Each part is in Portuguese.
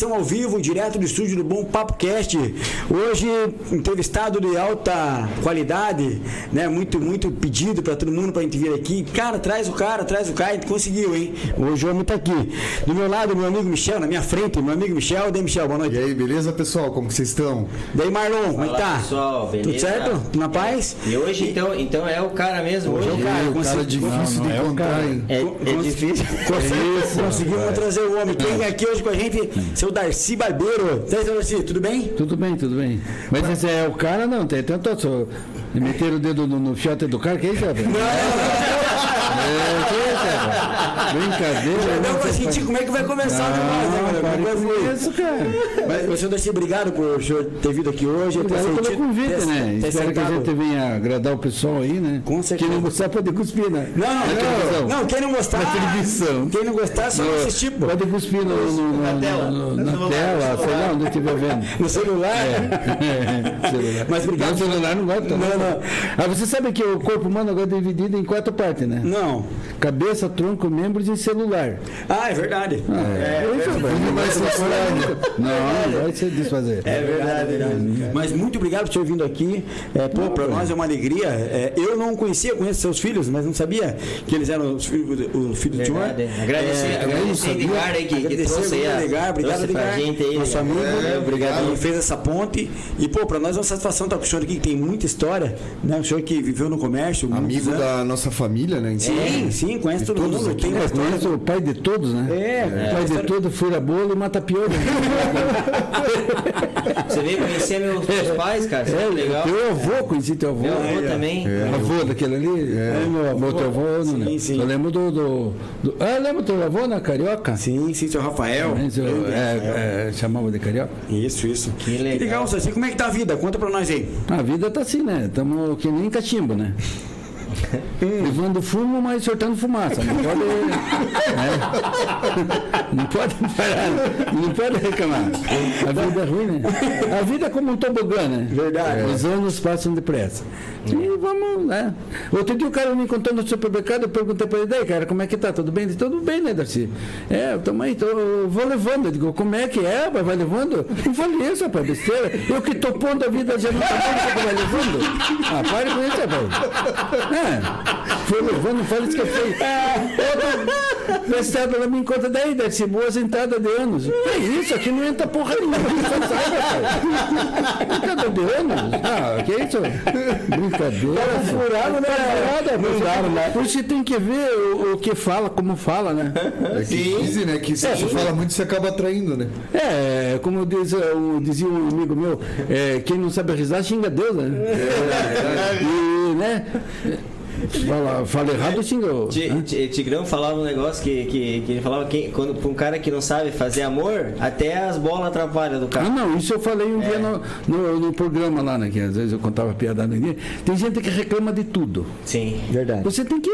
transmissão ao vivo, direto do estúdio do Bom Papo Cast. Hoje, entrevistado de alta qualidade, né? Muito, muito pedido para todo mundo pra gente vir aqui. Cara, traz o cara, traz o cara, a gente conseguiu, hein? Hoje o homem tá aqui. Do meu lado, meu amigo Michel, na minha frente, meu amigo Michel. Daí, Michel, boa noite. E aí, beleza, pessoal? Como que vocês estão? Daí, Marlon, como é que tá? pessoal, beleza? Tudo certo? Tudo na paz? E hoje, então, então é o cara mesmo. Hoje é o Hoje cara. Ei, o consegui- cara difícil não, de é o encontrar, cara. hein? é, é difícil. Conseguimos, conseguimos trazer o homem. Quem é aqui hoje com a gente? Seu Darcy Barbeiro. E aí, Darcy, tudo bem? Tudo bem, tudo bem. Mas esse é o cara, não, tem tanto. Meter o dedo no, no do cara, que é isso, rapaz? É isso, rapaz? Brincadeira. Não, né? pra sentir como é que vai começar o negócio, né, mano? pare Como é que com foi? isso, cara. Mas, mas, senhor Darcy, obrigado por o senhor ter vindo aqui hoje. ter Obrigado pelo aceito- convite, ter- né? ter Espero que a gente venha agradar o pessoal aí, né? Com certeza. Quem não gostar pode cuspir, né? Não, não, não, não, quem não gostar. Na televisão. Quem não gostar, só No- assistir, pô. Pode cuspir no, no- no- Na tela. no- No na celular, tela, no sei lá onde estiver vendo. No celular. É, celular. Mas obrigado. Não, celular não gosta. Não, não. Ah, você sabe que o corpo humano agora é dividido em quatro partes, né? Não. Cabeça, tronco, membros e celular. Ah, é verdade. É, rapaz. não vai ser furado. Não, não vai ser desfazer. É verdade, é verdade. Mas muito obrigado por ter vindo aqui. É, pô, para nós é uma alegria. É, eu não conhecia, conheço seus filhos, mas não sabia que eles eram os filhos, o filho do senhor. Verdade. Agradecer, É, agradecer Edgar aí que, trouxe a, Edgar, obrigado, trouxe pra Edgar, gente aí. nosso né? amigo. É, obrigado. Ele fez essa ponte. E, pô, para nós é uma satisfação estar com o senhor aqui, que tem muita história. Né? O senhor que viveu no comércio. Amigo da nossa família, né? Sim, sim, conhece todo mundo. Tem conheço o pai de todos, né? É, O pai de história- todos fura bolo e mata piolho. Você veio conhecer meus, meus pais, cara? Isso É, é legal. teu avô, conheci teu avô. Meu avô É, também. Avô daquele ali? É, meu avô. Teu avô, eu não Sim, lembro. sim. Eu lembro do, do, do- Ah, eu lembro do teu avô na Carioca? Sim, sim, seu Rafael. É, é, chamava de Carioca. Isso, isso. Que legal. Saci. Como é que tá a vida? Conta pra nós aí. A vida tá assim, né? Estamos que nem cachimbo, né? Levando fumo, mas soltando fumaça. Não pode. né? Não pode parar. Não pode reclamar. A vida é ruim, né? A vida é como um tobogã, né? Verdade. Os anos passam depressa. E vamos, né? Outro dia o cara me contou no supermercado, eu perguntei para ele, daí, cara, como é que tá? Tudo bem? Ele, tudo bem, né, Darcy? É, eu também tô, eu vou levando. Eu digo, como é que é? rapaz? Vai levando? Não falei isso, rapaz, besteira. Eu que tô pondo a vida já não tá vai levando? Ah, pare com isso, rapaz. É, foi levando, não fala isso que é feio. Outra besteira, ela me encontra daí, Darcy, boa sentada de anos. Que isso? Aqui não entra porra nenhuma. Sentada de anos? Ah, que isso? Brincadeira. furado, né? Furada, furado, né? Por isso tem que ver o, o que fala, como fala, né? É que dizem, né? Que se É, você sim. fala muito, você acaba atraindo, né? É, como diz, o- dizia um amigo meu, é, quem não sabe risar xinga Deus, né? E, né? Fala, fala errado, xinga o. Ti- Hã? Ti- Tigrão falava um negócio que, que, que ele falava que quando pra um cara que não sabe fazer amor, até as bolas atrapalham do Ah, cara. não, isso eu falei um dia no, no, no programa lá, né? Que às vezes eu contava piada no dia. Tem gente que reclama de tudo. Sim, Verdade. Você tem que.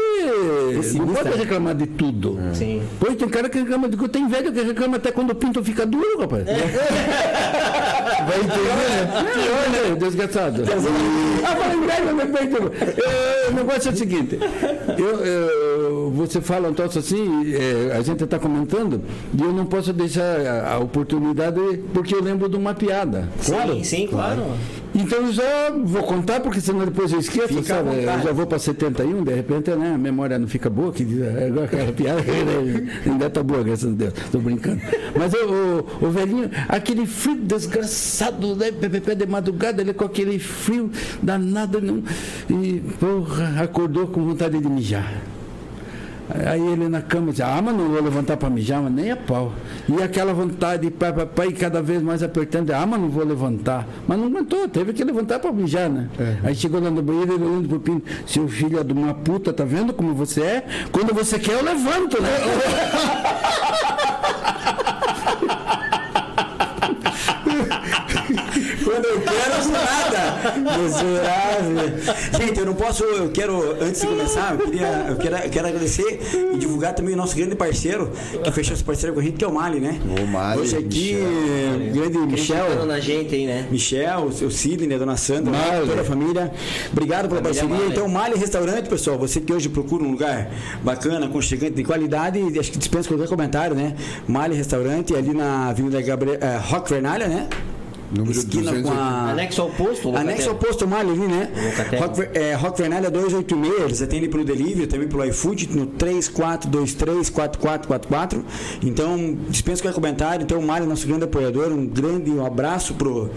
Não pode reclamar de tudo. sim. Pois tem cara que reclama de Tem velho que reclama até quando o pinto fica duro, rapaz. Vai entender, né? Pior, né? Desgraçado. Ah, falei velho, meu peito. Eh, O negócio é seguinte. Eu, eu- você fala um troço assim, eh, a gente está comentando, e eu não posso deixar a, a oportunidade porque eu lembro de uma piada. Sim, sim, claro. Então eu já vou contar, porque senão depois eu esqueço, Fica sabe? Eu já vou para 71, de repente né, a memória não fica boa, que diz, é igual aquela piada, ainda tá boa, graças a Deus, tô brincando. Mas o, o, o velhinho, aquele frio desgraçado, né? de madrugada, ele com aquele frio danado, não, e porra, acordou com vontade de mijar. Aí ele na cama disse, ah, mas não vou levantar para mijar, mas nem a pau. E aquela vontade, pai, pai, pai, cada vez mais apertando, ah, mas não vou levantar. Mas não aguentou, teve que levantar para mijar, né? Aí chegou lá no banheiro, ele olhando pro pino, seu filho é de uma puta, tá vendo como você é? Quando você quer, eu levanto, né? Sou nada. Desfrutável. Gente, eu não posso, eu quero, antes de começar, eu, queria, eu, quero, eu quero agradecer e divulgar também o nosso grande parceiro, que fechou esse parceiro com a gente, que é o Mali, né? O Mali, Hoje aqui, Michel. grande Michel. na gente aí, né? Michel, o seu Sidney, a dona Sandra, Mali. toda a família. Obrigado pela Família parceria. Mali. Então, Mali Restaurante, pessoal, você que hoje procura um lugar bacana, aconchegante, de qualidade, acho que dispensa qualquer comentário, né? Mali Restaurante, ali na Avenida Gabriel, eh, Rock Vernalha, né? Número Esquina com 280. a... Anexo ao posto, o Anexo ao posto Mali ali, né? Rock, é, Rock Vernalha 286, eles atendem pelo delivery, também pelo iFood, no 34234444. Então, dispensa qualquer comentário. Então, o Mali é nosso grande apoiador. Um grande um abraço pro,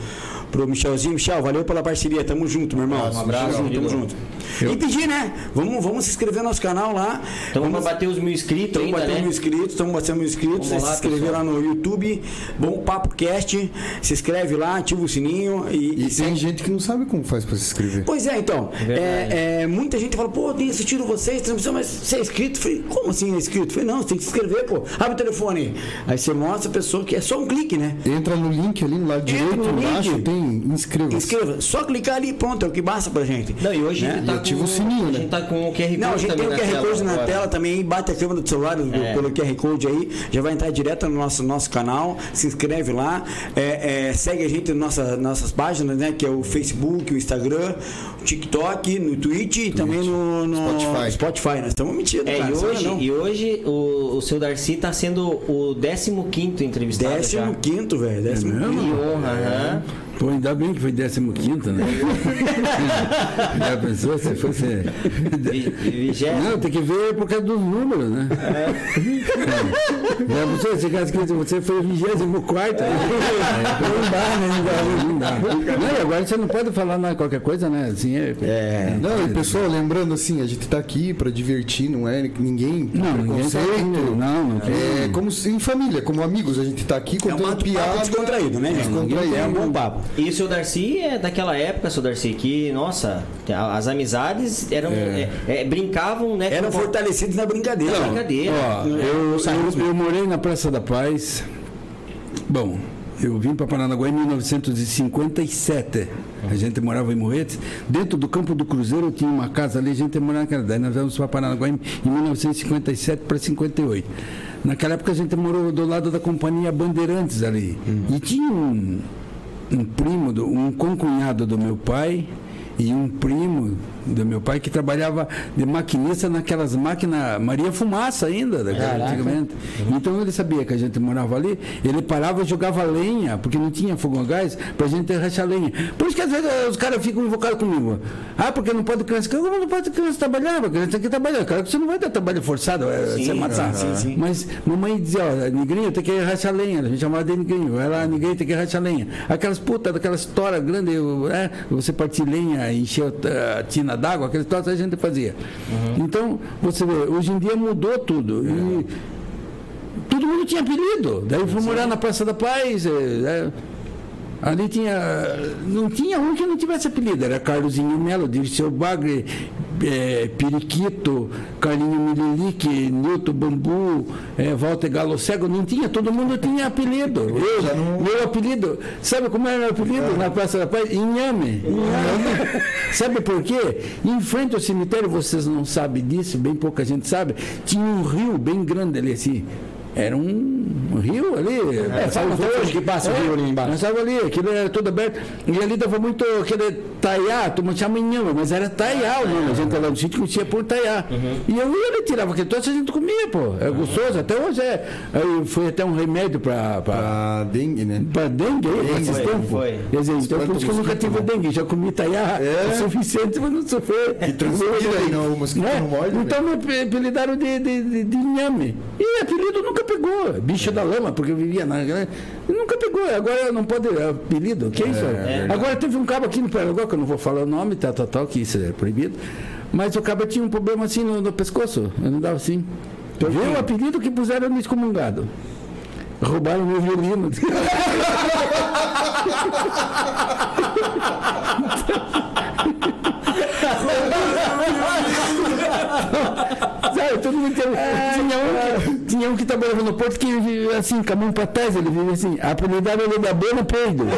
pro Michelzinho. Michel, valeu pela parceria. Tamo junto, meu irmão. Um abraço, Tamo junto, tamo junto. E pedir, né? Vamos, vamos se inscrever no nosso canal lá. Então vamos vamos bater os mil inscritos Estamos batendo né? mil inscritos, estamos batendo mil inscritos. Vamos se lá, inscrever pessoal. lá no YouTube, Bom Papo Cast. Se inscreve lá, ativa o sininho e, E tem gente que não sabe como faz pra se inscrever. Pois é, então. Verdade. É, é, muita gente fala, pô, tem assistido vocês, transmissão, mas você é inscrito? Eu Falei, como assim é inscrito? Eu Falei, não, você tem que se inscrever, pô. Abre o telefone. Aí você mostra a pessoa que é só um clique, né? Entra no link ali no lado Entra direito, no link. embaixo, tem inscreva-se. Inscreva. Só clicar ali e pronto, é o que basta pra gente. Não, e hoje a Né? gente tá E ativa o sininho, a né? gente tá com o QR Code Não, a gente tem o QR na Code na agora. tela também, bate a câmera do celular do- É. pelo QR Code aí, já vai entrar direto no nosso, nosso canal, se inscreve lá, é, é, segue a gente nas nossa, nossas páginas, né? Que é o Facebook, o Instagram, o TikTok, no Twitch e também no, no Spotify. Spotify. Nós estamos mentindo, É, cara. e sabe hoje, não. e hoje o, o seu Darcy tá sendo o 15 entrevistado Décimo já. quinto, velho. Décimo mesmo? quinto. Que honra, aham. Pô, ainda bem que foi 15, né? Já pensou se fosse. Vigésimo. Não, tem que ver por causa dos números, né? É. Você, você, quer escrito, você foi o 24. Não dá, né? Não dá, não dá. Não, e agora você não pode falar nada, qualquer coisa, né? Assim, é, É. Não, e pessoal, lembrando assim, a gente tá aqui pra divertir, não é ninguém Não, ninguém tá preconceito. Não, não. É como se, em família, como amigos, a gente tá aqui É um contando papo piada. descontraído, né, gente? Descontraído. É um bom papo. E o seu Darcy é daquela época, seu Darcy, que, nossa, as amizades eram. é, é, brincavam, né? Eram fortalecidos na brincadeira. Não, brincadeira. Ó, eu, eu, eu morei na Praça da Paz. Bom, eu vim para Paranaguá em 1957. A gente morava em Morretes. Dentro do campo do Cruzeiro tinha uma casa ali, a gente morava naquela. Daí nós viemos para Paranaguá em, em 1957 para 58. Naquela época a gente morou do lado da companhia Bandeirantes ali. E tinha um, um primo, do, um concunhado do meu pai e um primo do meu pai que trabalhava de maquinista naquelas máquinas Maria Fumaça ainda, daquela, antigamente. Então ele sabia que a gente morava ali, ele parava e jogava lenha, porque não tinha fogão a gás, pra gente rachar lenha. Por isso que às vezes os caras ficam invocados comigo. Ah, porque não pode criança. Como não pode criança trabalhar? Porque a gente tem que trabalhar. Cara, você não vai dar trabalho forçado, é, você matar. sim, sim. Mas mamãe dizia, ó, negrinho tem que rachar lenha, a gente chamava de negrinho, vai lá, negrinho tem que rachar lenha. Aquelas putas, daquelas toras grandes, eu- é, você partir lenha, encher a tina d'água, aqueles troços a gente fazia. Então, você vê, hoje em dia mudou tudo. E todo mundo tinha apelido. Daí eu fui morar na Praça da Paz. é, é, Ali tinha. Não tinha um que não tivesse apelido. Era Carlosinho Melo, Dirceu Bagre, eh, Periquito, Carlinho Mililique, Nilton Bambu, eh, Walter Galo Cego. Não tinha, todo mundo tinha apelido. Eu, Meu apelido, sabe como era meu apelido na Praça da Paz? Inhame. Inhame. sabe por quê? Em frente ao cemitério, vocês não sabem disso, bem pouca gente sabe, tinha um rio bem grande ali assim. Era um rio ali. É, sabe até hoje que passa o rio ali embaixo? Nós estava ali, aquilo era todo aberto. E ali dava muito aquele taiá, tu não chama inhama, mas era taiá o nome. A gente lá no sítio conhecia por taiá. E eu ia ali, tirava aquele troço e a gente comia, pô. É gostoso, até hoje é. Aí foi até um remédio para Pra dengue, né? para dengue Dengue, esses foi, tempos. foi. Dizer, então por isso que eu nunca tive dengue. Já comi taiá É. o suficiente para não sofrer. Que transpira aí, não, o mosquito Né? não morde, né? Então me ape- apelidaram de, de, de, de inhame. E apelido nunca pegou. Bicho da lama, porque eu vivia na. Nunca pegou. Agora não pode. Apelido? Que é isso? Agora teve um cabo aqui no Paraguai, que eu não vou falar o nome, tal, tal, tal, que isso é proibido. Mas o cabo tinha um problema assim no, no pescoço. Eu não dava assim. Viu o apelido que puseram no excomungado? Roubaram meu violino. Sabe, todo mundo tinha, tinha um que, Tinha um que trabalhava no porto que vivia assim, com a mão pra trás, ele vivia assim, apelidava ele da Bona Peido.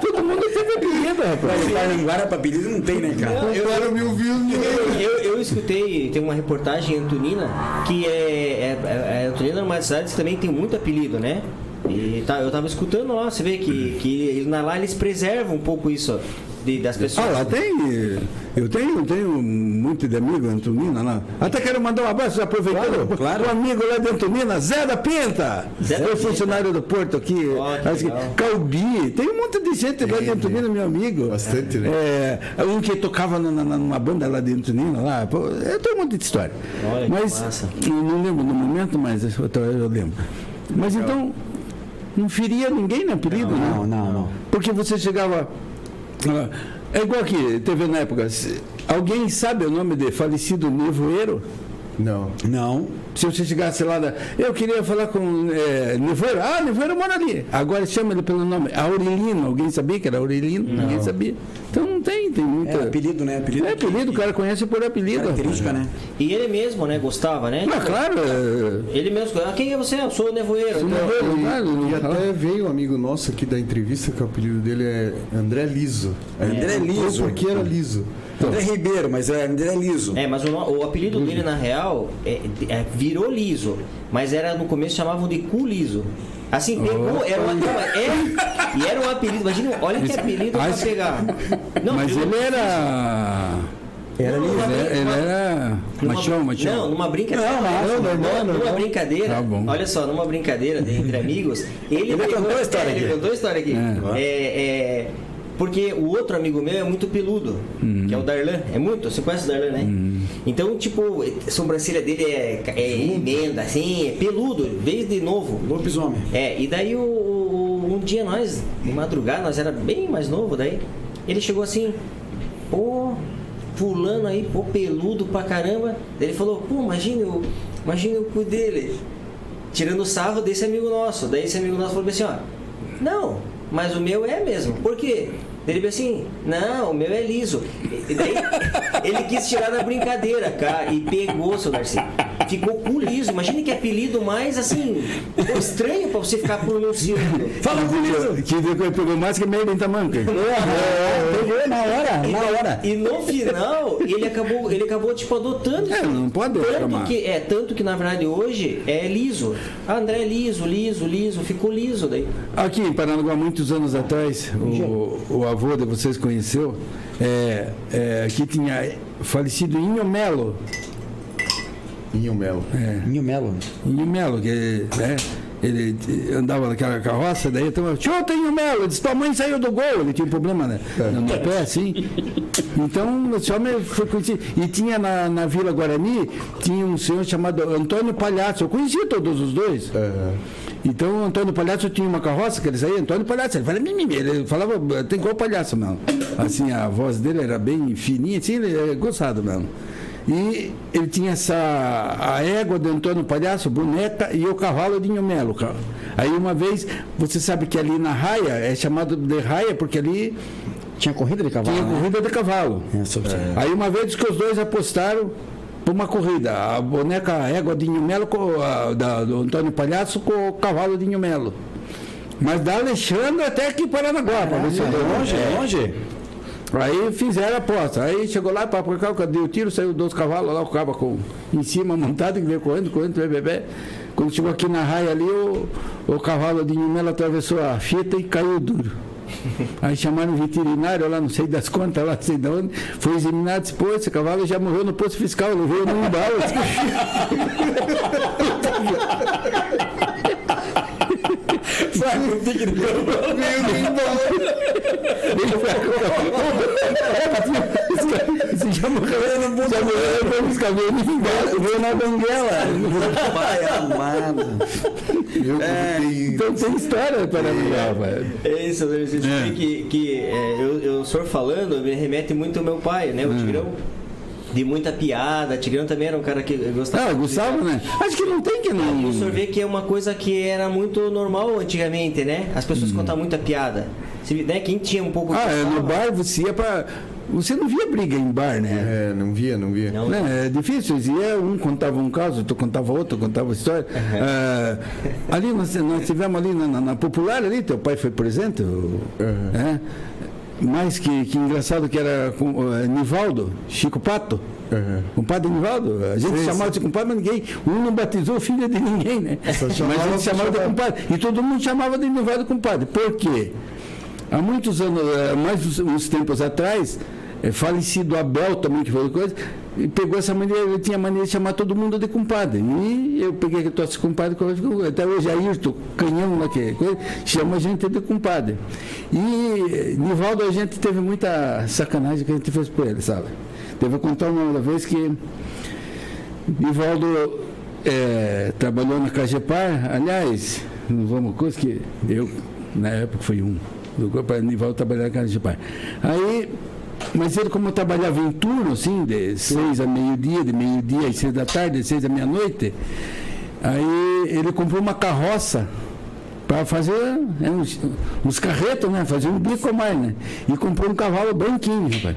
Todo mundo teve apelido, rapaz. Mas Paranaguara pra apelido não tem, né, cara? Eu quero mil views. Eu, eu escutei, tem uma reportagem em Antonina, que é, é, é, é Antonina é uma cidade que também tem muito apelido, né? E tá, eu tava escutando lá, você vê que, que lá eles preservam um pouco isso de- das pessoas. Ah, lá tem. Eu tenho, tenho muito de amigo em Antonina lá. Até quero mandar um abraço, aproveitando. Claro, claro. Um amigo lá de Antonina, Zé da Pinta. Zé da é o funcionário do Porto aqui. Que que- legal. Calbi. Tem um monte de gente lá de Tem, Antonina, meu amigo. Bastante, né? É, um que tocava na- na- numa banda lá de Antonina, lá. Pô, eu tenho um monte de história. Olha que mas massa. eu não lembro no momento, mas eu, eu lembro. Mas então, não feria ninguém no apelido, né? Não, não, não. Porque você chegava. É igual que teve na época. Alguém sabe o nome de falecido nevoeiro? Não. Não. Se você chegasse lá, da, eu queria falar com é, Nevoeiro. Ah, Nevoeiro mora ali. Agora chama ele pelo nome. Aurelino. Alguém sabia que era Aurelino? Ninguém sabia. Então não tem, tem muita. É apelido, né? Apelido. É apelido, o cara conhece por apelido. Característica, né? E ele mesmo, né, gostava, né? Mas claro, é, Ele mesmo, ah, quem é você? Eu sou o nevoeiro. Então, Nevoeiro, claro, E até veio um amigo nosso aqui da entrevista que o apelido dele é André Liso. André Liso. Porque era liso. André Ribeiro, mas é André Liso. É, mas o, o apelido dele, na real, é- é- virou liso. Mas era no começo chamavam de cu liso. Assim, pegou, era uma, não, é, e era um apelido, imagina, olha que apelido pra Mas- pegar. Não, Mas ele era. Era Não, Liso. não, Ele, ele era. Numa- Machão, machão. Não, numa brincadeira. Não, não, numa, normal, numa normal. brincadeira. Tá bom. Olha só, numa brincadeira de- entre amigos. Ele, Ele pegou- contou a história é, Ele aqui. contou a história aqui. É. É, é, porque o outro amigo meu é muito peludo, Hum. que é o Darlan. É muito, você conhece o Darlan, né? Então, tipo, a sobrancelha dele é, é emenda, assim, é peludo, desde novo. Lobisomem. É, e daí o, o- um dia nós, de madrugada, nós era bem mais novo daí, ele chegou assim, pô, fulano aí, pô, peludo pra caramba. Daí ele falou, pô, imagina o, imagina o cu dele. Tirando sarro desse amigo nosso. Daí esse amigo nosso falou assim, ó, não, mas o meu é mesmo. Por quê? Ele falou assim, não, o meu é liso. E daí ele quis tirar da brincadeira, cara, e pegou, seu Darcy. Ficou com liso. Imagina que apelido mais assim, estranho pra você ficar pronunciando. Fala com Liso. Que pegou mais que meio em tamanca. Pegou na hora, E, na hora. e no final, ele acabou, ele acabou tipo adotando É, não pode tanto chamar. que É, tanto que na verdade hoje é liso. Ah, André é liso, liso, liso, ficou liso daí. Aqui em Paranaguá, muitos anos atrás, o, o avô de vocês conheceu, é, é, que tinha falecido Inho Melo. Inho Melo. É, Ninho Melo. Inho Melo, que né, ele andava naquela carroça, daí então, chuta Inho Melo, disse, tua mãe saiu do gol, ele tinha um problema né, no pé, assim. Então, esse homem foi conhecido. E tinha na, na Vila Guarani, tinha um senhor chamado Antônio Palhaço, eu conhecia todos os dois. É, Então o Antônio Palhaço tinha uma carroça que ele saía, Antônio Palhaço, ele falava, mimimi, ele falava, tem igual palhaço mesmo. Assim, a voz dele era bem fininha, assim, ele é gostado mesmo. E ele tinha essa a égua de Antônio Palhaço, boneca, e o cavalo de Melo. cara. Aí uma vez, você sabe que ali na raia, é chamado de raia, porque ali Tinha corrida de cavalo, tinha né? corrida de cavalo. É, sim. Aí uma vez que os dois apostaram uma corrida, a boneca a égua de Inho Melo, com, a, da, do Antônio Palhaço com o cavalo de Inho Melo. Mas da Alexandre até aqui em Paranaguá, para ver. Longe, longe. Aí fizeram a aposta. Aí chegou lá, para cá, o tiro? Saiu dois cavalos lá, o cabo com, em cima montado, que veio correndo, correndo, bebê, bebê. Quando chegou aqui na raia ali, o, o cavalo de Inho Melo atravessou a fita e caiu duro. Aí chamaram o veterinário lá, não sei das contas, lá, não sei de onde, foi examinado, disse, pô, esse cavalo já morreu no posto fiscal, veio num bala. Vai com pique no campo. Ele foi com o cavalo. Esse já morreu, já morreu, foi os cabelos embora, veio na banguela. Pai amado. Eu é, Então tem história para Paranaguá, velho. É isso, você sabe que, que é, eu, eu, o senhor falando me remete muito ao meu pai, né? O Tigrão. De muita piada. Tigrão também era um cara que gostava. Ah, Gustavo, né? Acho que não tem que o não. senhor vê que é uma coisa que era muito normal antigamente, né? As pessoas contavam muita piada. Se, né? Quem tinha um pouco. Ah, é, no gostava. bar você ia pra. você não via briga em bar, né? É, não via, não via. Não. Né? É difícil, ia um contava um caso, outro contava outro, contava história. Ah, ali nós, nós tivemos ali na, na- na Popular ali, teu pai foi presente, o- é? Mais que, que engraçado que era com eh, Nivaldo, Chico Pato. Uhum. Compadre Nivaldo, a gente Sim, chamava de compadre, mas ninguém, um não batizou o filho de ninguém, né? Mas a gente chamava de compadre. E todo mundo chamava de Nivaldo compadre. Por quê? Há muitos anos, eh, mais uns tempos atrás, eh, falecido Abel também, que foi coisa, e pegou essa maneira, ele tinha mania de chamar todo mundo de compadre. E eu peguei que tosse compadre, até hoje Ayrton, canhão lá que coisa, chama a gente de compadre. E eh, Nivaldo, a gente teve muita sacanagem que a gente fez por ele, sabe? Que contar uma vez que Nivaldo eh, trabalhou na Cagepar, aliás, não vamos coisa que eu, na época, fui um. O Nivaldo trabalhava na Cagepar. Aí, mas ele, como trabalhava em turno, assim, de seis a meio-dia, de meio-dia às seis da tarde, de seis à meia-noite, aí ele comprou uma carroça para fazer é, uns, uns carretos, né? Fazer um bico mais, né? E comprou um cavalo branquinho, rapaz.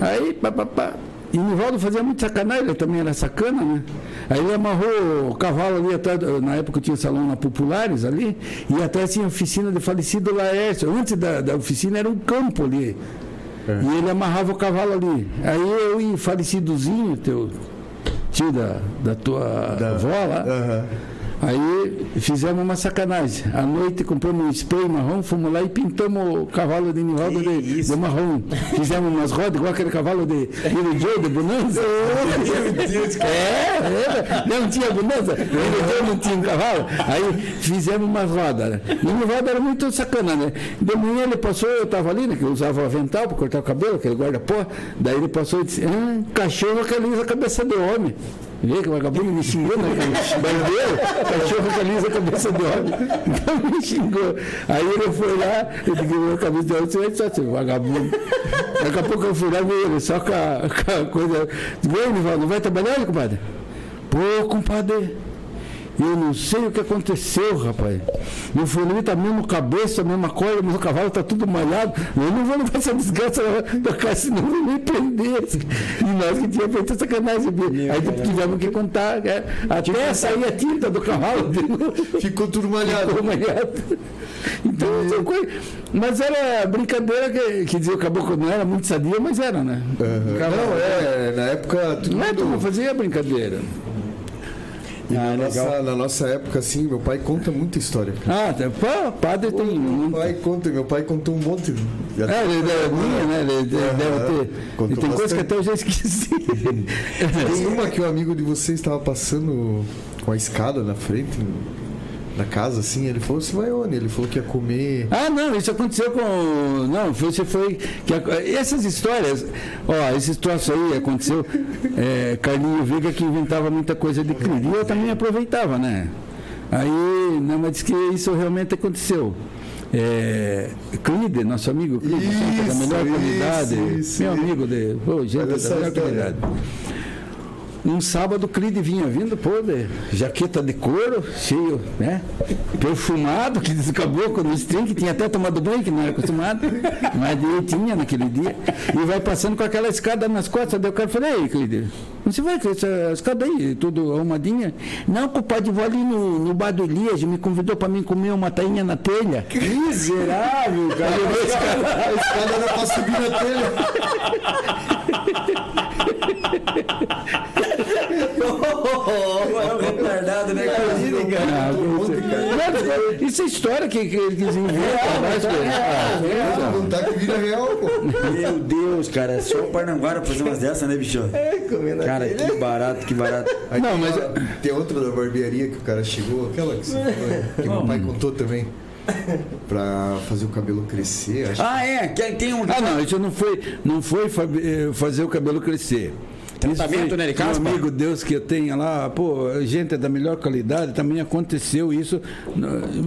Aí, pá, pá, pá. E o Nivaldo fazia muito sacanagem, ele também era sacana, né? Aí ele amarrou o cavalo ali atrás, na época tinha salão na Populares ali, e atrás tinha a oficina de falecido Laércio. Antes da, da oficina era um campo ali. E ele amarrava o cavalo ali. Aí eu e falecidozinho, teu tio da, da tua Da- avó lá, Aham. Aí fizemos uma sacanagem. À noite compramos um spray marrom, fomos lá e pintamos o cavalo de Nivaldo de, de marrom. Fizemos umas rodas, igual aquele cavalo de Little Joe, de Bonanza. É, é, não tinha Bonanza, Joe não tinha um cavalo. Aí fizemos umas rodas. Né? E o Nivaldo era muito sacana, né? De manhã ele passou, eu estava ali, né? Que eu usava avental para cortar o cabelo, aquele guarda-pó. Daí ele passou e disse: ah, cachorro que alisa a cabeça de homem. Vê que o vagabundo me xingou, né? Barbeiro, cachorro que alisa a cabeça de homem. Então me xingou. Aí ele foi lá, eu digo, a cabeça de homem, você vai ser vagabundo. Daqui a pouco eu fui lá ver ele, só com a, com a coisa. "Ei, Nivaldo, não vai trabalhar, compadre? Pô, compadre. Eu não sei o que aconteceu, rapaz. Meu furinho tá mesmo cabeça, mesma mas o cavalo tá tudo malhado. Eu não vou levar essa desgraça da casa, senão vou me prender. E nós que tínhamos feito sacanagem. Aí tivemos que contar, é, até sair a tinta do cavalo. Ficou tudo malhado. Ficou malhado. Então, coisa- mas era brincadeira que, que dizia o caboclo não era muito sadia, mas era, né? Cavalo Não, é, na época. Tudo Não é, fazia brincadeira. E Ah, na, nossa, na nossa época, assim, meu pai conta muita história. cara. Ah, tá, pô, padre tem. Meu pai conta, meu pai contou um monte. Já É, ele é minha, né? Ele deve ter. Contou E tem coisa que até eu já esqueci. Tem uma que o amigo de vocês estava passando com a escada na frente da casa, assim. Ele falou: Você vai onde? Ele falou que ia comer. ah, não, isso aconteceu com. Não, você foi. que essas histórias, ó, esses troços aí aconteceu. É, Carlinho Veiga que inventava muita coisa de crime. E eu também aproveitava, né? Aí, não, mas diz que isso realmente aconteceu. É, Clide, nosso amigo Clide, sempre da melhor isso, qualidade. isso, meu amigo de. Pô, gente da melhor qualidade. Um sábado o Clide vinha vindo, pô, de jaqueta de couro, cheio, né? Perfumado, que diz o caboclo no string, que tinha até tomado banho, que não era acostumado, mas ele tinha naquele dia. E vai passando com aquela escada nas costas. Daí o cara falou, ei, Clide, você vai com essa escada aí, tudo arrumadinha? Não, compadre, vou ali no, no bar do Elias, me convidou pra mim comer uma tainha na telha. Miserável, cara. A escada era pra subir na telha. É um retardado, né, cara? Não, Isso é história que, que eles inventam. mais coisa. Vou contar que vira real, pô. Meu Deus, cara, é só o Parnanguara fazer umas dessas, né, bicho? Cara, que barato, que barato. Aí Não, mas- Tem outra da barbearia que o cara chegou, aquela que, você falou, que meu pai contou também. Pra fazer o cabelo crescer. Acho Ah, é, que tem um. Ah, não, isso não foi, não foi eh, fazer o cabelo crescer. Tratamento, foi né, de um amigo Deus que eu tenha lá, pô, gente é da melhor qualidade, também aconteceu isso.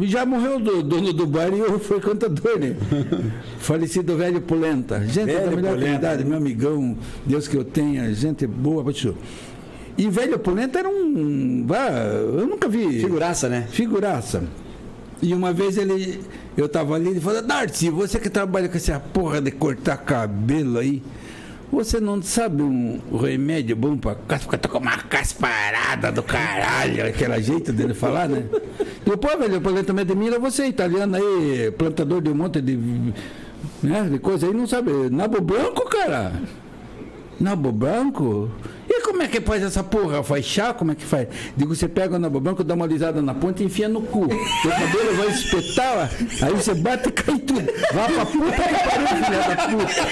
Já morreu o dono do bar e eu fui cantador, né? Falecido velho Polenta. Gente é da Velho melhor Polenta. qualidade, meu amigão, Deus que eu tenha, gente boa, pessoa. E velho Polenta era um. eu nunca vi. Figuraça, né? Figuraça. E uma vez ele, eu tava ali, ele falou, Darcy, você que trabalha com essa porra de cortar cabelo aí, você não sabe um remédio bom pra tô com uma casparada do caralho, aquele jeito dele falar, né? O pô, velho, o problema de mim você, italiano aí, plantador de um monte de, né, de coisa aí, não sabe. Nabo branco, cara. Nabo branco? Como é que faz essa porra? Faz chá? Como é que faz? Digo, você pega o nabo branco, dá uma alisada na ponta e enfia no cu. Teu cabelo vai espetar, aí você bate e cai tudo. Vá pra puta que pariu, filha da puta.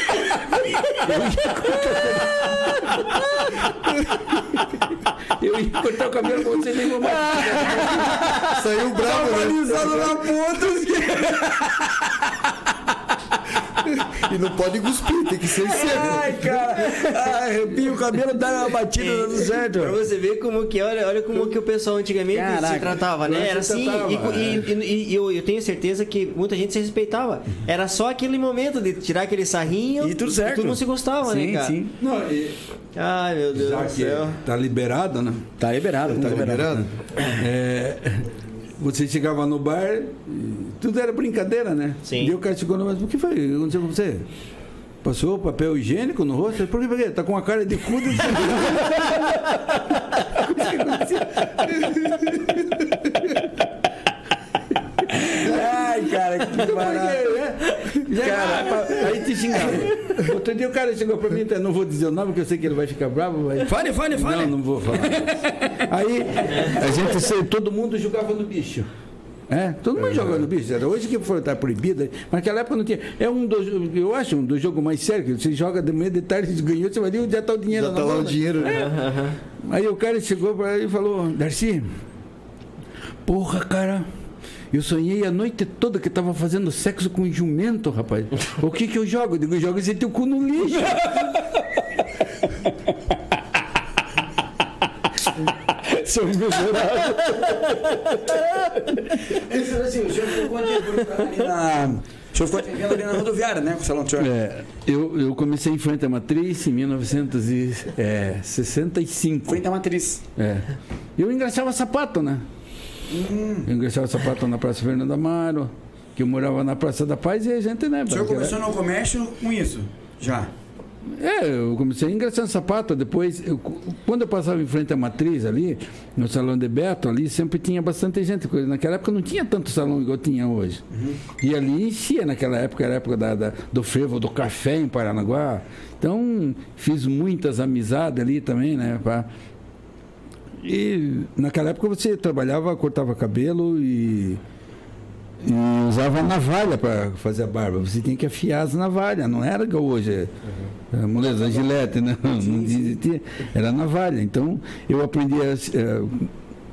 Eu ia cortar o cabelo com você nem vou mais. Saiu bravo, né? Alisado na ponta. E não pode cuspir, tem que ser seco. Ai, cara. Ai, arrepia o cabelo, dá uma batida, dando certo. Pra você ver como que, olha, olha como que o pessoal antigamente Caraca. se tratava, né? Era assim, tratava, e, é. e- e- e eu, eu tenho certeza que muita gente se respeitava. Era só aquele momento de tirar aquele sarrinho E tudo certo. todo mundo se gostava, sim, né, cara? Sim, Não, e, Ai, meu Deus já do céu. tá liberado, né? Tá liberado, Tá liberado? É, você chegava no bar, tudo era brincadeira, né? Sim. E o cara chegou no bar, o que foi? O que aconteceu com você? Passou papel higiênico no rosto? Por que? Por quê? Tá com a cara de cu. de- cara, que barato. Cara, aí te xingava. Outro dia o cara chegou pra mim, então, não vou dizer o nome, porque eu sei que ele vai ficar bravo. Vai... Fale, fale, fale. Não, não vou falar. Aí a gente todo mundo jogava no bicho. É, todo mundo jogava no bicho. Era hoje que foi tá proibida, mas naquela época não tinha. É um dos, eu acho um dos jogos mais sérios, que você joga de manhã de tarde, você ganhou, você vai ali onde já tá o dinheiro Já tá lá o né? dinheiro, né? Aí o cara chegou pra ele e falou, Darcy, porra, cara, eu sonhei a noite toda que tava fazendo sexo com um jumento, rapaz. O que que eu jogo? Eu digo, joga esse teu cu no lixo. Seu miserável. Ele falou assim, o senhor ficou ali na... O senhor ficou atendendo ali na rodoviária, né, com o salão do senhor? É, eu, eu comecei em frente à matriz em 1965. Frente à matriz. É. Eu engraxava sapato, né? Eu engraxava sapato na Praça Fernando Amaro, que eu morava na Praça da Paz e a gente, né? O senhor porque era- começou no comércio com isso? Já. É, eu comecei engraxando sapato, depois, eu- quando eu passava em frente à matriz ali, no salão de Beto, ali sempre tinha bastante gente. Naquela época não tinha tanto salão igual tinha hoje. E ali enchia naquela época, era a época da, da- do frevo, do café em Paranaguá. Então, fiz muitas amizades ali também, né? pá. E naquela época você trabalhava, cortava cabelo e, e usava navalha para fazer a barba. Você tinha que afiar as navalhas, não era igual hoje. É, moleza, gilete, né? Não existia. Era navalha. Então eu aprendi a, eh,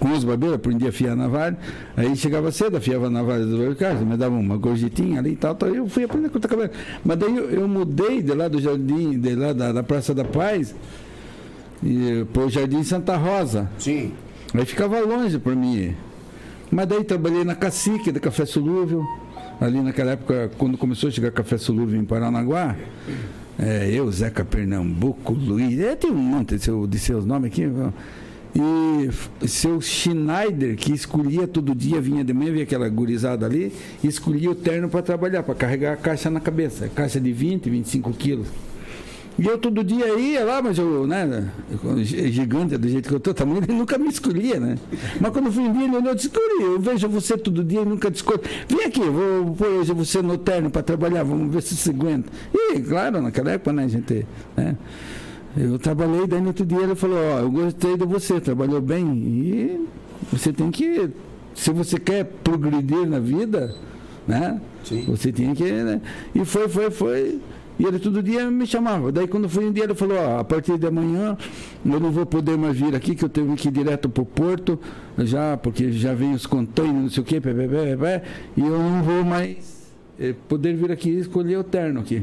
com os barbeiros, aprendi a afiar a navalha. Aí chegava cedo, afiava a navalha do cara, me dava uma gorjetinha ali e tal, tal. Eu fui aprender a cortar cabelo. Mas daí eu, eu mudei de lá do jardim, de lá da, da Praça da Paz, e para o Jardim Santa Rosa. Sim. Aí ficava longe para mim. Mas daí trabalhei na Cacique, da Café Solúvel. Ali naquela época, quando começou a chegar Café Solúvel em Paranaguá, é, eu, Zeca Pernambuco, Luiz, é, tem um monte de, seu, de seus nomes aqui. E seu Schneider, que escolhia todo dia, vinha de manhã, via aquela gurizada ali, escolhia o terno para trabalhar, para carregar a caixa na cabeça. Caixa de 20, 25 quilos. E eu todo dia ia lá, mas eu, né, gigante do jeito que eu tô, tamanho, ele nunca me escolhia, né? Mas quando eu fui dia, ele olhou e disse, "Curi, eu vejo você todo dia e nunca te escolho. Vem aqui, vou pôr hoje você no terno para trabalhar, vamos ver se você aguenta. E, claro, naquela época, né, gente, né? Eu trabalhei, daí no outro dia ele falou, ó, eu gostei de você, trabalhou bem e você tem que, se você quer progredir na vida, né? Sim. Você tinha que, né? E foi, foi, foi. E ele todo dia me chamava. Daí quando foi um dia ele falou, ó, a partir de amanhã eu não vou poder mais vir aqui, que eu tenho que ir direto pro porto, já, porque já vem os containers, não sei o quê, pé, pé, pé, pé, e eu não vou mais eh, poder vir aqui e escolher o terno aqui.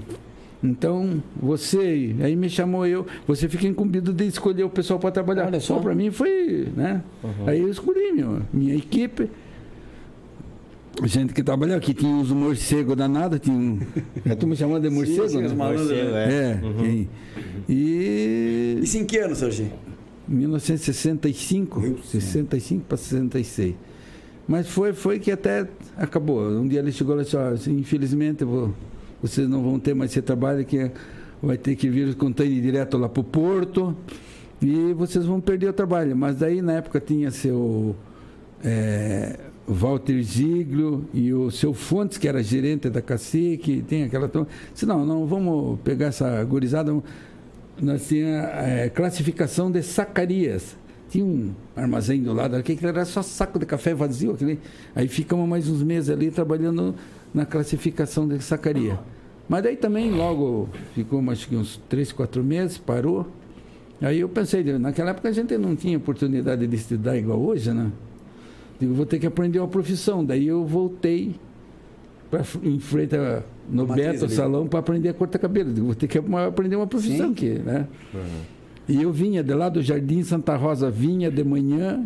Então, você, aí me chamou eu, você fica incumbido de escolher o pessoal para trabalhar. Olha só. para mim foi, né? Aí eu escolhi meu, minha equipe. Gente que trabalhava aqui, tinha os morcegos danados, tinha um. A turma chamando de morcego, sim, né? Morcego, né? é. É, quem- e Isso em que ano, Serginho? 1965, 65 para 66. Mas foi, foi que até acabou. Um dia ele chegou e disse, assim, infelizmente vou, vocês não vão ter mais esse trabalho que vai ter que vir com container direto lá para o porto e vocês vão perder o trabalho. Mas daí na época tinha seu é, Walter Ziglio e o seu Fontes, que era gerente da Cacique, tem aquela. Disse, não, não, vamos pegar essa gurizada. Nós tinha é, classificação de sacarias. Tinha um armazém do lado que era só saco de café vazio. Aquele, aí ficamos mais uns meses ali trabalhando na classificação de sacaria. Mas daí também logo ficou acho que uns três, quatro meses, parou. Aí eu pensei, naquela época a gente não tinha oportunidade de estudar igual hoje, né? Digo, vou ter que aprender uma profissão. Daí eu voltei para em frente a, no Beto ali. Salão para aprender a cortar cabelo. Digo, vou ter que aprender uma profissão Sim. aqui, né? Uhum. E eu vinha de lá do Jardim Santa Rosa, vinha de manhã,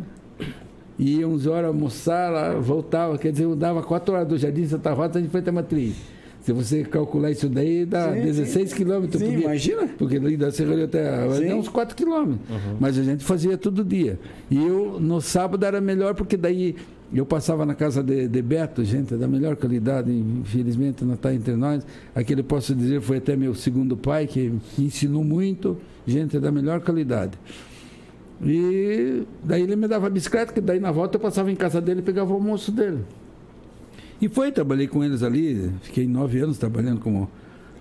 ia 11 horas almoçar lá, voltava. Quer dizer, eu dava 4 horas do Jardim Santa Rosa de frente à matriz. Se você calcular isso daí, dá sim, 16 quilômetros por dia. Imagina. Porque ali da Serraria até dá uns 4 quilômetros. Uhum. Mas a gente fazia todo dia. E eu, no sábado, era melhor, porque daí eu passava na casa de, de Beto, gente da melhor qualidade, infelizmente não está entre nós. Aquele, posso dizer, foi até meu segundo pai, que me ensinou muito, gente da melhor qualidade. E daí ele me dava bicicleta, que daí na volta eu passava em casa dele e pegava o almoço dele. E foi, trabalhei com eles ali, fiquei nove anos trabalhando como.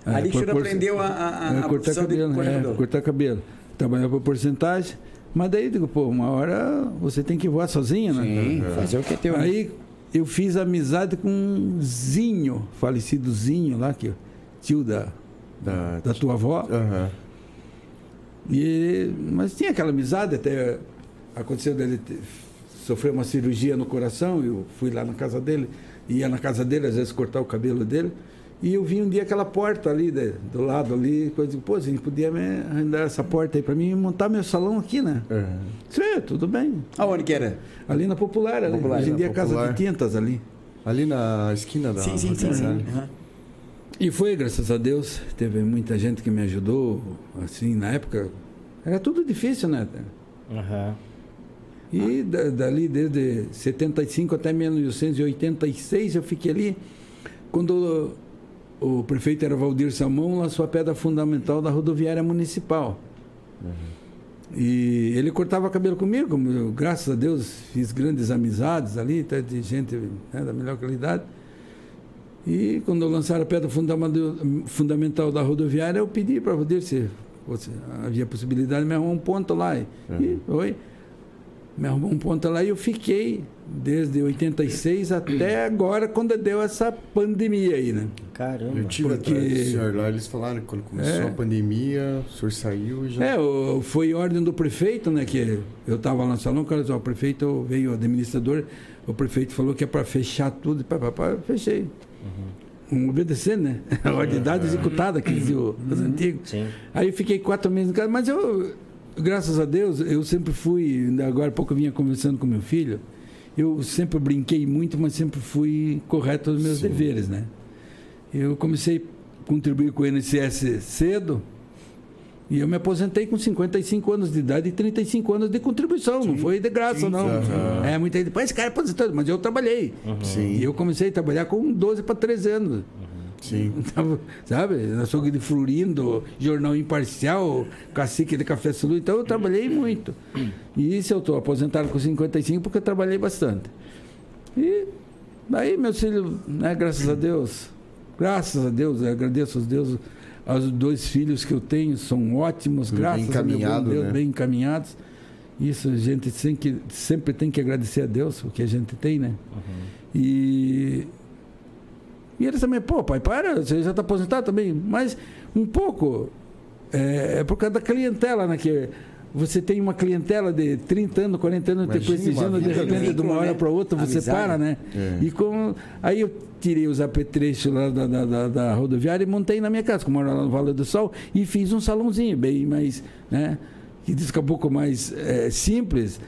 É, ali que o senhor aprendeu a, a, é, cortar cabelo, de é, cortar cabelo. Trabalhava por porcentagem. Mas daí, digo, pô, uma hora você tem que voar sozinho, né? Sim, fazer o que é teu. Aí eu fiz amizade com um Zinho, falecido Zinho lá, que tio da, da, da tua avó. Uhum. E, mas tinha aquela amizade, até aconteceu dele sofrer uma cirurgia no coração, eu fui lá na casa dele ia na casa dele, às vezes cortar o cabelo dele. E eu vi um dia aquela porta ali, de, do lado ali, coisa, pô, a gente podia me arrendar essa porta aí para mim e montar meu salão aqui, né? Uhum. Sim, tudo bem. Aonde que era? Ali na Popular, ali. Popular, Hoje em dia é Casa de Tintas ali. Ali na esquina da Sim, sim, sim. sim. Uhum. E foi, graças a Deus, teve muita gente que me ajudou, assim, na época. Era tudo difícil, né? Uhum. E dali, desde 75 até 1986, eu fiquei ali. Quando o, prefeito era Valdir Samão, lançou a pedra fundamental da rodoviária municipal. Uhum. E ele cortava cabelo comigo, eu, graças a Deus fiz grandes amizades ali, até de gente né, da melhor qualidade. E quando lançaram a pedra fundamental da rodoviária, eu pedi para Valdir se havia possibilidade de me arrumar um ponto lá. E, uhum. e foi me arrumou um ponto lá e eu fiquei desde 86 até agora, quando deu essa pandemia aí, né? Caramba. Eu tive Porque... atrás do senhor lá, eles falaram que quando começou é. a pandemia, o senhor saiu e já... É, o, foi ordem do prefeito, né, que eu estava lá no salão, cara, o prefeito veio, o administrador, o prefeito falou que é para fechar tudo, e fechei. Uhum. Um obedecer, né? A ordem uhum. executada, que diziam os uhum. antigos. Sim. Aí eu fiquei quatro meses em casa, mas eu graças a Deus, eu sempre fui, agora há pouco eu vinha conversando com meu filho, eu sempre brinquei muito, mas sempre fui correto nos meus Sim. deveres, né? Eu comecei a contribuir com o INSS cedo, e eu me aposentei com 55 anos de idade e 35 anos de contribuição. Sim. Não foi de graça, Sim. não. Uhum. É, muita gente, esse cara é aposentado, mas eu trabalhei. Uhum. E eu comecei a trabalhar com 12 para 13 anos. Sim. Sabe? Açougue de Florindo, Jornal Imparcial, Cacique de Café Sul. Então eu trabalhei muito. E isso eu estou aposentado com 55 porque eu trabalhei bastante. E daí, meus filhos, né, graças a Deus, graças a Deus, agradeço aos Deus, aos dois filhos que eu tenho, são ótimos, graças a Deus, né? bem encaminhados. Isso a gente sempre, sempre tem que agradecer a Deus o que a gente tem, né? Uhum. E e eles também, pô, pai, para, você já está aposentado também. Mas um pouco, é, é, por causa da clientela, né? Que você tem uma clientela de 30 anos, 40 anos te prestigiando, de repente, de uma hora para outra, você Amizade. para, né? É. E como. Aí eu tirei os apetrechos lá da, da, da, da, rodoviária e montei na minha casa, como moro lá no Vale do Sol, e fiz um salãozinho bem mais, né? Que diz que é um pouco mais é, simples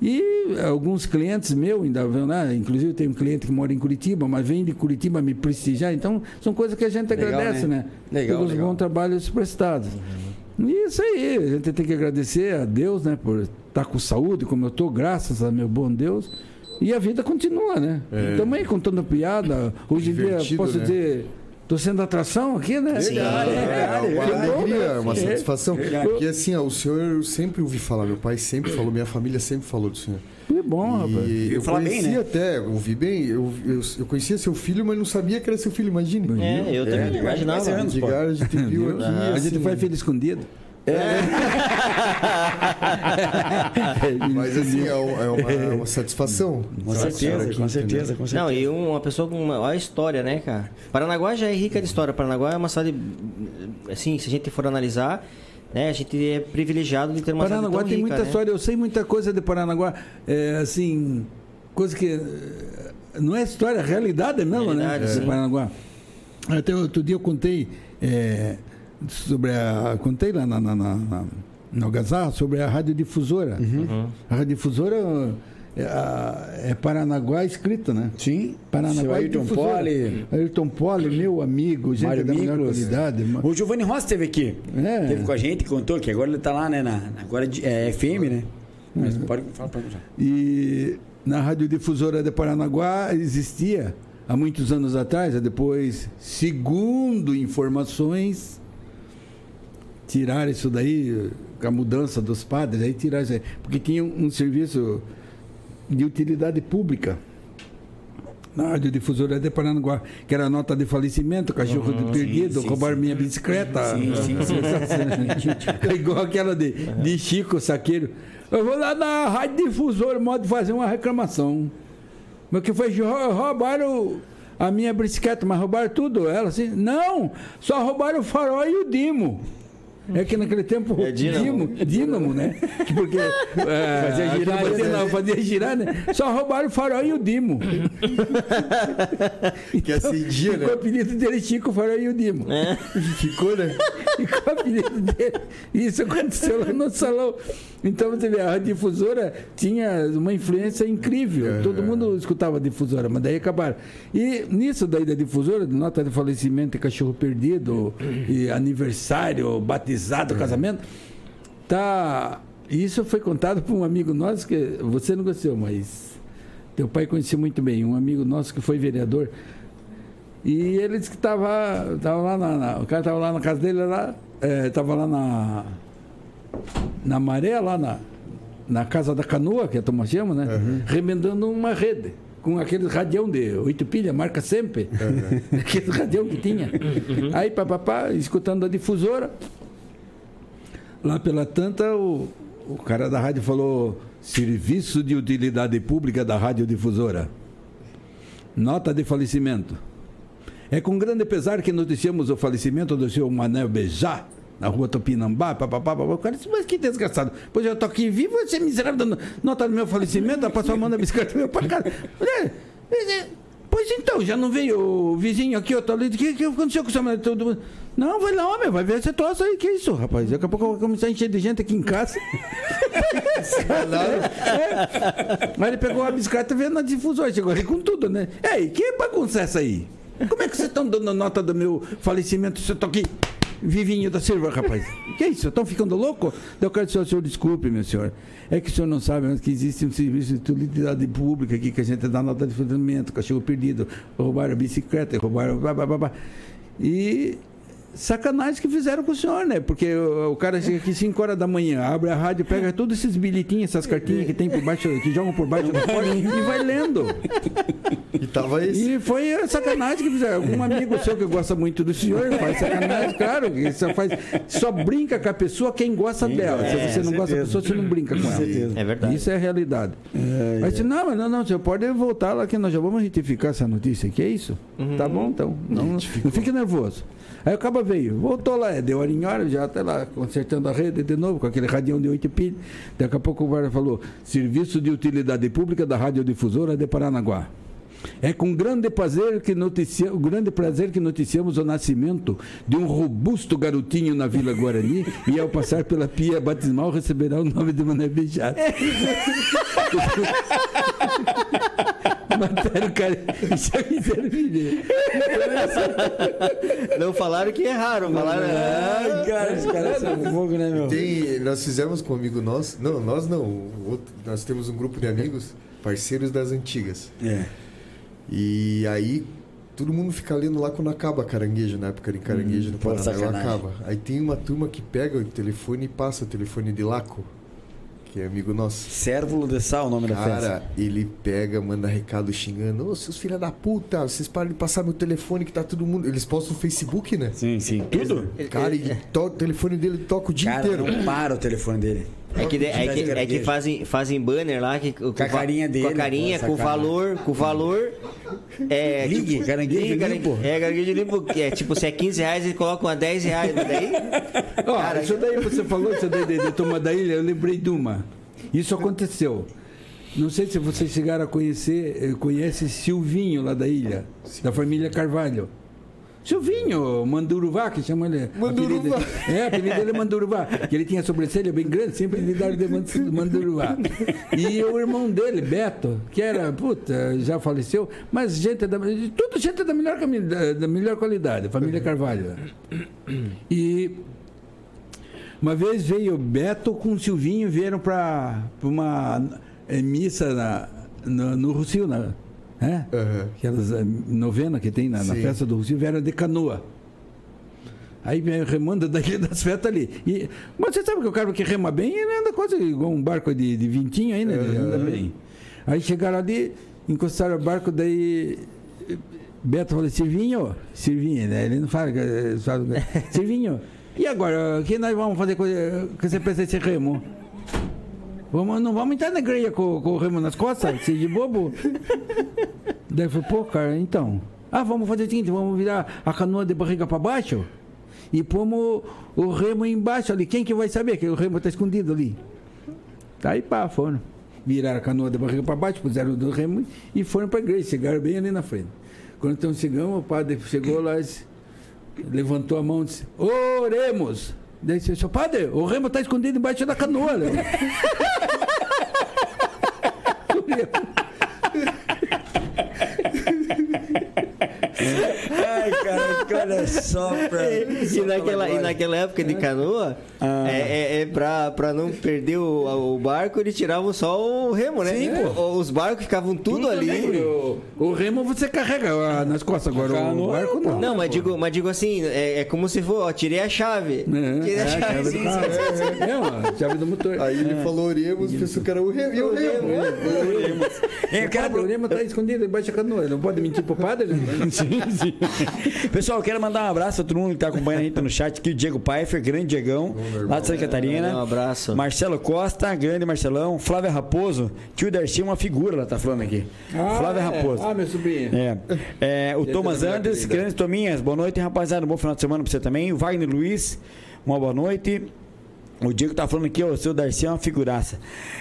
e alguns clientes meus ainda vão lá, inclusive tem um cliente que mora em Curitiba, mas vem de Curitiba me prestigiar. Então, são coisas que a gente legal, agradece, né? né? Legal, Pelos legal. bons trabalhos prestados. Uhum. E isso aí, a gente tem que agradecer a Deus, né, por estar com saúde, como eu estou, graças a meu bom Deus. E a vida continua, né? Também contando piada. Hoje em dia, posso né? dizer, tô sendo atração aqui, né? Sim. É, verdade, uma Que bom, alegria, né? uma É. satisfação. Verdade. Porque assim, ó, o senhor eu sempre ouvi falar, meu pai sempre falou, minha família sempre falou do senhor. Que bom, rapaz. E eu falar bem, né? até, ouvi bem, eu, eu, eu conhecia seu filho, mas não sabia que era seu filho, imagine. É, eu também não imaginava. Anos, De a gente viu aqui. A gente faz filho escondido. Mas assim, é, um- é uma, é uma satisfação. Com certeza, aqui, com certeza, com certeza. Não, e uma pessoa com uma. Olha a história, né, cara? Paranaguá já é rica de história. Paranaguá é uma cidade. Assim, se a gente for analisar, né, a gente é privilegiado de ter uma Paranaguá tem rica, muita né? história, eu sei muita coisa de Paranaguá. É, assim, coisa que. Não é história, é realidade mesmo, Realidade, né? sim. De Paranaguá. Até outro dia eu contei é, sobre a. Contei lá na, na, na, na, na Algazarra sobre a radiodifusora. Uhum. A radiodifusora é, é Paranaguá escrito, né? Sim. Paranaguá Ayrton Difusora. Poli. Ayrton Poli, meu amigo, gente Mário da melhor qualidade. O Giovanni Rossi esteve aqui. É. Teve com a gente, contou que agora ele tá lá, né? Na, agora é FM, né? Mas pode falar já. E na radiodifusora de Paranaguá existia há muitos anos atrás, depois, segundo informações, tiraram isso daí, com a mudança dos padres, aí tiraram isso aí, porque tinha um serviço de utilidade pública. Na radiodifusora de Paranaguá, que era nota de falecimento, cachorro de perdido, sim, roubaram minha bicicleta. Sim, sim, sim. Igual aquela de, de Chico Saqueiro. Eu vou lá na rádio difusora, modo fazer uma reclamação. Mas que foi? Rou- Roubaram a minha bicicleta, mas roubaram tudo. Ela assim, não, só roubaram o farol e o dimo. É que naquele tempo, É dínamo. dínamo, né? Que Porque é, Fazia girar, fazia, né? não, fazia girar, né? Só roubaram o farol e o dimo. Que acendia, Ficou o né? apelido dele Chico Farol e o Dimo. Ficou, né? Ficou o apelido dele. Isso aconteceu lá no salão. Então você vê, a difusora tinha uma influência incrível. Todo mundo escutava a difusora, mas daí acabaram. E nisso daí da difusora, nota de falecimento e cachorro perdido, e aniversário, batizado, casamento, tá. Isso foi contado por um amigo nosso que você não gostou, mas teu pai conhecia muito bem, um amigo nosso que foi vereador. E ele disse que estava tava lá na, na- O cara estava lá na casa dele, lá, estava lá na. Na maré, lá na, na casa da canoa, que a turma chama, né? Remendando uma rede. Com aquele radião de oito pilhas, marca sempre. aquele radião que tinha. Aí, papapá, escutando a difusora. Lá pela tanta, o, o cara da rádio falou: Serviço de utilidade pública da radiodifusora. Nota de falecimento. É com grande pesar que noticiamos o falecimento do senhor Manel Bejá, na rua Tupinambá, papapá, papapá. O cara disse, mas que desgraçado. Pois eu tô aqui vivo, você é miserável, dando nota do meu falecimento, a mão na bicicleta meu pai, cara. É, é, Pois então, já não veio o vizinho aqui, outro ali, o que, que aconteceu com o seu marido? Todo mundo- Não, vai lá, homem, vai ver esse troço aí, que isso, rapaz? Daqui a pouco eu vou começar a encher de gente aqui em casa. É. Mas ele pegou a bicicleta e veio na difusora, chegou ali com tudo, né? Ei, que bagunça é essa aí? Como é que vocês estão dando nota do meu falecimento se eu tô aqui vivinho da Silva, rapaz? Que isso? Estão ficando louco? Eu quero que o senhor desculpe, meu senhor. É que o senhor não sabe mas que existe um serviço de utilidade pública aqui que a gente dá nota de fundamento, cachorro perdido, roubaram a bicicleta, roubaram. Blá, blá, blá, blá. E sacanagem que fizeram com o senhor, né? Porque o, o cara chega aqui 5 horas da manhã, abre a rádio, pega todos esses bilhetinhos, essas cartinhas que tem por baixo, que jogam por baixo da porta e vai lendo. E tava esse. E foi a sacanagem que fizeram. Algum amigo seu que gosta muito do senhor faz sacanagem, claro. que Só, faz, só brinca com a pessoa quem gosta dela. Se é, você não gosta da certeza. pessoa, você não brinca com ela. certeza. É verdade. Isso é a realidade. Aí disse, não, mas não, não, você pode voltar lá que nós já vamos retificar essa notícia. Que é isso? Tá bom, então. Não, não fique nervoso. Aí o cabo veio, voltou lá, deu hora em hora, já até lá consertando a rede de novo, com aquele radião de oito pilhas. Daqui a pouco o guarda falou: Serviço de Utilidade Pública da Radiodifusora de Paranaguá. É com grande prazer que noticia, o grande prazer que noticiamos o nascimento de um robusto garotinho na Vila Guarani e ao passar pela pia batismal receberá o nome de Mané Beijado. Mataram o cara e só quiseram viver. Não falaram que erraram, falaram. Ah, cara, os caras são fogo, né, meu? Tem, nós fizemos com um amigo nosso. Não, nós não. outro- nós temos um grupo de amigos, parceiros das antigas. É. E aí todo mundo fica lendo lá quando acaba caranguejo, na época de caranguejo no pô, Paraná, acaba. Aí tem uma turma que pega o telefone e passa o telefone de Laco, que é amigo nosso. Cérvulo de Sal, o nome da festa. Cara, ele pega, manda recado xingando, ô seus filha da puta, vocês param de passar meu telefone que tá todo mundo. Eles postam no Facebook, né? Sim, sim. Tudo? Cara, e to- o telefone dele toca o dia Cara, inteiro. não para o telefone dele. É que, é que, é que fazem, fazem banner lá que, com, a carinha dele, Com a carinha, pô, com o valor, com o valor. É, Ligue, caranguejo ligue, limpo. É, caranguejo limpo. que É, tipo, se é 15 reais, eles colocam a 10 reais. Daí. Ó, Cara, isso daí você falou, isso daí de, de Toma da Ilha, eu lembrei de uma. Isso aconteceu. Não sei se vocês chegaram a conhecer, eh, conhece Silvinho lá da ilha, da família Carvalho. Silvinho, Manduruvá, que chama ele. Manduruvá. apelido- É, apelido dele é Manduruvá. Que ele tinha sobrancelha bem grande, sempre lhe daram de Mand- Manduruvá. E o irmão dele, Beto, que era, puta, já faleceu, mas gente da. Tudo gente da melhor, da, melhor qualidade, família Carvalho. E uma vez veio o Beto com o Silvinho, vieram para uma eh, missa na, no, no Rocio, na, né? Aham. Aquelas eh, novena que tem na, na festa do Rocio, vieram de canoa. Aí vem remando da Ilha das Fetas ali. E, mas você sabe que o cara que rema bem, ele anda quase igual um barco de, de vintinho aí, né? Ele anda bem. Aí chegaram ali, encostaram o barco, daí Beto falou, Silvinho, Silvinho, né? Ele não fala, eh, fala Silvinho, e agora, o que nós vamos fazer com, com esse esse remo? Vamos, não vamos entrar na igreja com, com o remo nas costas, se de bobo? Daí eu falei, pô, cara, então. Ah, vamos fazer o seguinte, vamos virar a canoa de barriga para baixo e pomos o remo embaixo ali. Quem que vai saber que o remo está escondido ali? Aí pá, foram. Viraram a canoa de barriga para baixo, puseram o do remo e foram para a igreja. Chegaram bem ali na frente. Quando então chegamos, o padre chegou lá e levantou a mão e disse: Oremos! Daí disse: Seu padre, o remo está escondido embaixo da canoa. né?" Ai, cara, olha só pra. E naquela, e naquela época de canoa, Ah. é, é, é pra, pra não perder o, o barco, eles tiravam só o remo, né? Sim, O- Os barcos ficavam tudo, ali. O, o remo você carrega ah, nas costas, agora o Canoa, barco não. Não, mas digo, mas digo assim, é, é como se for, ó, tirei a chave. É, tirei a é, chave. chave do carro. É, chave do motor. Aí ele falou oremos, pensou que era o remo. E o remo? É, eu O padre, o remo está escondido embaixo da canoa. Ele não pode mentir pro padre? né? Sim, sim. Pessoal, eu quero mandar um abraço a todo mundo que está acompanhando a gente no chat aqui. O Diego Pfeiffer, grande Diegão, lá de Santa Catarina. Um abraço. Marcelo Costa, grande Marcelão. Flávia Raposo, tio Darcy é uma figura, ela tá falando aqui. Flávia é. Raposo. Ah, meu sobrinho. É. É, o Dentro Thomas querida. grandes Tominhas, boa noite, rapaziada. Um bom final de semana pra você também. O Wagner Luiz, uma boa noite. O Diego tá falando aqui, ó, o seu Darcy é uma figuraça.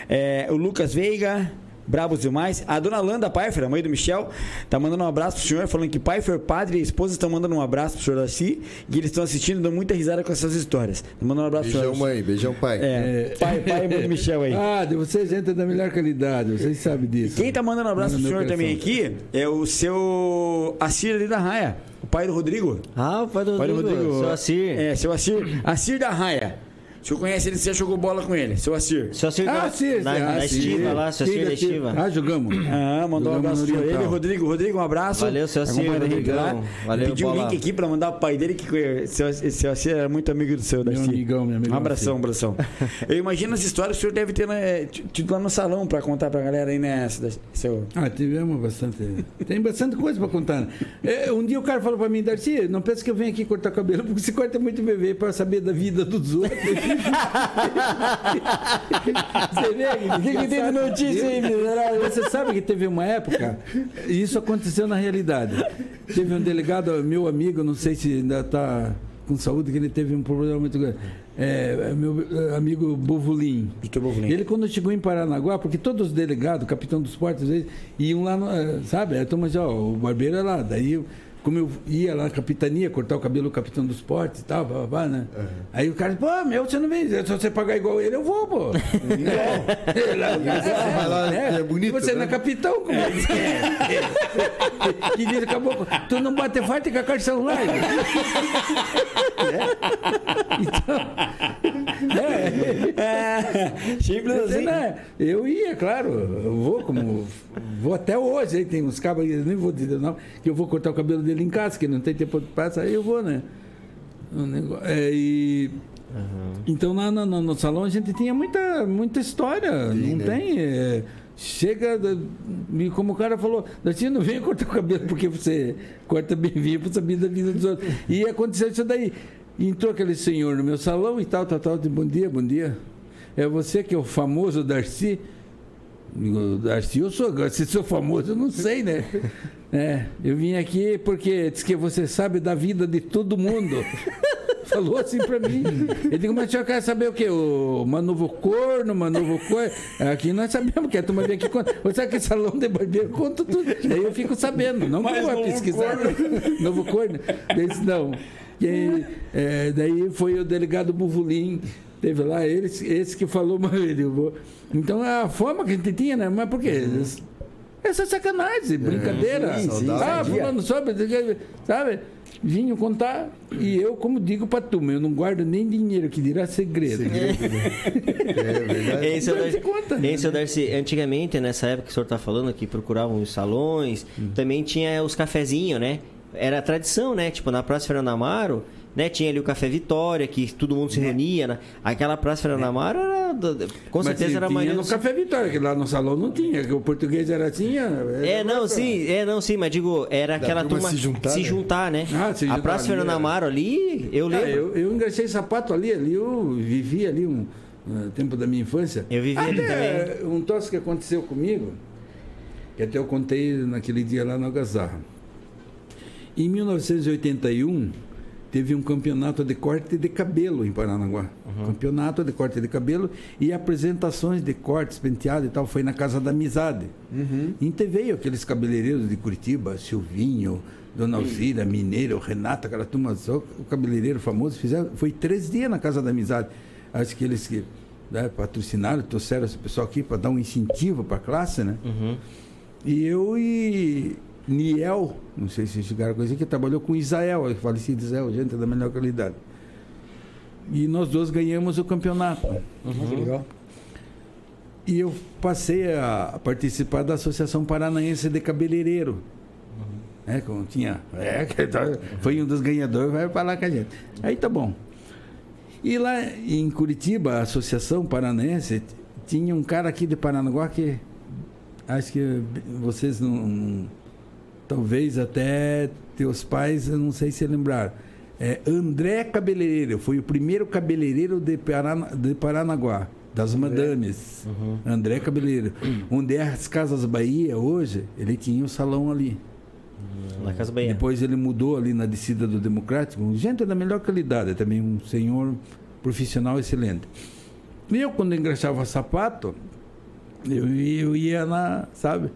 É, o Lucas Veiga, Brabos demais. A dona Landa Pfeiffer, a mãe do Michel, tá mandando um abraço pro senhor, falando que Pfeiffer, padre e esposa estão mandando um abraço pro senhor Darcy, e eles estão assistindo, dando muita risada com essas histórias. Tá mandando um abraço pro Beijão, senhor. mãe. Beijão, pai. É, pai, pai e mãe do Michel aí. Ah, de vocês gente da melhor qualidade, vocês sabem disso. Quem tá mandando um abraço Manda pro senhor também aqui é o seu Assir ali da Raia, o pai do Rodrigo. Ah, o pai do Pai do Rodrigo, Rodrigo. seu Assir. É, seu Assir. Assir da Raia. O senhor conhece ele, você já jogou bola com ele, seu Assir. Seu Assir Ah, na, sim, na, sim, na ah, estiva lá, seu Assir da estiva. Ah, jogamos. Ah, mandou um abraço pra ele. Rodrigo, Rodrigo, um abraço. Valeu, seu Assir, Rodrigão. lá. Valeu, Pediu o bola. link aqui pra mandar pro pai dele, que seu, seu Assir era muito amigo do seu, Meu Darcy. amigão, meu amigão, Um abração, sim. abração. Eu imagino essa história que o senhor deve ter né, tido lá no salão pra contar pra galera aí, né, seu... Ah, tivemos bastante. Tem bastante coisa pra contar. né? É, um dia o cara falou pra mim, Darcy, não pensa que eu venho aqui cortar cabelo, porque você corta muito bebê pra saber da vida dos outros. você vê? O que, que tem de notícia aí, miserável? Você sabe que teve uma época, e isso aconteceu na realidade. Teve um delegado, meu amigo, não sei se ainda está com saúde, que ele teve um problema muito grande. É, meu eh, amigo Bovulim. Bovulim. Ele, quando chegou em Paranaguá, porque todos os delegados, capitão dos portos, iam lá, no, eh, sabe? A turma dizia, ó, o barbeiro é lá. Daí como eu ia lá na capitania cortar o cabelo do capitão do esporte e tal, blá, blá, blá, né? Aí o cara, pô, meu, você não vem, se você pagar igual ele, eu vou, pô. Lá, é bonito, E você né? não é capitão, como é que é? Que diz, acabou, tu não bate forte com a carção lá. Então, é, É, simples Você, assim. né? Eu ia, claro. Eu vou como. Vou até hoje. Aí tem uns cabos, eu nem vou dizer não, que eu vou cortar o cabelo dele em casa, que não tem tempo de passar, aí eu vou, né? É, e, Então lá no, no- no salão a gente tinha muita, muita história. não né? tem. é, chega. E como o cara falou, Darcy, não vem cortar o cabelo porque você corta bem para saber da vida dos outros. E aconteceu isso daí. Entrou aquele senhor no meu salão e tal, tal, tal. disse, Bom dia, bom dia. É você que é o famoso Darcy? Digo, Darcy, eu sou, se sou famoso, eu não sei, né? É, eu vim aqui porque diz que você sabe da vida de todo mundo. Falou assim pra mim. Ele disse, mas o senhor quer saber o quê? O, uma novo corno, uma novo cor? Aqui nós sabemos que a turma vem aqui conta. Você sabe que salão de barbeiro conta tudo. Aí eu fico sabendo, não Mas vou pesquisar. novo corno. Ele disse, não. E é, daí foi o delegado Buvulim, teve lá, ele, esse que falou, mas ele, eu vou- então a forma que a gente tinha, né? Mas por quê? Essa sacanagem, brincadeira. sim, sim, ah, fulano sobe, sabe? Vinham contar e eu, como digo pra turma, eu não guardo nem dinheiro, que dirá segredo. É verdade. Ei, seu Não, Darcy, te conta, né? Darcy, antigamente, nessa época que o senhor tá falando, que procuravam os salões, Hum. também tinha os cafezinhos, né? Era tradição, né? Tipo, na Praça Fernando Amaro, né? Tinha ali o Café Vitória, que todo mundo se reunia. Né? Aquela Praça Fernando Amaro era, com Mas certeza era tinha mais... no Café Vitória, que lá no salão não tinha, que o português era assim. É, não, sim, é, não, sim, mas digo, era aquela turma turma se juntar, né? juntar, né? Ah, se a juntar Praça ali, Fernando é. Amaro ali, eu Ah, lembro. eu, eu engraxei sapato ali, ali eu vivi ali um uh, tempo da minha infância. Eu vivi ali Até um troço que aconteceu comigo, que até eu contei naquele dia lá na Algazarra. Em 1981, teve um campeonato de corte de cabelo em Paranaguá. Campeonato de corte de cabelo e apresentações de cortes, penteado e tal, foi na Casa da Amizade. Então veio aqueles cabeleireiros de Curitiba, Silvinho, Dona Alzira, Mineiro, Renato, aquela turma, só o cabeleireiro famoso, fizeram, foi três dias na Casa da Amizade. Acho que eles que né, patrocinaram, trouxeram esse pessoal aqui para dar um incentivo para a classe, né? E eu e Niel, não sei se chegaram a conhecer, que trabalhou com Israel, o falecido Israel, gente da melhor qualidade. E nós dois ganhamos o campeonato. Que legal. E eu passei a participar da Associação Paranaense de Cabeleireiro. É, como tinha. É, tá- foi um dos ganhadores, vai falar com a gente. Aí tá bom. E lá em Curitiba, a Associação Paranaense tinha um cara aqui de Paranaguá que acho que vocês não. Talvez até teus pais, eu não sei se lembraram. É André Cabeleireiro, foi o primeiro cabeleireiro de, Parana, de Paranaguá, das madames. André Cabeleireiro. Onde é as Casas Bahia hoje, ele tinha o salão ali. Na Casa Bahia. Depois ele mudou ali na descida do Democrático. Gente da melhor qualidade, também um senhor profissional excelente. Eu, quando engraxava sapato, eu, eu ia na, sabe,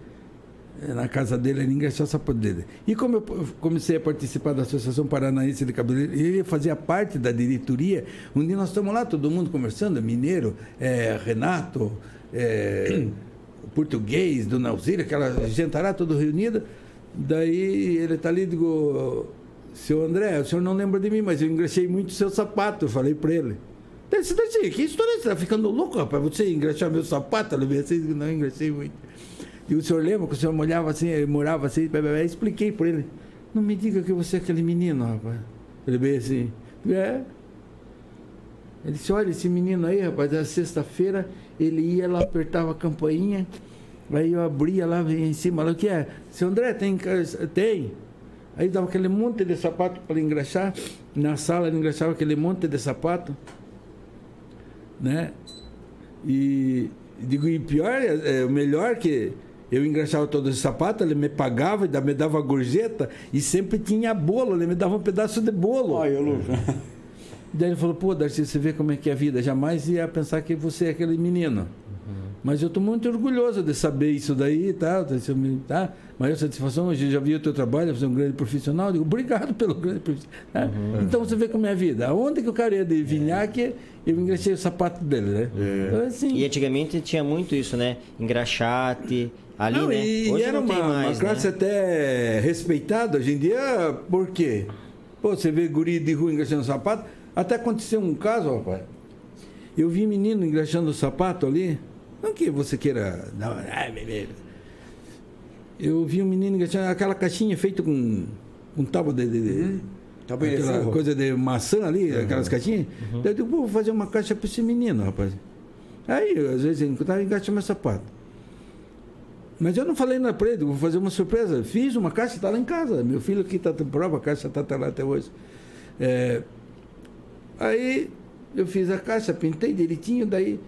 na casa dele, ele o sapato dele. E como eu comecei a participar da Associação Paranaense de Cabeleireiro, ele fazia parte da diretoria. Um dia nós estamos lá, todo mundo conversando, mineiro, eh, Renato, eh, português, Dona Alzira, aquela gentará toda reunida. Daí ele está ali, digo, seu André, o senhor não lembra de mim, mas eu engraxei muito seu sapato, eu falei para ele. Disse, que história é essa? Está ficando louco, rapaz? Você engraxar meu sapato? Eu levei assim, não engraxei muito. E o senhor lembra que o senhor molhava assim, ele morava assim, blá, blá, blá, expliquei para ele. Não me diga que você é aquele menino, rapaz. Ele veio assim, é. Ele disse, olha, esse menino aí, rapaz, na sexta-feira, ele ia lá, apertava a campainha, aí eu abria lá, em cima, lá, o que é? Seu André, tem? Tem. Aí dava aquele monte de sapato para engraxar, na sala ele engraxava aquele monte de sapato, né? E digo, e pior, é, é, melhor que eu engraxava todos os sapatos, ele me pagava, ainda me dava gorjeta, e sempre tinha bolo, ele me dava um pedaço de bolo. Olha, eu, Lu. Daí ele falou, pô, Darcy, você vê como é que é a vida. Jamais ia pensar que você é aquele menino. Mas eu estou muito orgulhoso de saber isso daí e tal. Tá? Maior satisfação, a gente já viu o teu trabalho, você é um grande profissional. Eu digo, obrigado pelo grande profissional. Tá? Uhum. Então você vê como é a vida. Aonde que o cara ia de vinhaque, eu engraxei o sapato dele, né? É. Então, assim, E antigamente tinha muito isso, né? Engraxate, ali, não, né? E, Hoje era não tem uma, mais, uma classe né? até respeitada hoje em dia, por quê? Pô, você vê guri de rua engraxando sapato. Até aconteceu um caso, rapaz. Eu vi menino engraxando o sapato ali. Não que você queira. Não, bebê. Eu vi um menino engraxando aquela caixinha feita com, com tábua de. de, de de aquela coisa de maçã ali, aquelas caixinhas. Daí eu digo, pô, vou fazer uma caixa para esse menino, rapaz. Aí, às vezes, ele encontrava e engaixava meu sapato. Mas eu não falei nada para ele, vou fazer uma surpresa. Fiz uma caixa, está lá em casa. Meu filho aqui está prova, a caixa está lá até hoje. É, aí eu fiz a caixa, pintei direitinho, daí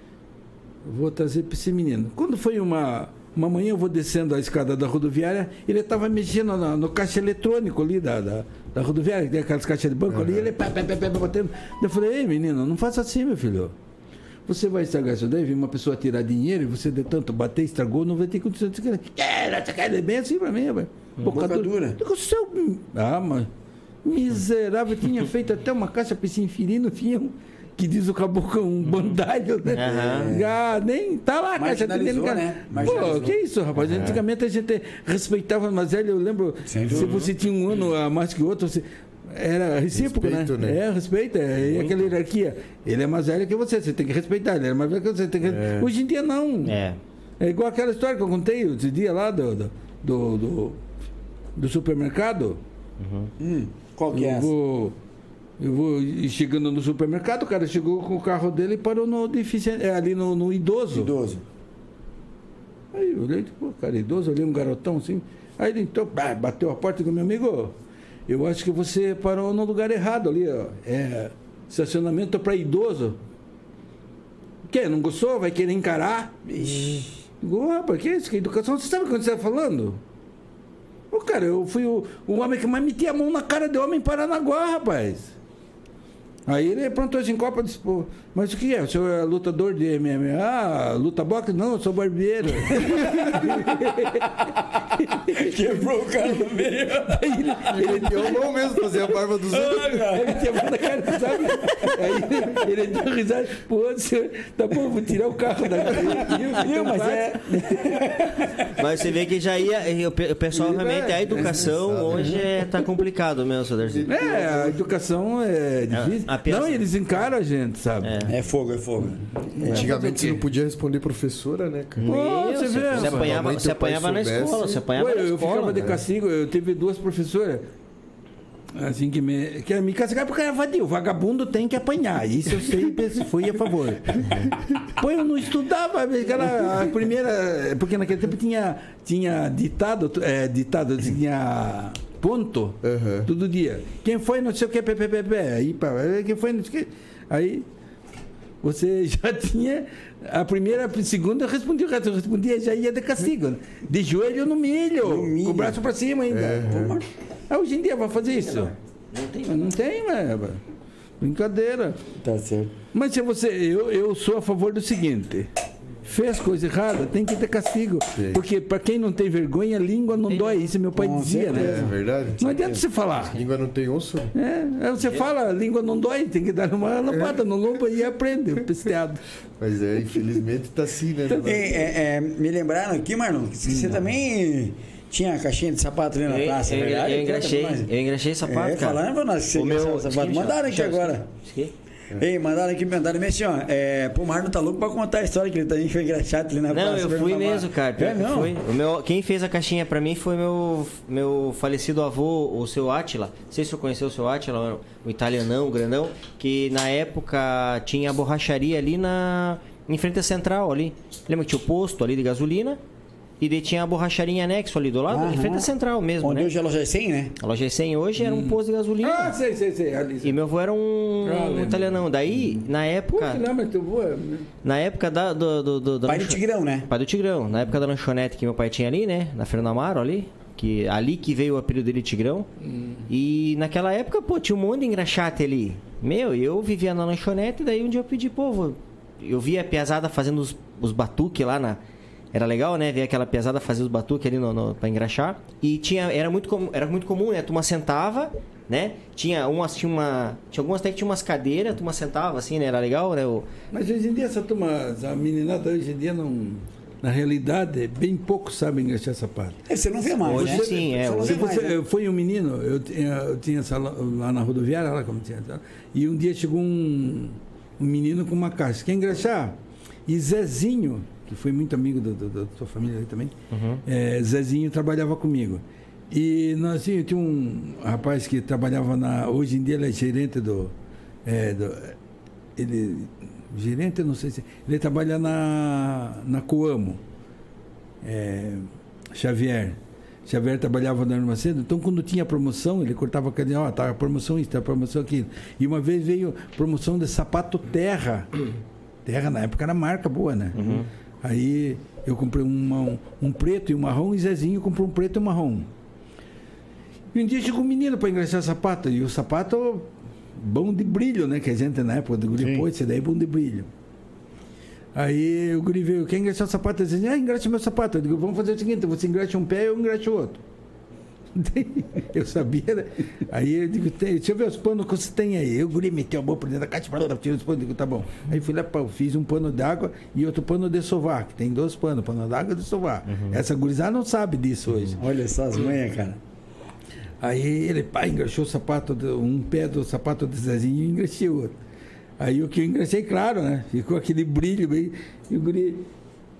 vou trazer para esse menino. Quando foi uma, uma manhã, eu vou descendo a escada da rodoviária, ele estava mexendo na- no caixa eletrônico ali da, da, da rodoviária, que tem aquelas caixas de banco ali, ele pá, pá, pá, pá, batendo. Eu falei, ei menino, não faça assim, meu filho. Você vai estragar isso daí, vem uma pessoa tirar dinheiro e você de tanto bater, estragou, não vai ter condição de. É bem assim pra mim, rapaz. Boca dura. Seu... Ah, mas miserável, tinha feito até uma caixa para esse infeliz, tinha um, que diz o caboclo, um bandalho, né? Aham. Ah, nem tá lá a caixa Marginalizou, dele, né? Pô, que isso, rapaz? Antigamente a gente respeitava mais velho, eu lembro, se você tinha um ano a mais que o outro, você... Era recíproco, Respeito, né? né? É, respeito, é, e aquela hierarquia. Ele é mais velho que você, você tem que respeitar. Ele é mais velho que você, tem que Hoje em dia, não. É. É igual aquela história que eu contei esse dia lá do, do, do, do- do supermercado. Hum, qual que é Eu essa? vou, eu vou chegando no supermercado, o cara chegou com o carro dele e parou no deficiente, é, ali no, no idoso. Idoso. Aí eu olhei, pô, cara, idoso, olhei um garotão assim. Aí ele então, bateu a porta com meu amigo. Eu acho que você parou no lugar errado ali, ó. É estacionamento para idoso. Quer? Não gostou? Vai querer encarar? Ixi. Digo, rapaz, que isso? Que educação? Você sabe o que você está falando? Ô, cara, eu fui o, o homem que mais metia a mão na cara de homem em Paranaguá, rapaz. Aí ele aprontou assim, copa disse, mas o que é? O senhor é lutador de MMA? Ah, luta boxe? Não, eu sou barbeiro. Quebrou o cara no meio. Eu não mesmo fazer a barba dos outros. Ele mão na cara, sabe? Aí ele, ele deu risada, pô, senhor, tá bom, vou tirar o carro daqui. Viu, mas é. Mas você vê que já ia. O pe- o pessoal Ele realmente, a educação é hoje é, tá complicado mesmo, Darcy. É, a educação é difícil. a Não, e eles encaram a gente, sabe? É. É fogo, é fogo. Antigamente Fazer o você não podia responder professora, né, cara? Meu, você você, vê, você apanhava, você apanhava na escola, você apanhava Pô, na eu escola. ficava de né? castigo, eu tive duas professoras. Assim que me, que me castigaram porque era vadio. Vagabundo tem que apanhar. Isso eu sempre fui a favor. Pô, eu não estudava. Aquela, a primeira. Porque naquele tempo tinha, tinha ditado, é, ditado, tinha ponto Aham. todo dia. Quem foi, não sei o que, PPPP. Aí, pá, quem foi, não sei o que. Aí. Você já tinha a primeira, a segunda, eu respondi o resto. Eu respondia, já ia de castigo. De joelho no milho, No milho. com o braço pra cima ainda. Mas- Ah, hoje em dia vai fazer isso? Não tem. Mas Não tem, né? Brincadeira. Tá certo. Mas se você. Eu, eu sou a favor do seguinte. Fez coisa errada, tem que ter castigo. Sim. Porque para quem não tem vergonha, a língua não dói. Isso meu pai Com dizia, É né? verdade? Não adianta você falar. Língua não tem osso? É, aí você fala, a língua não dói, tem que dar uma lampada no lombo e aprende, o pesteado. Mas é, infelizmente tá assim, né? É, é, é, me lembraram aqui, Marlon, que você também tinha a caixinha de sapato ali na Eu, praça, é eu, verdade? eu engraxei, eu engraxei sapato, É, cara. falando nós O meu sapato. Mandaram aqui agora. Ei, mandaram aqui, mandaram assim, ó. É, pô, o Marlon tá louco pra contar a história que ele foi engraxado ali na Não, praça. eu perguntar fui mesmo, cara. É, não? Foi. O meu, quem fez a caixinha pra mim foi meu, meu falecido avô, o seu Átila. Não sei se você conheceu o seu Átila, o italianão, o grandão, que na época tinha a borracharia ali na em frente à central ali. Lembra que tinha o posto ali de gasolina? E daí tinha a borracharia em anexo ali do lado, em frente à central mesmo, Onde né? hoje é loja 100, né? A loja 100 hoje era um posto de gasolina. Ah, sei, sei, sei. Ali. E meu avô era um, Ah, um lembro. italianão. Daí, na época. lembra teu vô? é- Na época da, do, do, do, da Pai do lancho- Tigrão, né? Pai do Tigrão. Na época da lanchonete que meu pai tinha ali, né? Na Fernando Amaro ali. Que, ali que veio o apelido dele Tigrão. E naquela época, pô, tinha um monte de engraxate ali. Meu, eu vivia na lanchonete, daí um dia eu pedi, pô, eu via a piazada fazendo os, os batuques lá na. Era legal, né? Ver aquela pesada fazer os batuques ali no, no, pra engraxar. E tinha, era, muito comum, era muito comum, né? A turma sentava, né? Tinha umas, tinha uma. Tinha algumas até que tinha umas cadeiras, a turma sentava assim, né? Era legal, né? O, Mas hoje em dia essa turma, a meninada hoje em dia não. Na realidade, bem poucos sabem engraxar sapato. É, você não vê mais, Hoje né? sim, é, hoje mais, você, né? eu fui um menino, eu tinha, eu tinha lá na rodoviária, lá como tinha, tá? e um dia chegou um, um menino com uma caixa, quer engraxar? E Zezinho, que foi muito amigo do- do- da sua família também, é, Zezinho trabalhava comigo. E nós tinha, tinha um rapaz que trabalhava na. Hoje em dia ele é gerente do. é, do- ele, gerente, não sei se. Ele trabalha na, na Coamo é, Xavier. Xavier trabalhava na Armacedo, então quando tinha promoção, ele cortava aquele, ó, tá promoção isso, tá promoção aquilo. E uma vez veio promoção de sapato terra. Terra na época era marca boa, né? Aí eu comprei um, um preto e um marrom, e Zezinho comprou um preto e um marrom. E um dia chegou um menino para engraxar sapato, e o sapato bom de brilho, né? Que a gente na época do guri, pô, esse daí é bom de brilho. Aí o guri veio, quer engraxar o sapato? Ele disse, ah, engraxa meu sapato. Eu digo, vamos fazer o seguinte, você engraxa um pé, eu engraxo o outro. Eu sabia, né? Aí eu digo, "Tem- deixa eu ver os panos que você tem aí. Eu, guri meteu a mão por dentro da caixa, tirou os panos, digo, tá bom. Aí fui lá, fiz um pano d'água e outro pano de sovar, que tem dois panos, pano d'água e de sovar. Essa gurizada não sabe disso hoje. Olha só as manhas, cara. Aí ele, pá, engraxou o sapato, um pé do sapato do Zezinho e engraxei o outro. Aí o que eu engraxei, claro, né? Ficou aquele brilho bem. E o guri,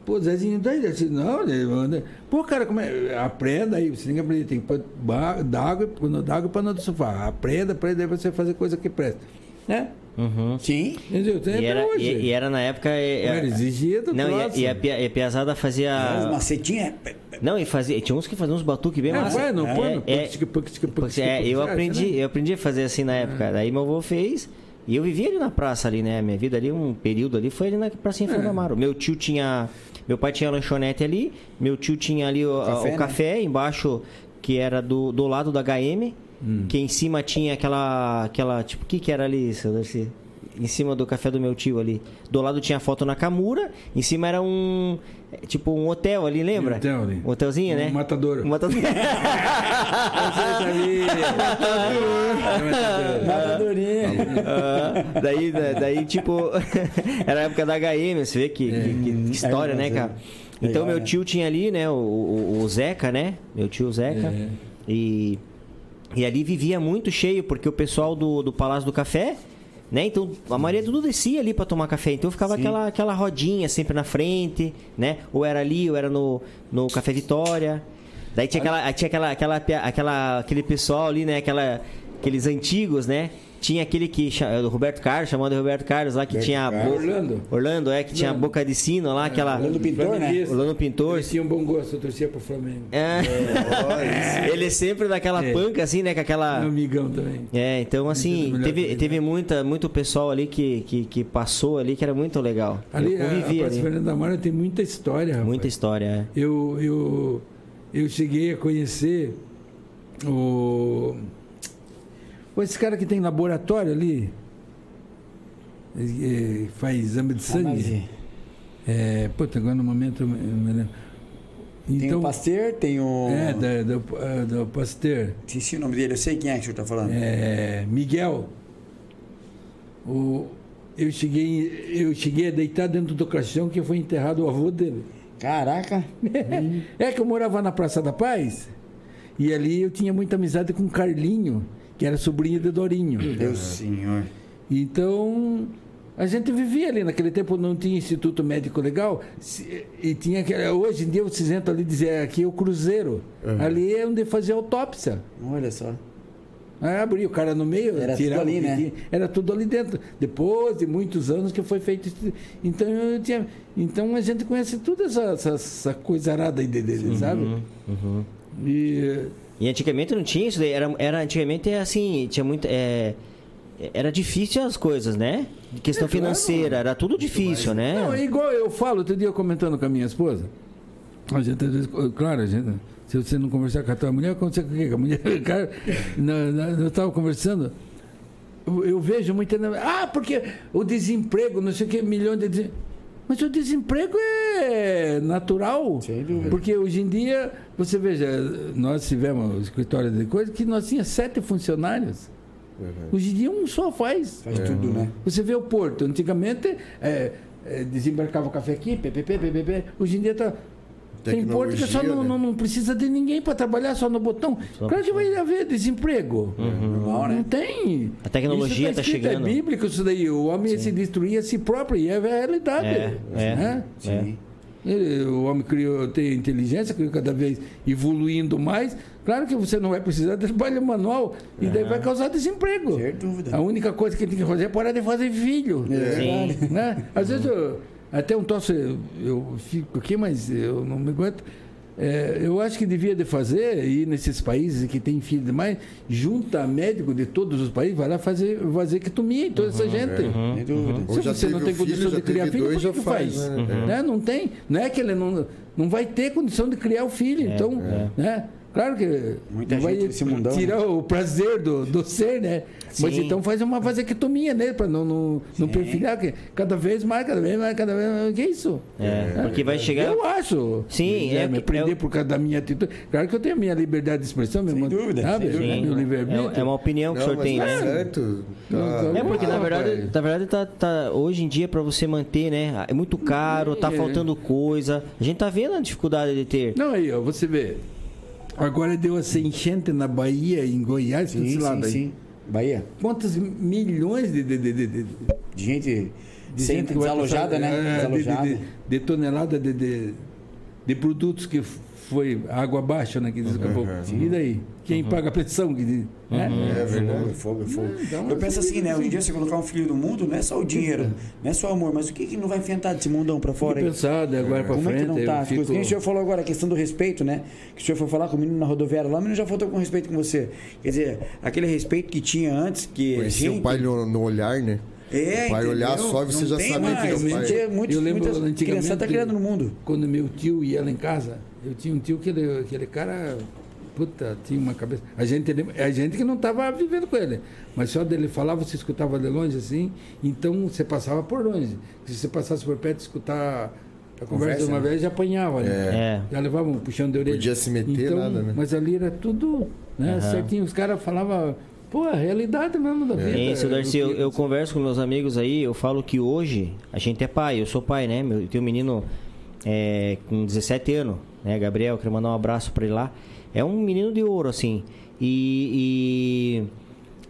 pô, Zezinho, daí, assim, não, né? Pô, cara, como é? Aprenda aí, você tem que aprender, tem que d'água, pano d'água e pano do sofá. Aprenda, aprenda, aí você fazer coisa que presta. Né? Sim. Entendeu? Tem e, até era, hoje. e, e era na época. é- Era exigido, Não, e a, e a, e a piazada Os fazia. macetinhos. Não, e fazia. Tinha uns que faziam uns batuques bem É, massa. vai no É, é, é, eu aprendi, né? eu aprendi a fazer assim na época. Daí meu avô fez. E eu vivia ali na praça ali, né? Minha vida ali, um período ali, foi ali na praça em É. Amaro. Meu tio tinha. Meu pai tinha lanchonete ali, meu tio tinha ali o Café, o né? café embaixo, que era do, do lado da HM, Hum. que em cima tinha aquela. aquela tipo, o que, que era ali, seu Darcy? Em cima do café do meu tio ali. Do lado tinha a foto na Camura, em cima era um. é, Tipo um hotel ali, lembra? Um hotel ali. Um hotelzinho, né? Um matadouro. Um matadouro. Matadorinha. Ah, daí, da- daí, tipo, era a época da HM, você vê que, que- que história, É, né, mas é cara? Então, legal, meu né? tio tinha ali, né, o, o, o Zeca, né? Meu tio Zeca. É. E, e ali vivia muito cheio, porque o pessoal do, do Palácio do Café, né? Então, a maioria tudo descia ali pra tomar café. Então, ficava aquela, aquela rodinha sempre na frente, né? Ou era ali, ou era no, no Café Vitória. Daí tinha aquela, tinha aquela, aquela, aquela, aquele pessoal ali, né? Aquela, aqueles antigos, né? Tinha aquele que cha- o Roberto Carlos, chamado de Roberto Carlos lá, que Roberto tinha a boca- Orlando. Orlando, é, que tinha a boca de sino lá, aquela. Orlando Pintor, né? Orlando Pintor. Eles tinham bom gosto, eu torcia pro Flamengo. É. Ele sempre daquela É. panca, assim, né? Com aquela. Meu amigão também. É, então assim, teve, coisa. teve muita, muito pessoal ali que, que, que passou ali que era muito legal. Ali, eu a, a convivi Praça ali. Fernando da Mara tem muita história, rapaz. Muita história, é. Eu, eu, eu cheguei a conhecer o. Pô, esse cara que tem laboratório ali, eh, faz exame de sangue. É, puta, agora no momento eu me- lembro. Tem o Pasteur, tem o. É, da, do, ah, do Pasteur. Esqueci o nome dele, eu sei quem é que o senhor está falando. É, Miguel. O, eu, cheguei, eu cheguei a deitar dentro do caixão que foi enterrado o avô dele. Caraca. É que eu morava na Praça da Paz e ali eu tinha muita amizade com o Carlinho, que era sobrinho de Dorinho. Deus senhor. Então, a gente vivia ali. Naquele tempo não tinha Instituto Médico Legal. se- E tinha aquele- Hoje em dia vocês entram ali e dizem, aqui é o Cruzeiro. Ali é onde fazia autópsia. Olha só. Aí abria o cara no meio, Era tirava tudo ali, né? Era tudo ali dentro. Depois de muitos anos que foi feito isso. Então eu tinha. Então a gente conhece toda essa, essa, essa coisa arada aí de- dele, sabe? Uhum. E E antigamente não tinha isso daí, era, era antigamente assim, tinha muito. é, era difícil as coisas, né? De questão É, claro. financeira, era tudo difícil, né? Não, é igual eu falo, outro dia comentando com a minha esposa. A gente, às vezes, claro, a gente, se você não conversar com a tua mulher, conversa com quem? Com a mulher, cara, na- na- eu estava conversando, eu, eu vejo muita. Ah, porque o desemprego, não sei o que, milhão de. desem- Mas o desemprego é natural. Sem dúvida. Porque hoje em dia, você veja, nós tivemos um escritório de coisa que nós tínhamos sete funcionários. Hoje em dia um só faz. Faz tudo, né? Você vê o porto, antigamente é, é, desembarcava o café aqui, PPP, PPP. Hoje em dia tá. Tem porto que só não, né? não, não precisa de ninguém para trabalhar só no botão. claro que vai haver desemprego. Normal, Não né? tem. A tecnologia Isso tá escrito, chegando. É bíblico isso daí. O homem se destruía a si próprio e é a realidade. É, é. né? Sim. Ele- o homem criou, tem inteligência, criou cada vez evoluindo mais. Claro que você não vai precisar de trabalho manual e daí vai causar desemprego. Sem dúvida. A única coisa que tem que fazer é parar de fazer filho. Sim. Né? Às vezes eu até um tosse, eu fico aqui, mas eu não me aguento. É, eu acho que devia de fazer, ir nesses países que tem filho demais, junta médico de todos os países, vai lá fazer vasectomia em toda essa gente. Sem dúvida. Ou Se você não tem filho, condição de criar filho, dois, por que já que faz? faz, né? Né? Não tem. Não é que ele não, não vai ter condição de criar o filho. então, né? Claro que Muita vai nesse mundão, tirar o prazer do, do ser, né? Mas Sim. então faz uma vasectomia nele, para não, não, não perfilhar, que cada vez mais, cada vez mais, cada vez mais. Que isso? É, porque vai chegar. Eu acho. Sim, é, é me que- prender é o- por causa da minha atitude. Claro que eu tenho a minha liberdade de expressão, meu Sem irmão. dúvida, Sabe? sem dúvida. Meu livre-arbítrio. É, é uma opinião que o Não, senhor mas tem, tá né? certo. Tá- É porque na verdade, na verdade tá, tá- hoje em dia para você manter, né? É muito caro, tá É. faltando coisa. A gente tá vendo a dificuldade de ter. Não, aí, ó, você vê. Agora deu essa enchente na Bahia, em Goiás, Sim, esse lado sim, aí. sim. Bahia. Quantos milhões de, de, de, de, gente, de gente desalojada, né? é, de- Desalojada. De, de, de tonelada de, de, de produtos que foi água abaixo, né? Que descapou. E daí? Quem paga a pressão? Que, né? É verdade. Fogo, fogo, fogo. Então, Eu penso assim, né? Hoje em dia, você colocar um filho no mundo, não é só o dinheiro, não é só o amor, mas o que, que não vai enfrentar desse mundão pra fora aí? pensado, agora pra Como é frente. que não tá? fico- coisas que o senhor falou agora, a questão do respeito, né? Que o senhor foi falar com o menino na rodoviária lá, o menino já faltou com respeito com você. Quer dizer, aquele respeito que tinha antes, que. Conhecia gente- o pai no, no olhar, né? É, o pai olhar entendeu? só e você Não já tem sabia que mais, era o pai. muitos- Eu lembro muitas tá criando no mundo. Quando meu tio ia lá em casa, eu tinha um tio que ele, aquele cara, puta, tinha uma cabeça. A gente, a gente que não estava vivendo com ele, mas só dele falar, você escutava de longe assim, então você passava por longe. Se você passasse por perto, escutar a conversa, Conversa, uma né? vez, já apanhava. Né? É. Já levava um puxão de orelha. Podia se meter, então, nada, né? Mas ali era tudo né, certinho. Os caras falavam, pô, a realidade mesmo da vida. Hein, seu Darcy, eu, eu converso com meus amigos aí, eu falo que hoje a gente é pai, eu sou pai, né? Meu, eu tenho um menino é, com 17 anos, né? Gabriel, quero mandar um abraço pra ele lá. É um menino de ouro, assim. E,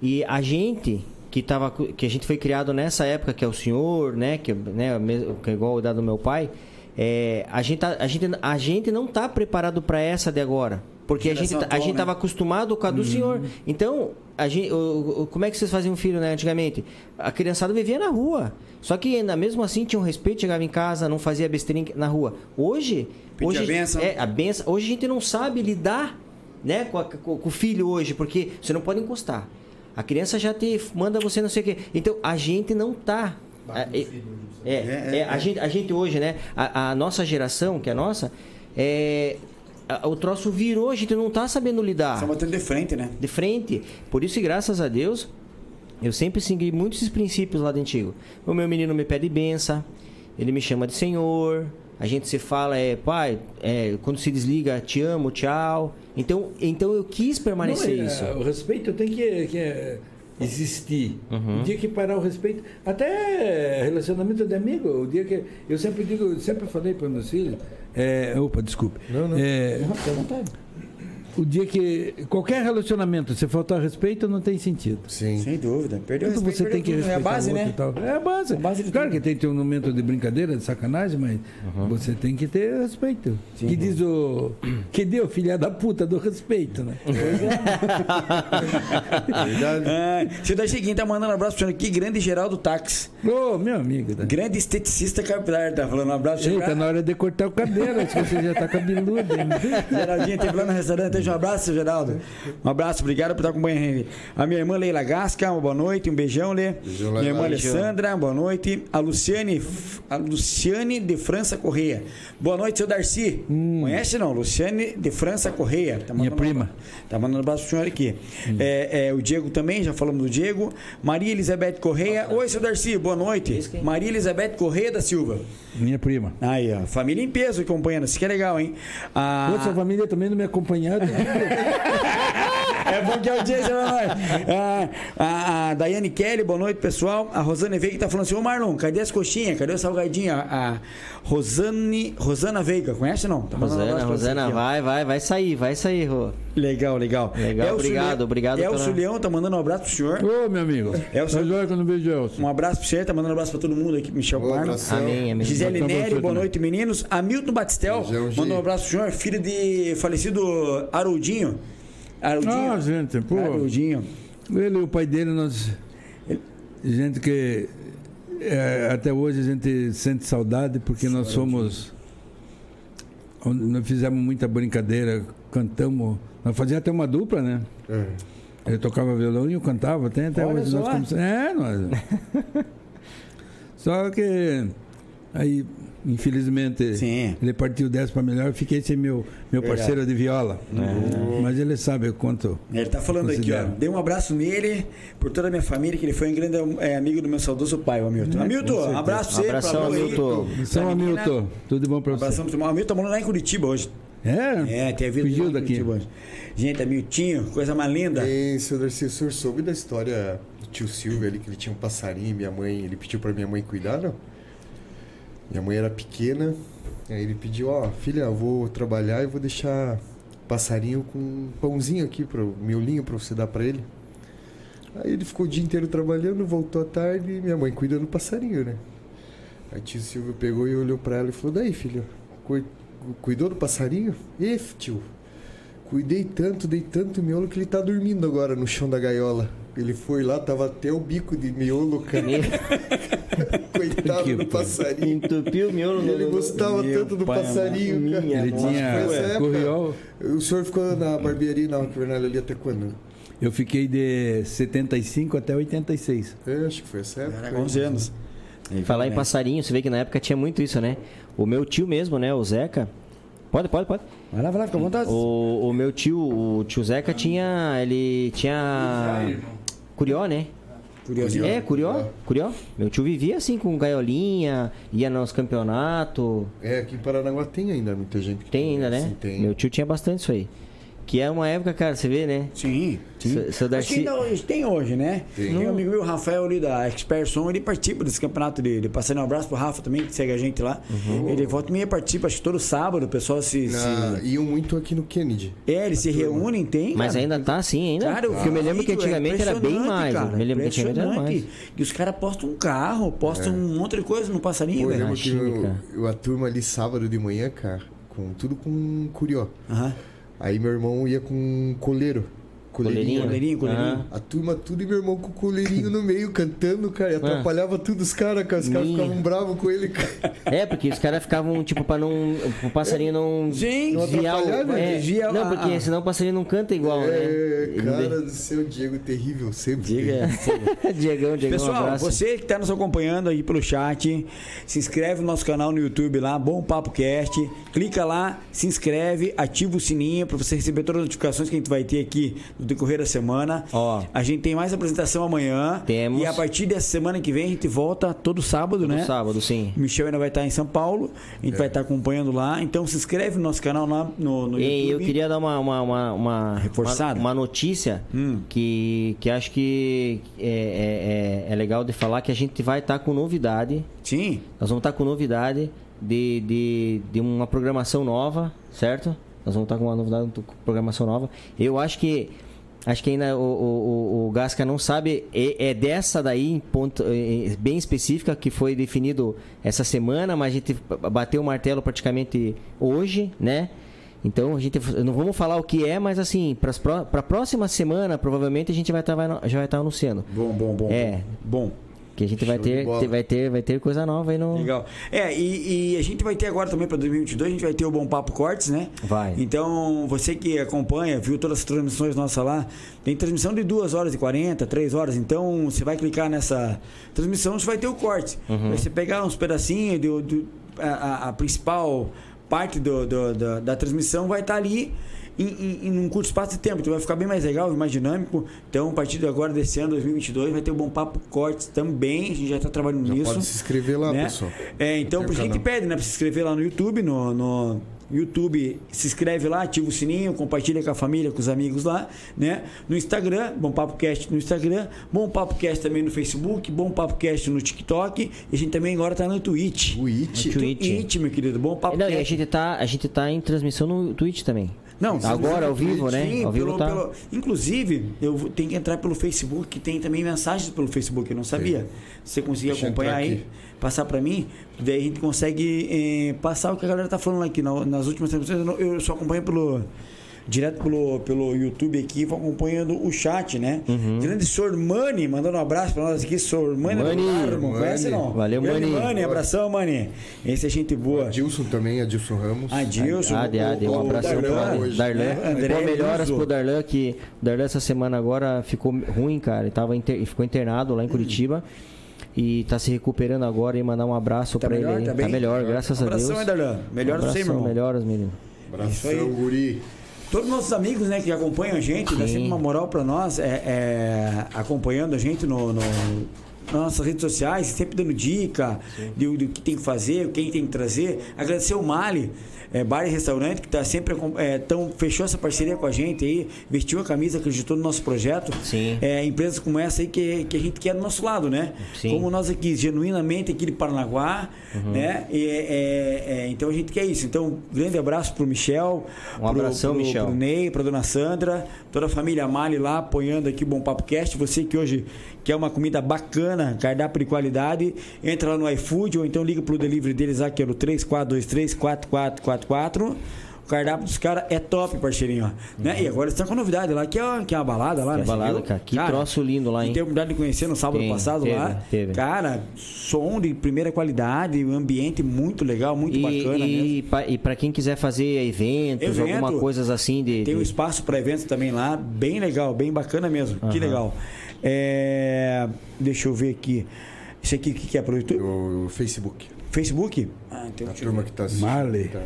e, e a gente que tava, que a gente foi criado nessa época, que é o senhor, né? Que, né, que é igual a idade do meu pai. É, a, gente tá- a, gente, a gente não tá preparado para essa de agora. Porque a gente, tá- a gente né? tava acostumado com a do senhor. Então, a gente, o- o- como é que vocês faziam filho, né, antigamente? A criançada vivia na rua. Só que ainda mesmo assim tinha um respeito, chegava em casa, não fazia besteirinha na rua. Hoje, Pedia hoje a bênção. é a benção. Hoje a gente não sabe lidar, né, com, a- com- com o filho hoje, porque você não pode encostar. A criança já te manda você não sei o quê. Então, a gente não tá é, é, é, é, a, gente, a gente hoje, né? A, a nossa geração, que é a nossa, é, a- o troço virou, a gente não tá sabendo lidar Estão batendo de frente, né? de frente. Por isso, graças a Deus, eu sempre segui muitos princípios lá do antigo. O meu menino me pede benção, ele me chama de Senhor. A gente se fala, é, pai, é, quando se desliga, te amo, tchau. Então, então eu quis permanecer Não, é, isso. O respeito tem que, que é, existir. Uhum. O dia que parar o respeito, até relacionamento de amigo, o dia que eu sempre digo, eu sempre falei para meus filhos, é, opa, desculpe. Não, não. É, à vontade. O dia que qualquer relacionamento, se faltar respeito, não tem sentido. Sim. Sem dúvida. Perdeu o Tudo respeito, você tem que perdeu tudo. respeitar É a base, né? tal. É a base. É a base claro tudo. que tem que ter um momento de brincadeira, de sacanagem, mas você tem que ter respeito. que diz o. Que deu, filha da puta, do respeito, né? Verdade. Ah, seu Darcy tá mandando um abraço pro senhor aqui, grande Geraldo Táxi. Ô, meu amigo. Né? Grande esteticista capilar, tá falando um abraço. Eita, Geraldo. na hora de cortar o cabelo, acho que você já tá cabeludo. Geraldinho teve lá no restaurante. Um abraço, seu Geraldo. Um abraço, obrigado por estar acompanhando. A minha irmã Leila Gasca, uma boa noite, um beijão, Lê. Beijão, minha irmã. Alessandra, boa noite. A Luciane, a Luciane de França Correia. Boa noite, seu Darcy. Hum. Conhece não? Luciane de França Correia. Tá Minha prima. Um, tá mandando um abraço pro senhor aqui. É, é, o Diego também, já falamos do Diego. Maria Elizabeth Correia. Oi, seu Darcy, boa noite. Maria Elizabeth Correia da Silva. Minha prima. Aí, ó. Família em peso acompanhando. Isso que é legal, hein? A... Outra família também não me acompanhava. É bom que a audiência pra nós. Ah, a, a Daiane Kelly, boa noite, pessoal. A Rosane Veiga tá falando assim: Ô Marlon, cadê as coxinhas? Cadê o salgadinho? A, a Rosane, Rosana Veiga, conhece não? Tá mandando Rosana, Rosana, aqui, vai, vai, vai sair, vai sair, Rô. Legal, legal. Legal, Elcio obrigado, Le- obrigado Elcio pela- Leão tá mandando um abraço pro senhor. Ô, meu amigo. O seu- Faz hora que eu não vejo Elcio. Um abraço pro senhor, tá mandando um abraço pra todo mundo aqui, Michel Parma. abração. Amém, amém. Gisele Então, Neri, boa noite, meninos. Hamilton Batistel, mandou um abraço pro senhor, filho de falecido Haroldinho. Haroldinho. Ah, gente, pô. Haroldinho. Ele e o pai dele, nós. Gente que. é, até hoje a gente sente saudade porque nós somos. Nós fizemos muita brincadeira, cantamos. Nós fazíamos até uma dupla, né? É. Ele tocava violão e eu cantava. Até, até Olha hoje nós começamos. É, nós. Só que. Aí, infelizmente, Sim. ele partiu dessa para melhor. Eu fiquei sem meu, meu Verdade. parceiro de viola. Mas ele sabe o quanto. Ele tá falando aqui, ó. Considero. Dei um abraço nele, por toda a minha família, que ele foi um grande é, amigo do meu saudoso pai, o Hamilton. Hamilton, um abraço pra você, Abração, Hamilton. São menina. Hamilton, tudo bom para você. Abração pro Hamilton tá morando lá em Curitiba hoje. É? É, tem Fugiu daqui. Curitiba hoje. Gente, Hamiltinho, coisa mais linda. Ei, seu Darcy, o senhor soube da história do tio Silvio ali, que ele tinha um passarinho e minha mãe, ele pediu pra minha mãe cuidar, não? Minha mãe era pequena, aí ele pediu, ó, filha, eu vou trabalhar e vou deixar passarinho com um pãozinho aqui, pro miolinho pra você dar pra ele. Aí ele ficou o dia inteiro trabalhando, voltou à tarde e minha mãe cuidando do passarinho, né? Aí tio Silvio pegou e olhou pra ela e falou, daí, filho, cui- cuidou do passarinho? E, tio, Cuidei tanto, dei tanto miolo que ele tá dormindo agora no chão da gaiola. Ele foi lá, tava até o bico de miolo, cara. Coitado Que do pai. passarinho. Entupiu o miolo E ele no- gostava Meu tanto do pai passarinho, cara. Minha Ele tinha época. corriol. O senhor ficou na barbearia na Roque Vernal ali até quando? Eu fiquei de 75 até 86. É, acho que foi essa época. Era 11 anos. Falar em passarinho, você vê que na época tinha muito isso, né? O meu tio mesmo, né? O Zeca. Pode, pode, pode. Vai lá, vai lá, fica à vontade. O, o meu tio, o tio Zeca tinha. Ele tinha. Curió, né? Curiosinho. É, curió, curió. Meu tio vivia assim com gaiolinha, ia nos campeonatos. É, aqui em Paranaguá tem ainda muita gente que Tem ainda, né? Sim, tem. Meu tio tinha bastante isso aí. Que é uma época, cara, você vê, né? Sim, sim. Seu- Acho Darcy- ainda hoje, tem hoje, né? Tem. Tem um amigo meu, o Rafael, ali da Experson, ele participa desse campeonato de, de passando um abraço pro Rafa também, que segue a gente lá. Ele volta e meia participa, acho que todo sábado o pessoal se. Na- se... Iam muito aqui no Kennedy. É, eles se reúnem, tem. Mas cara. ainda tá assim, ainda? Cara, Porque eu me lembro que é antigamente era bem mais. cara, eu me lembro que antigamente era mais. E os caras postam um carro, postam um monte de coisa no passarinho, Pô, eu velho. lembro que Imagina, eu- eu- a turma ali sábado de manhã, cara, com tudo com curió. Aham. Aí meu irmão ia com um coleiro. Coleirinho. Coleirinho, coleirinho. Ah. A turma tudo e meu irmão com o coleirinho no meio cantando, cara. E atrapalhava tudo os caras, cara. Os caras ficavam bravos com ele, cara. É, porque os caras ficavam, tipo, pra não. O passarinho não. Sim, Não o- atrapalhar, né? é, Não, porque senão o passarinho não canta igual, É, né? Cara do céu, Diego terrível, sempre. Diga. vê- Diegão, Diegão, um Pessoal, abraço. você que está nos acompanhando aí pelo chat, se inscreve no nosso canal no YouTube lá, Bom Papo Cast. Clica lá, se inscreve, ativa o sininho para você receber todas as notificações que a gente vai ter aqui no decorrer da semana. Ó. A gente tem mais apresentação amanhã. Temos. E a partir dessa semana que vem a gente volta todo sábado, No né? sábado, sim. Michel ainda vai estar em São Paulo, a gente vai estar acompanhando lá. Então se inscreve no nosso canal lá no, no E YouTube. eu queria dar uma, uma, uma, uma- Reforçada? uma, uma notícia Hum. que, que acho que é, é, é- é legal de falar que a gente vai estar com novidade. Sim. Nós vamos estar com novidade de, de, de uma programação nova, certo? Nós vamos estar com uma novidade, uma programação nova. Eu acho que acho que ainda o, o, o- Gasca não sabe. É, dessa daí, em ponto, bem específica, que foi definido essa semana, mas a gente bateu o martelo praticamente hoje, né? Então a gente não vamos falar o que é, mas assim, para a próxima semana, provavelmente a gente vai estar já vai estar anunciando. Bom, bom, bom. É. Bom. Que a gente vai Show ter, ter- vai ter, vai ter coisa nova aí no. Legal. É, e, e a gente vai ter agora também para 2022, a gente vai ter o Bom Papo Cortes, né? Vai. Então, você que acompanha, viu todas as transmissões nossas lá, tem transmissão de 2 horas e 40, 3 horas. Então, você vai clicar nessa transmissão, você vai ter o corte. Uhum. Você pegar uns pedacinhos do, do- a, a- principal parte do, do- da- da transmissão vai estar ali em, em, em um curto espaço de tempo. Então vai ficar bem mais legal, mais dinâmico. Então, a partir de agora, desse ano, 2022, vai ter o Bom Papo Cortes também. A gente já está trabalhando Já nisso. pode se inscrever lá, né? pessoal. É, então, por isso que a gente canal. pede, né? Pra se inscrever lá no YouTube, no, no YouTube, se inscreve lá, ativa o sininho, compartilha com a família, com os amigos lá, né? No Instagram, Bom Papo Cast no Instagram, Bom Papo Cast também no Facebook, Bom Papo Cast no TikTok, e a gente também agora tá no Twitch. Twitch. No Twitch. Twitch, meu querido, Bom Papo Não, e a Cast. gente, tá, a gente tá em transmissão no Twitch também. Não, Agora, ao vivo, né? Sim, Ao vivo pelo- tá. pelo- inclusive, eu tenho que entrar pelo Facebook, que tem também mensagens pelo Facebook, eu não sabia. Se você conseguir acompanhar aí, aqui. passar para mim, daí a gente consegue eh, passar o que a galera tá falando aqui. Na- nas últimas transmissões, eu só acompanho pelo. Direto pelo, pelo YouTube aqui, vou acompanhando o chat, né? Grande Sormani, mandando um abraço pra nós aqui, Sormani do Mani, Larmo, conhece Mani. não? Valeu, Grande Mani. Mani, abração, Mani. Esse é gente boa. Adilson também, Adilson Ramos. Adilson, Ade, Ade, um o abração Darlan, pro hoje, Darlan. né? André Pô, melhoras pro Darlan, que o Darlan essa semana agora ficou ruim, cara. Ele tava inter- ficou internado lá em Curitiba. E tá se recuperando agora e mandar um abraço Tá pra melhor, ele. tá aí. bem? melhor, graças a Deus. Abração, Darlan? Melhoras você, Abração, irmão. melhoras, menino. Abração, guri. Todos os nossos amigos, né, que acompanham a gente, dá sempre uma moral pra nós, é, é, acompanhando a gente no, no- nossas redes sociais, sempre dando dica do, do que tem que fazer, quem tem que trazer. Agradecer o Mali, é, bar e restaurante, que tá sempre é, tão, fechou essa parceria com a gente aí, vestiu a camisa, acreditou no nosso projeto. Sim. É, empresas como essa aí que, que a gente quer do nosso lado, né? Sim. Como nós aqui, genuinamente aqui de Paranaguá, Uhum. né? E, é, é, então a gente quer isso. Então, grande abraço pro Michel. Um abração, pro, Michel. Pro Ney, pra dona Sandra, toda a família Mali lá apoiando aqui o Bom Papo Cast. Você que hoje quer uma comida bacana, cardápio de qualidade, entra lá no iFood ou então liga pro delivery deles que é no 3423-4444. O cardápio dos caras é top, parceirinho. ó. Né? E agora eles estão com novidade lá, que é, que é uma balada lá, Que né? é balada, viu? cara. Que troço lindo lá, hein? Tem a oportunidade de conhecer no sábado Tem, passado teve, lá. teve. Cara, som de primeira qualidade, um ambiente muito legal, muito E, bacana mesmo. e, pa- e pra quem quiser fazer eventos, Evento, alguma coisas assim de. Tem um espaço para eventos também lá, bem legal, bem bacana mesmo. Que Aham. legal. É, deixa eu ver aqui. Isso aqui o que que é pro YouTube? O Facebook. Facebook? Ah, então A eu turma que tá assistindo. Marley. Tá.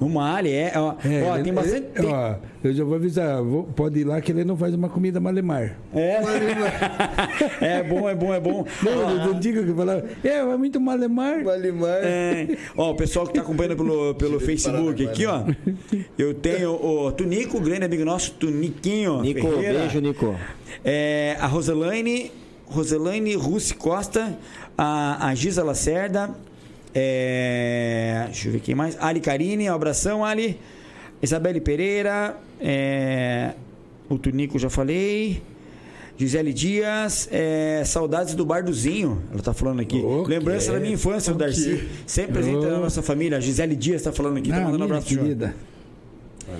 Uma ali, é. Ó, É, ó, ele- tem bastante. ele- ó, eu já vou avisar, vou- pode ir lá que ele não faz uma comida malemar. É. é bom, é bom, é bom. Não, eu não digo que falar, é, vai muito malemar. Vale mais. É. Ó, o pessoal que tá acompanhando pelo, pelo Facebook aqui, ó. Eu tenho o Tunico, grande amigo nosso, Tuniquinho. Nico, Ferreira. beijo, Nico. É, a Roselaine, Roselaine Russi Costa, a, a Giza Lacerda, é, deixa eu ver quem mais, Ali Carine, um abração, Ali, Isabelle Pereira, é, o Tunico já falei, Gisele Dias, é, saudades do Barduzinho, ela tá falando aqui. O Lembrança da minha infância, o O Darcy. Sempre presente Oh. na nossa família. A Gisele Dias tá falando aqui, tá mandando um abraço querida.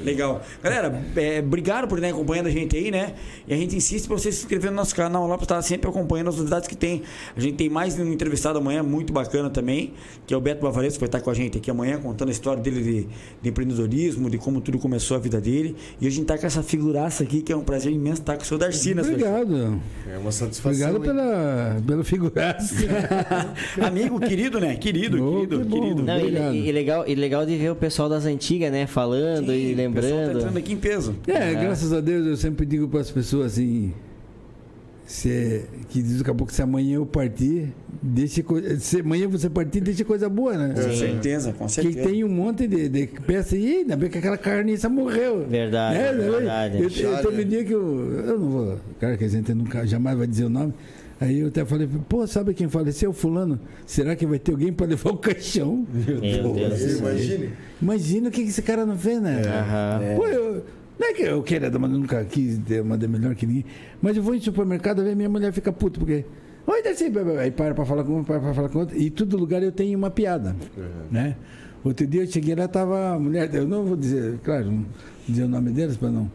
Legal. Galera, é, obrigado por estar acompanhando a gente aí, né? E a gente insiste para você se inscrever no nosso canal lá para estar sempre acompanhando as novidades que tem. A gente tem mais um entrevistado amanhã muito bacana também, que é o Beto Bavaresco, que vai estar com a gente aqui amanhã, contando a história dele de, de empreendedorismo, de como tudo começou a vida dele. E a gente tá com essa figuraça aqui, que é um prazer imenso estar com o seu Darcy, né? Obrigado. É uma satisfação. Obrigado hein? pela, pela figuraça. Amigo querido, né? Querido, Oh, querido, que querido. Não, e, e legal, e legal de ver o pessoal das antigas, né? Falando Sim, e o pessoal Tá lembrando. entrando aqui em peso. É, graças a Deus eu sempre digo para as pessoas assim. Se, que diz daqui a pouco se amanhã eu partir, deixe co- se amanhã você partir, deixe coisa boa, né? Com certeza, com Que certeza. tem um monte de, de peça aí, ainda bem que aquela carniça morreu. Verdade, Né? verdade. Eu, eu, Já, teve um dia que eu. Eu não vou. Cara, que a gente nunca, jamais vai dizer o nome. Aí eu até falei, pô, sabe quem faleceu? Fulano. Será que vai ter alguém para levar o caixão? Meu Deus céu. imagine? Imagina o que esse cara não fez, né? Aham. Pô, eu, não é que eu queira, mas eu nunca quis ter uma de melhor que ninguém. Mas eu vou em supermercado ver minha mulher fica puta, porque. Oi, blá. aí para pra falar com um, para pra falar com outro. E todo lugar eu tenho uma piada. Né? Outro dia eu cheguei lá, tava a mulher, eu não vou dizer, claro, não dizer o nome deles para não.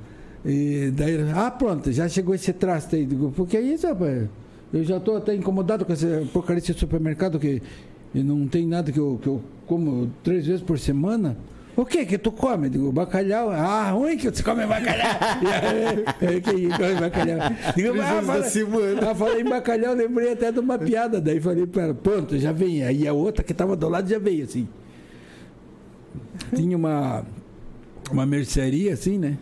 E daí, ah, pronto, já chegou esse traste aí. Digo, porque é isso, rapaz? Eu já estou até incomodado com essa porcaria desse supermercado que não tem nada que eu, que eu como três vezes por semana. O que que tu come? Digo, bacalhau. Ah, ruim que você come bacalhau. E aí, Quem come bacalhau? Digo, ah, vezes fala- ah, falei em bacalhau, lembrei até de uma piada. Daí falei para ela, pronto, já vem. Aí a outra que estava do lado já veio assim. tinha uma, uma mercearia assim, né?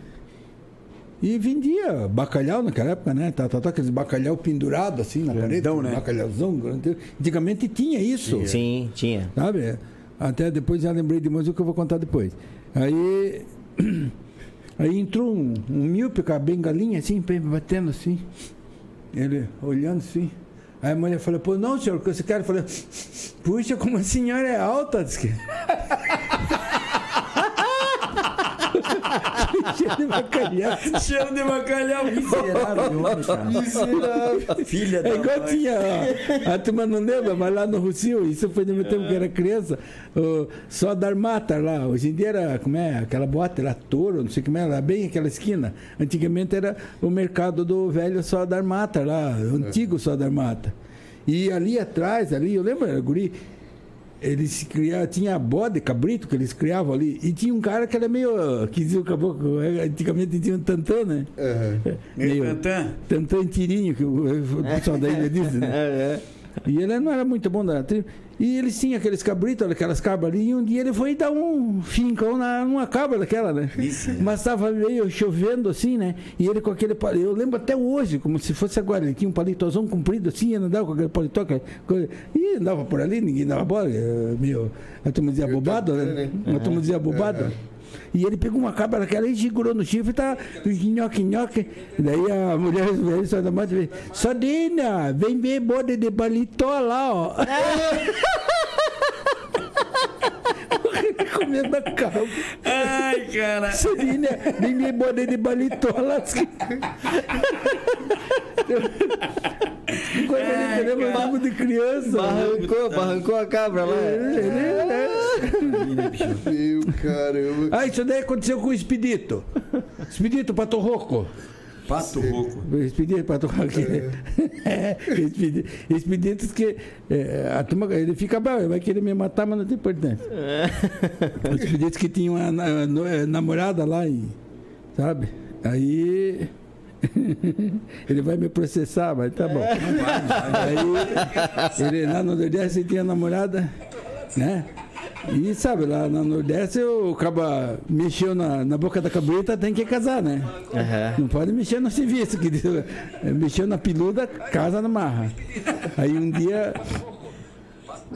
E vendia bacalhau naquela época, né? Tá, tá, tá, aqueles bacalhau pendurado assim na parede. Grandão, né? Bacalhauzão. Antigamente tinha isso. Sim, tinha. Sabe? Até depois já lembrei de mais o que eu vou contar depois. Aí. Aí entrou um, um míope com a bengalinha assim, bem batendo assim. Ele olhando assim. Aí a mulher falou, pô, não, senhor, o que você quer? Eu falei, puxa, como a senhora é alta. Diz que... Cheio de bacalhau. Cheiro de bacalhau. Miserável homem, cara. Miserável. Filha da É igual mãe. tinha, a turma não lembra, mas lá no Rocio, isso foi no meu tempo que eu era criança, o, só dar mata lá, hoje em dia era, como é, aquela boate lá, touro, não sei como é, lá bem aquela esquina, antigamente era o mercado do velho só dar mata lá, antigo só dar mata. E ali atrás, ali, eu lembro, era guri, eles criavam, tinha bode, cabrito que eles criavam ali, e tinha um cara que era meio, que dizia o caboclo, antigamente tinha um tantã, né? Aham. Meio tantã. Tantã tirinho, que o, pessoal da ilha diz, né? É, E ele não era muito bom da tribo. E eles tinham aqueles cabritos, aquelas cabras ali, e um dia ele foi dar um fincão na, numa cabra daquela, né? Mas estava meio chovendo assim, né? E ele com aquele palito, eu lembro até hoje, como se fosse agora, ele tinha um palitozão comprido assim, ele andava com aquele paletó, coisa, e andava por ali, ninguém dava bola, eh, meio, a turma dizia bobado, né? A turma dizia bobado. E ele pegou uma cabra daquela e segurou no chifre, tá nhoque, nhoque. Daí a mulher veio só da mãe e Sodina, vem ver bode de paletó lá, ó. Comendo a cabra. Ai, cara. Sodina, vem ver bode de lá. Coisa Ai, ali, lembra cara. um de criança. Barrancou, barrancou a cabra lá. Meu caramba. Ah, isso daí aconteceu com o Expedito. Expedito Pato Roco. Pato rouco. Expedito Pato Roco. É, expedi- expeditos que é, a turma, ele fica bravo, ele vai querer me matar, mas não tem importância. Expeditos que tinham uma eh, namorada lá, e, sabe? Aí. ele vai me processar, mas tá bom. Aí, ele lá no Nordeste tinha namorada, né? E sabe, lá no Nordeste o caba mexeu na, na boca da cabrita, tem que casar, né? Aham. Não pode mexer no serviço, que mexeu na peluda, casa na marra. Aí um dia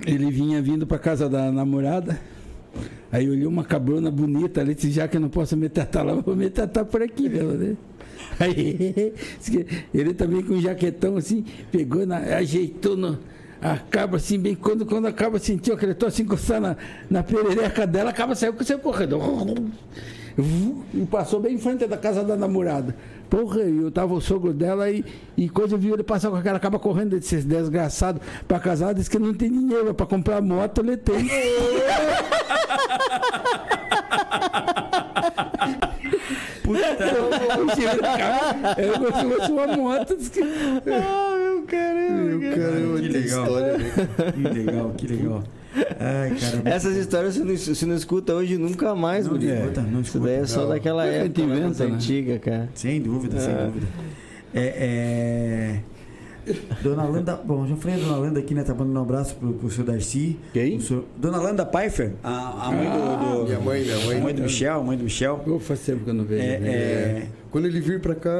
ele vinha vindo para casa da namorada, aí olhou uma cabrona bonita ali, disse, já que eu não posso me tratar lá, vou me tratar por aqui mesmo, né? Aí ele também com um jaquetão assim, pegou, na, ajeitou no, a cabra assim, bem quando, quando a cabra sentiu aquele troço encostar na, na perereca dela, a cabra saiu, saiu correndo. E passou bem em frente da casa da namorada. Porra, eu tava o sogro dela e, e coisa eu vi ele passar com aquela caba correndo, desse desgraçado pra casar, disse que não tem dinheiro pra comprar moto, ele tem. O cheiro da cabra, é como se fosse uma moto. disse que- Meu caramba, que legal. história, né? Que legal, que legal. Ai, cara. Essas histórias você não, você não escuta hoje nunca mais, Não escuta, não Isso escuta. daí é só Não. daquela gente época, inventa, das né? antiga, cara. Sem dúvida, sem dúvida. É, é... Dona Landa, bom, já falei a Dona Landa aqui, né? Tá mandando um abraço pro, pro seu Darcy. Quem? Senhor- Dona Landa Pfeiffer, a, a mãe do, do- Minha mãe, minha mãe. a mãe do Michel, a mãe do Michel. Pô, faz tempo que eu não vejo. É, é... Quando ele vir pra cá,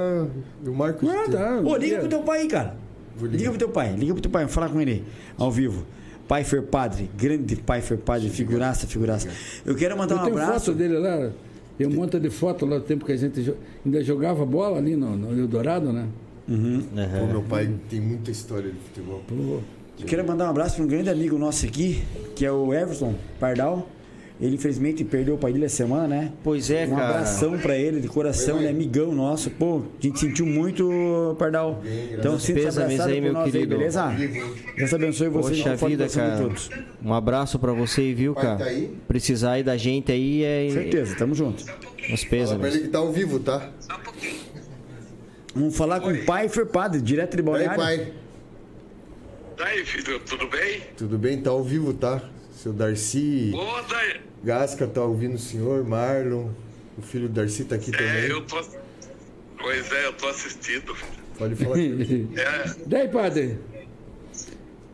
eu marco Ah, tá. Ô, liga pro teu pai aí, cara. Liga pro teu pai, liga pro teu pai, vamos falar com ele ao vivo. Pfeiffer Padre, grande Pfeiffer Padre, figuraça, figuraça. Eu quero mandar Eu um tenho abraço. foto dele lá. Tem um monte de foto lá do tempo que a gente ainda jogava bola ali no, no Eldorado, né? Pô, meu pai tem muita história de futebol. Pô, Eu quero mandar um abraço para um grande amigo nosso aqui, que é o Everson Pardal. Ele infelizmente perdeu o pai dele essa semana, né? Pois é, Um cara. abração pra ele de coração, ele é amigão nosso. Pô, a gente sentiu muito, Pardal. Então, sinta-se abraçado aí, meu nós querido. beleza? Deus abençoe vocês Poxa vida, cara. todos. Um abraço pra você aí, viu, cara? tá aí? Precisar aí da gente aí é. Certeza, tamo junto. Os Fala pra ele que tá ao vivo, tá? Vamos falar com o pai Fer Padre, direto de E aí, Balneário. pai? Daí, filho, tudo bem? Tudo bem? Tá ao vivo, tá? Seu Darcy Ô. Gasca tá ouvindo o senhor, Marlon. O filho do Darcy tá aqui É, também. eu tô. Pois é, eu tô assistindo. Pode falar. É, Daí, padre?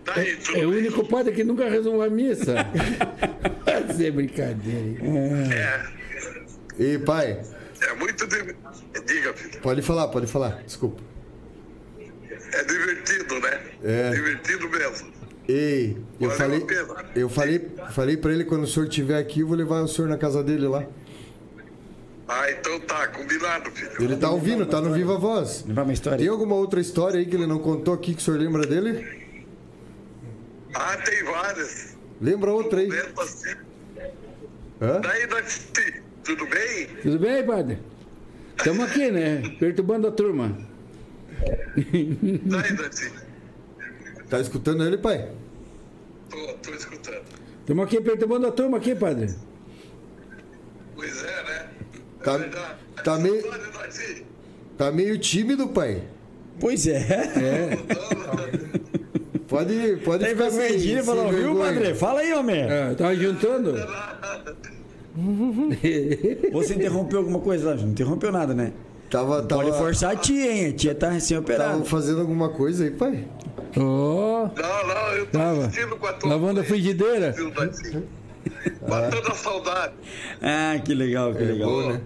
Daí, tudo É o bem? único padre que nunca rezou uma missa. Vai ser brincadeira. É, Ei, pai, é muito. di- Diga, filho. pode falar, pode falar. Desculpa. É divertido, né? É. Divertido mesmo. Ei, eu falei, eu falei, falei para ele quando o senhor estiver aqui, eu vou levar o senhor na casa dele lá. Ah, então tá, combinado, filho. Ele tá ouvindo, tá no Viva Voz. Levar uma história. Tem alguma outra história aí que ele não contou aqui que o senhor lembra dele? Ah, tem várias. Lembra outra aí? Assim. Hã? Daí, tudo bem? Tudo bem, padre? Estamos aqui, né? Perturbando a turma. Daí, Dati. Tá escutando ele, pai? Tô, tô escutando. Estamos aqui perturbando a turma aqui, padre. Pois é, né? É Tá- verdade. tá meio-. Tá meio tímido, pai. Pois é. Pode, pode Tem ficar sem- sem falou, viu, padre? Fala aí, homem. É, tava juntando? Você interrompeu alguma coisa lá? Não interrompeu nada, né? Tava, tava, Pode forçar a tia, hein? A tia tá tava recém-operada. fazendo alguma coisa aí, pai? Ó, Não, não, eu tô Tava. assistindo com a tua lavando a frigideira. viu, Dati? Matando a saudade. Ah, que legal, que legal. Bom, né?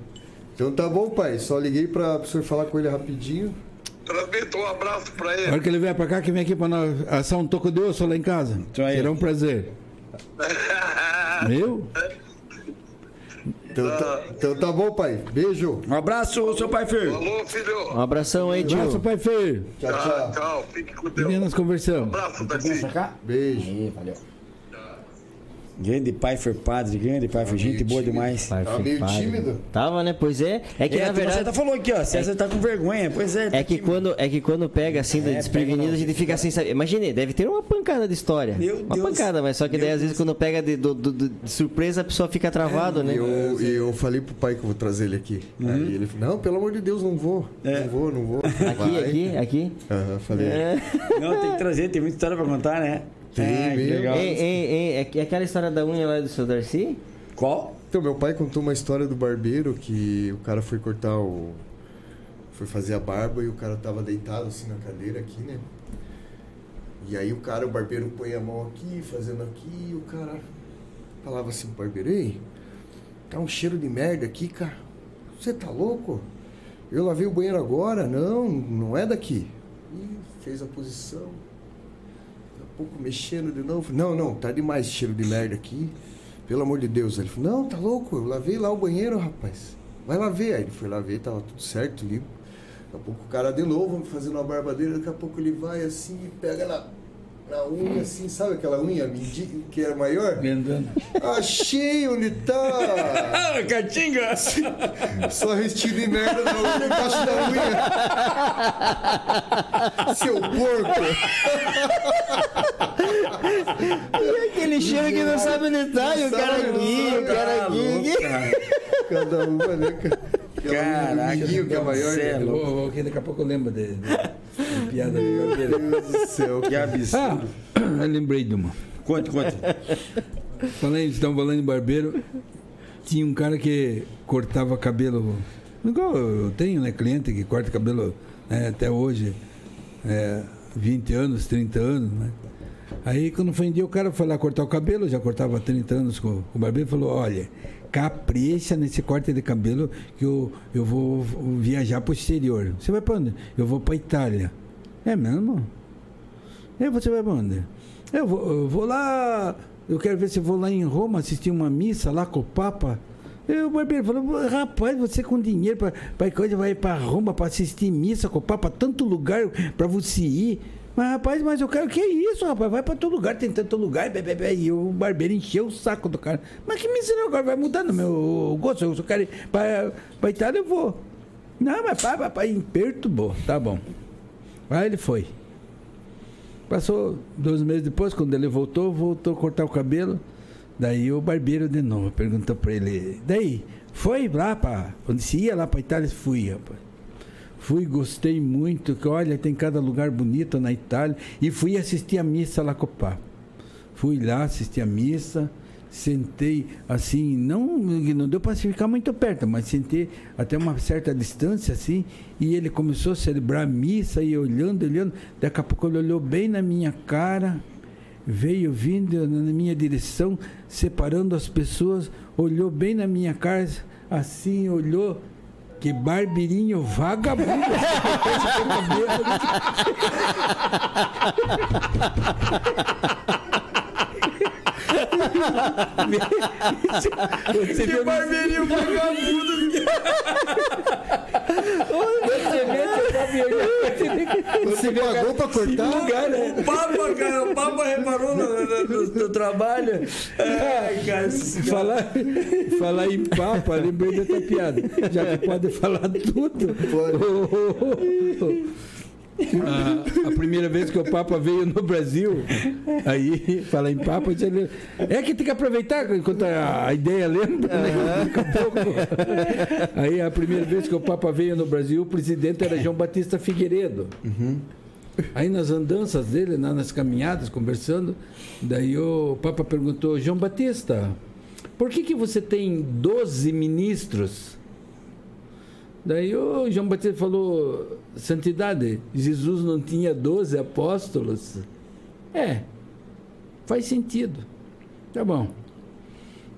Então tá bom, pai. Só liguei pra, pro senhor falar com ele rapidinho. Transmita um abraço pra A hora ele. que ele vier pra cá, que vem aqui pra nós assar um toco de osso lá em casa. Aí. Será um prazer. Meu? Então tá, então tá bom, pai. Beijo. Um abraço, seu pai filho. Alô, filho. Um abração aí, Abraço, tio. pai feio. Tchau, Tchau, tchau. tchau. Fique com E Deus. nós conversamos. abraço, Dati. pra cá. Beijo. Aí, valeu. Grande pai foi padre, grande pai foi gente boa demais. Pai, Tá meio padre. tímido? Tava, né? Pois é. É que É, na a turma verdade. César falou aqui, ó. César tá com vergonha. Pois é. É que, quando, é que quando pega assim, É, desprevenido, pega a gente fica sem saber. Imagine, deve ter uma pancada de história. Meu uma Deus. pancada, mas só que daí Meu às vezes quando pega de, do- do- do- de surpresa a pessoa fica travado, né? E eu, eu falei pro pai que eu vou trazer ele aqui. Aí ele falou, não, pelo amor de Deus, não vou. Não vou, não vou. Aqui, Vai. aqui, aqui. Aham, falei. É. Não, tem que trazer, tem muita história pra contar, né? Tem que mesmo. legal. Ei, ei, ei, é é aquela história da unha lá do seu Darcy? Qual? Então, meu pai contou uma história do barbeiro que o cara foi cortar o. Foi fazer a barba e o cara tava deitado assim na cadeira aqui, né? E aí o cara, o barbeiro põe a mão aqui, fazendo aqui, e o cara falava assim pro barbeiro, ei, tá um cheiro de merda aqui, cara. Você tá louco? Eu lavei o banheiro agora, não, não é daqui. E fez a posição. Pouco mexendo de novo. Não, não, tá demais cheiro de merda aqui. Pelo amor de Deus. Ele falou, não, tá louco, eu lavei lá o banheiro, rapaz. Vai lá ver. Aí ele foi lá ver, tava tudo certo, limpo. Daqui a pouco o cara de novo fazendo a barba dele, daqui a pouco ele vai assim e pega na, na unha, assim, sabe aquela unha que era maior? Vendando. Achei onde tá! Catinga! Só restinho de merda na unha, embaixo da unha. Seu porco! E aquele cheiro que não sabe onde tá, e o cara aqui, o cara aqui. Cada né, cara? Aquela unha do Caraca, Miguinho, que é maior. é né? Vou aqui, daqui a pouco eu lembro de, de, de piada. Meu Deus do céu. Que absurdo. Ah, eu lembrei de uma. Conte, conte. Falando, estão falando em barbeiro. Tinha um cara que cortava cabelo. Igual eu tenho, né? Cliente que corta cabelo né, até hoje. É, 20 anos, 30 anos, né? Aí quando foi um dia o cara foi lá cortar o cabelo, já cortava há 30 anos com o barbeiro, falou, olha, capricha nesse corte de cabelo que eu, eu vou viajar para o exterior. Você vai para onde? Eu vou para Itália. É mesmo? E você vai pra onde? Eu vou, eu vou lá. Eu quero ver se vou lá em Roma assistir uma missa lá com o Papa. E o barbeiro falou, rapaz, você com dinheiro pra coisa vai pra Roma pra assistir missa com o Papa, tanto lugar pra você ir. Mas rapaz, mas eu quero que é isso, rapaz? Vai pra todo lugar, tem tanto lugar, e o barbeiro encheu o saco do cara. Mas que missa agora vai mudar no meu gosto? Eu só quero ir pra, pra Itália, eu vou. Não, mas pai, papai, perturbou. Tá bom. Aí ele foi. Passou dois meses depois, quando ele voltou, voltou a cortar o cabelo. Daí o barbeiro de novo perguntou pra ele: Daí, foi lá pra. Onde se ia lá pra Itália? Fui, rapaz. Fui, gostei muito, que olha, tem cada lugar bonito na Itália. E fui assistir a missa lá Papa. Fui lá assistir a missa, sentei assim, não, não deu para ficar muito perto, mas sentei até uma certa distância assim, e ele começou a celebrar a missa e olhando, olhando, daqui a pouco ele olhou bem na minha cara veio vindo na minha direção, separando as pessoas, olhou bem na minha cara, assim, olhou. Que barbeirinho vagabundo! Você que barbeirinho vagabundo! Você pagou pra cortar? lugar, né? O Papa, cara, o Papa reparou no, no, no, no trabalho. Ai, cara, Falar, falar em papa, lembrei dessa piada. Já que pode falar tudo. A, a primeira vez que o Papa veio no Brasil, aí, falar em Papa, lembra. é que tem que aproveitar enquanto a, a ideia lembra, né? Pouco. Aí, a primeira vez que o Papa veio no Brasil, o presidente era João Batista Figueiredo. Aí nas andanças dele, na- nas caminhadas, conversando, daí o Papa perguntou, João Batista, por que, que você tem 12 ministros? Daí o João Batista falou, Santidade, Jesus não tinha 12 apóstolos? É, faz sentido. Tá bom.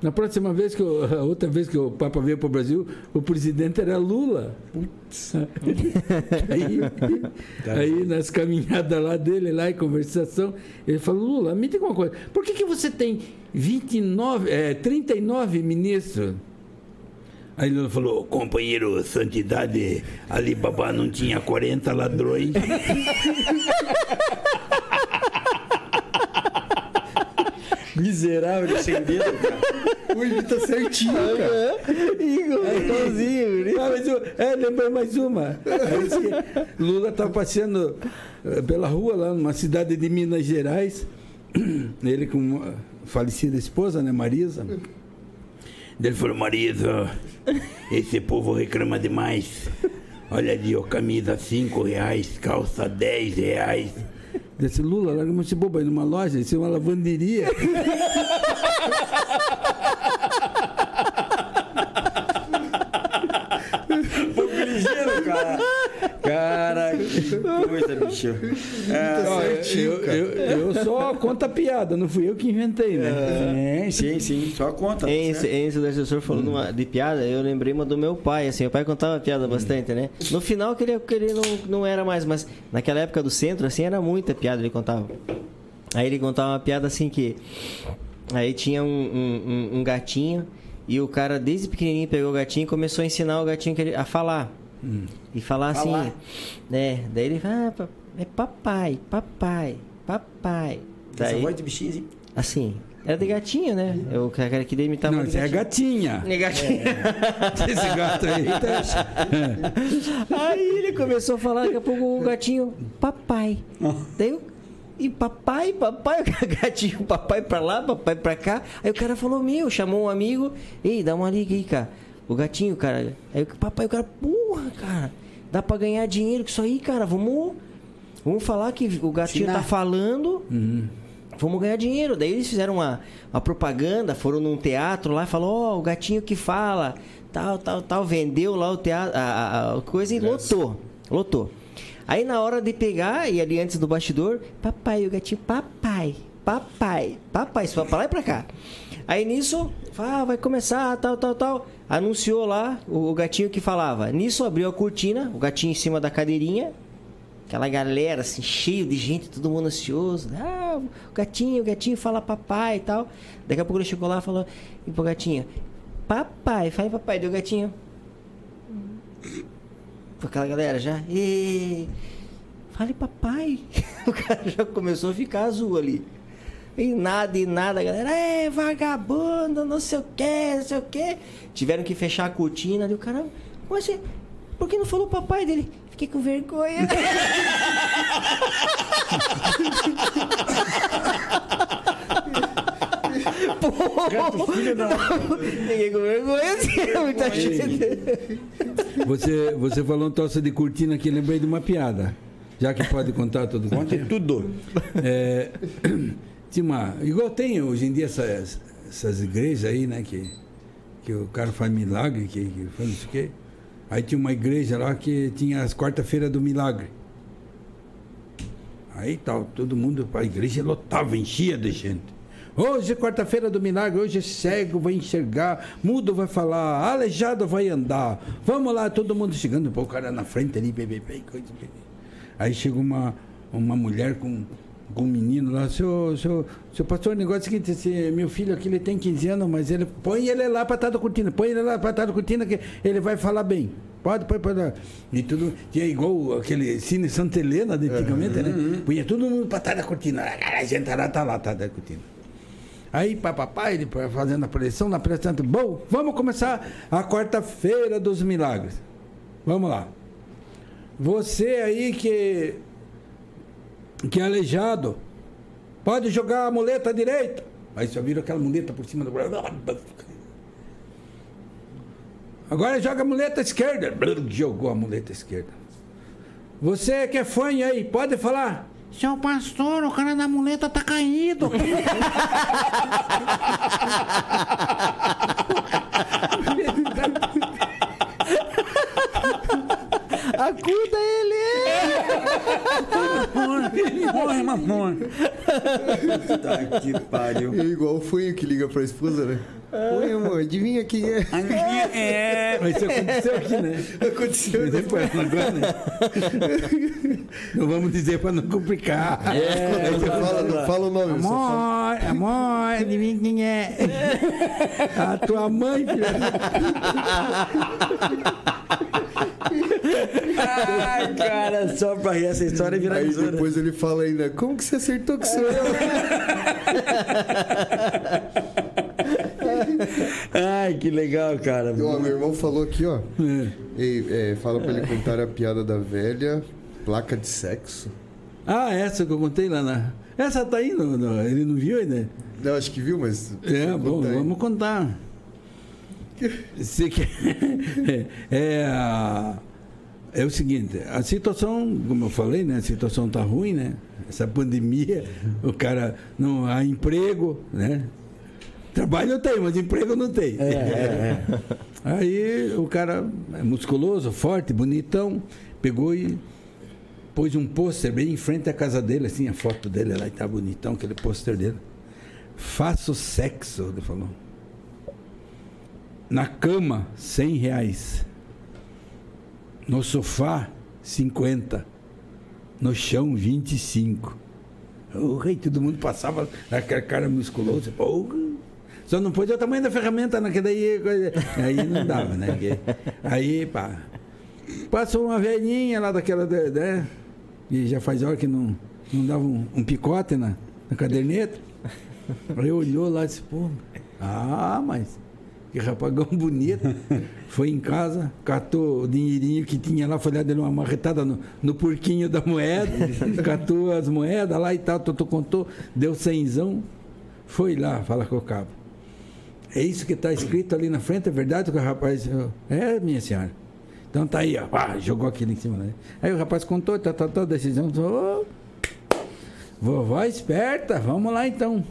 Na próxima vez que o, a outra vez que o Papa veio para o Brasil, o presidente era Lula. aí, aí nas caminhadas lá dele, lá em conversação, ele falou, Lula, me diga uma coisa, por que, que você tem 29, é, 39 ministros? Aí Lula falou, companheiro Santidade, Alibaba não tinha 40 ladrões. Miserável, sem dedo, cara. O Ivy tá certinho, cara. Igualzinho, Ah, mas eu- é, lembrei mais uma. Lula estava passeando eh, pela rua lá numa cidade de Minas Gerais. Ele com a falecida esposa, né, Marisa. Ele falou, Marisa, esse povo reclama demais. Olha ali, ó, camisa 5 reais, calça 10 reais. Desse Lula, larga esse bobo aí numa loja, isso é uma lavanderia. pouco ligeiro, cara. Cara, que coisa, bicho. É, Ó, certinho, eu, eu, eu só conto a piada, não fui eu que inventei, né? sim, sim, sim, só conta. tá Esse, certo? esse o assessor falou numa- de piada, eu lembrei uma do meu pai, assim, meu pai contava piada bastante, né? No final que ele, que ele não, não era mais, mas naquela época do centro, assim, era muita piada ele contava. Aí ele contava uma piada assim que. Aí tinha um, um- um- um gatinho e o cara desde pequenininho pegou o gatinho e começou a ensinar o gatinho a falar. E falar assim, Falar. né? Daí ele fala, ah, é papai, papai, papai. Essa Daí, voz de bichinho, assim. assim, era de gatinho, né? Eu cara queria imitar Não, isso é gatinha. É gatinho. Esse gato aí tá... Aí ele começou a falar, daqui a pouco o gatinho, papai. Daí eu, e papai, papai, o gatinho, papai pra lá, papai pra cá. Aí o cara falou, meu, chamou um amigo, ei, dá uma liga aí, cara. O gatinho, cara. Aí o papai, o cara, porra, cara, dá pra ganhar dinheiro com isso aí, cara. Vamos, vamos falar que o gatinho Ensinar. tá falando. Vamos ganhar dinheiro. Daí eles fizeram uma, uma propaganda, foram num teatro lá e falou, ó, o gatinho que fala, tal, tal, tal, vendeu lá o teatro, a, a- a coisa e lotou. Lotou. Aí na hora de pegar, e ali antes do bastidor, papai, o gatinho, papai, papai, papai, isso vai pra lá e pra cá. Aí nisso, ah, vai começar, tal, tal, tal. Anunciou lá o, o gatinho que falava. Nisso abriu a cortina, o gatinho em cima da cadeirinha, Aquela galera, assim, cheio de gente, todo mundo ansioso. Ah, o gatinho, o gatinho fala papai e tal. Daqui a pouco ele chegou lá e falou e pro gatinho, papai, fala papai, deu gatinho. Com aquela galera já, e fale papai. O cara já começou a ficar azul ali. E nada, e nada, a galera, é vagabundo, não sei o que, não sei o que. Tiveram que fechar a cortina ali, o cara, como assim? Por que não falou papai dele? Fiquei com vergonha. Fiquei com vergonha, assim, muita gente. Você, você falou um troço de cortina que lembrei de uma piada. Já que pode contar tudo. Conte tudo. É, tinha uma, igual tem hoje em dia essas, essas igrejas aí, né? Que, que o cara faz milagre, que, que faz não sei o quê. Aí tinha uma igreja lá que tinha as quarta-feiras do milagre. Aí tal, todo mundo a igreja lotava, enchia de gente. Hoje é quarta-feira do milagre, hoje é cego vai enxergar, mudo vai falar, aleijado vai andar. Vamos lá, todo mundo chegando, pô, o cara na frente ali, bebê, bebê, coisa, bebê. Aí chega uma, uma mulher com um menino lá, seu, seu, seu pastor, o negócio é o seguinte, esse, meu filho aqui ele tem 15 anos, mas ele põe ele lá para trás da cortina, põe ele lá para trás da cortina que ele vai falar bem. Pode, pode, pode. E tudo. E é igual aquele Cine Santa Helena de antigamente, né? Punha todo mundo para trás da cortina. A gente lá tá lá, atrás da cortina. Aí, papai, ele fazendo a preleção, na preleção, bom, vamos começar a quarta-feira dos milagres. Vamos lá. Você aí que, que é aleijado, pode jogar a muleta direita. Aí só vira aquela muleta por cima do Agora joga a muleta esquerda. Jogou a muleta esquerda. Você que é fanho aí, pode falar? Seu pastor, o cara da muleta tá caído. Acuda ele! Morre, mamona. Tá que pariu. É igual o fanho que liga pra esposa, né? Oi, amor, adivinha quem é? É. Mas isso aconteceu aqui, né? Aconteceu. Depois, agora, né? Não vamos dizer para não complicar. É, você fala, não fala o nome. Amor, amor, adivinha quem é? A tua mãe, filha. Ai, cara, só pra rir essa história Aí viralizou. né? depois ele fala ainda, como que você acertou que sou eu? Ai, que legal, cara. Ó, meu irmão falou aqui, ó. É. Ei, é, fala pra ele contar a piada da velha, placa de sexo. Ah, essa que eu contei lá na. Essa tá aí, no, no- ele não viu ainda? Não, acho que viu, mas. É, bom, aí. vamos contar. Você quer... é, é o seguinte, a situação, como eu falei, né? A situação tá ruim, né? Essa pandemia, o cara não há emprego, né? Trabalho eu tenho, mas emprego eu não tenho. Aí o cara é musculoso, forte, bonitão, pegou e pôs um pôster bem em frente à casa dele, assim, a foto dele lá, e tá bonitão, aquele pôster dele. Faço sexo, ele falou. Na cama, 100 reais. No sofá, 50. No chão, 25. O rei, todo mundo passava aquele cara musculoso. Pô, só não pôs o tamanho da ferramenta, né? Que daí, aí não dava, né? Aí, pá. Passou uma velhinha lá daquela, né? E já faz hora que não, não dava um, um picote na, na caderneta. Aí olhou lá e disse, pô, ah, mas que rapagão bonito. Foi em casa, catou o dinheirinho que tinha lá, foi lá, deu uma marretada no, no porquinho da moeda, catou as moedas lá e tal, Totô contou, deu cenzão, foi lá falar com o cabo. É isso que está escrito ali na frente, é verdade que o rapaz. eu, É, minha senhora. Então tá aí, ó. Ah, jogou aquilo em cima. Né? Aí o rapaz contou, tá, tá, tá, decisão. Ô, vovó esperta, vamos lá então.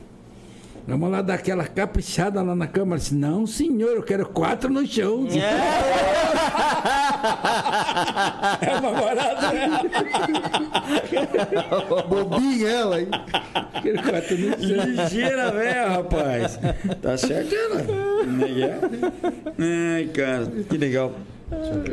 Vamos lá dar aquela caprichada lá na cama. Ela disse, não, senhor, eu quero quatro no chão. É uma barata, né? Bobinha ela, hein? Quero quatro no chão. Ligeira, velho, rapaz. Tá certo ela. Como é que é? Ai, cara, que legal.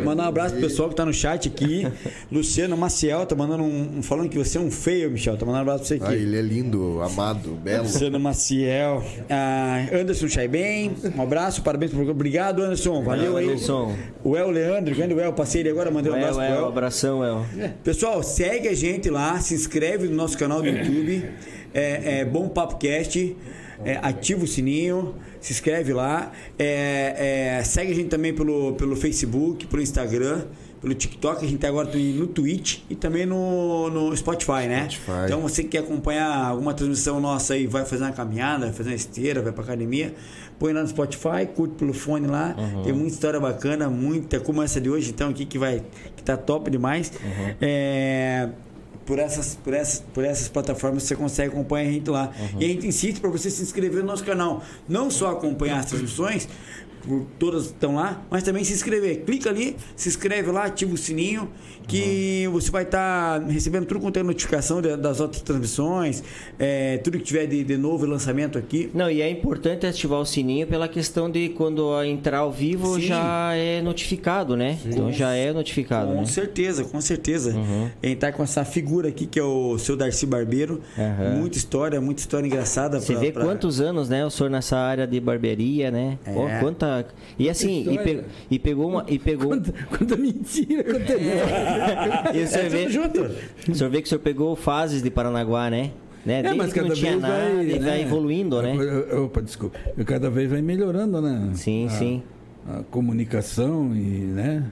Mandar um abraço pro pessoal que tá no chat aqui. Luciano Maciel tá mandando um. falando que você é um feio, Michel. Tá mandando um abraço pra você Ah, aqui. ele é lindo, amado, belo. Luciano Maciel. Ah, Anderson Chaiben, um abraço, parabéns pelo programa. Obrigado, Anderson. Valeu aí. Anderson. O El Leandro, grande El, passei ele agora, mandei um abraço El, pro El, El. abração, El. Pessoal, segue a gente lá, se inscreve no nosso canal do YouTube. É, é Bom Papo Cast. é, ativa o sininho, se inscreve lá. É, é, segue a gente também pelo, pelo Facebook, pelo Instagram, pelo TikTok. A gente tá agora também no Twitch e também no, no Spotify, né? Spotify. Então você que quer acompanhar alguma transmissão nossa aí, vai fazer uma caminhada, vai fazer uma esteira, vai pra academia, põe lá no Spotify, curte pelo fone lá. Tem muita história bacana, muita, como essa de hoje, então, aqui que vai que tá top demais. É, por essas, por, essas, por essas plataformas você consegue acompanhar a gente lá. E a gente insiste para você se inscrever no nosso canal. Não só acompanhar as transmissões, por- todas estão lá, mas também se inscrever. Clica ali, se inscreve lá, ativa o sininho, que você vai estar recebendo tudo quanto é notificação de- das outras transmissões, é, tudo que tiver de, de novo lançamento aqui. Não, e é importante ativar o sininho pela questão de quando entrar ao vivo Sim. já é notificado, né? Então já é notificado, Com né? certeza, com certeza. A gente tá com essa figura aqui que é o seu Darcy Barbeiro. Aham. Muita história, muita história engraçada. Você pra- vê pra- quantos anos, né, o senhor nessa área de barbearia, né? É. Ó, quanta e assim, e, pe- e pegou uma e pegou Quanta, quanta mentira, quanta e o senhor É vê, junto. o senhor vê que o senhor pegou fases de Paranaguá, né? né? É, Desde mas cada vez nada, vai, e vai né? evoluindo, né? Opa, desculpa. Cada vez vai melhorando, né? Sim, a, sim. A comunicação e, né?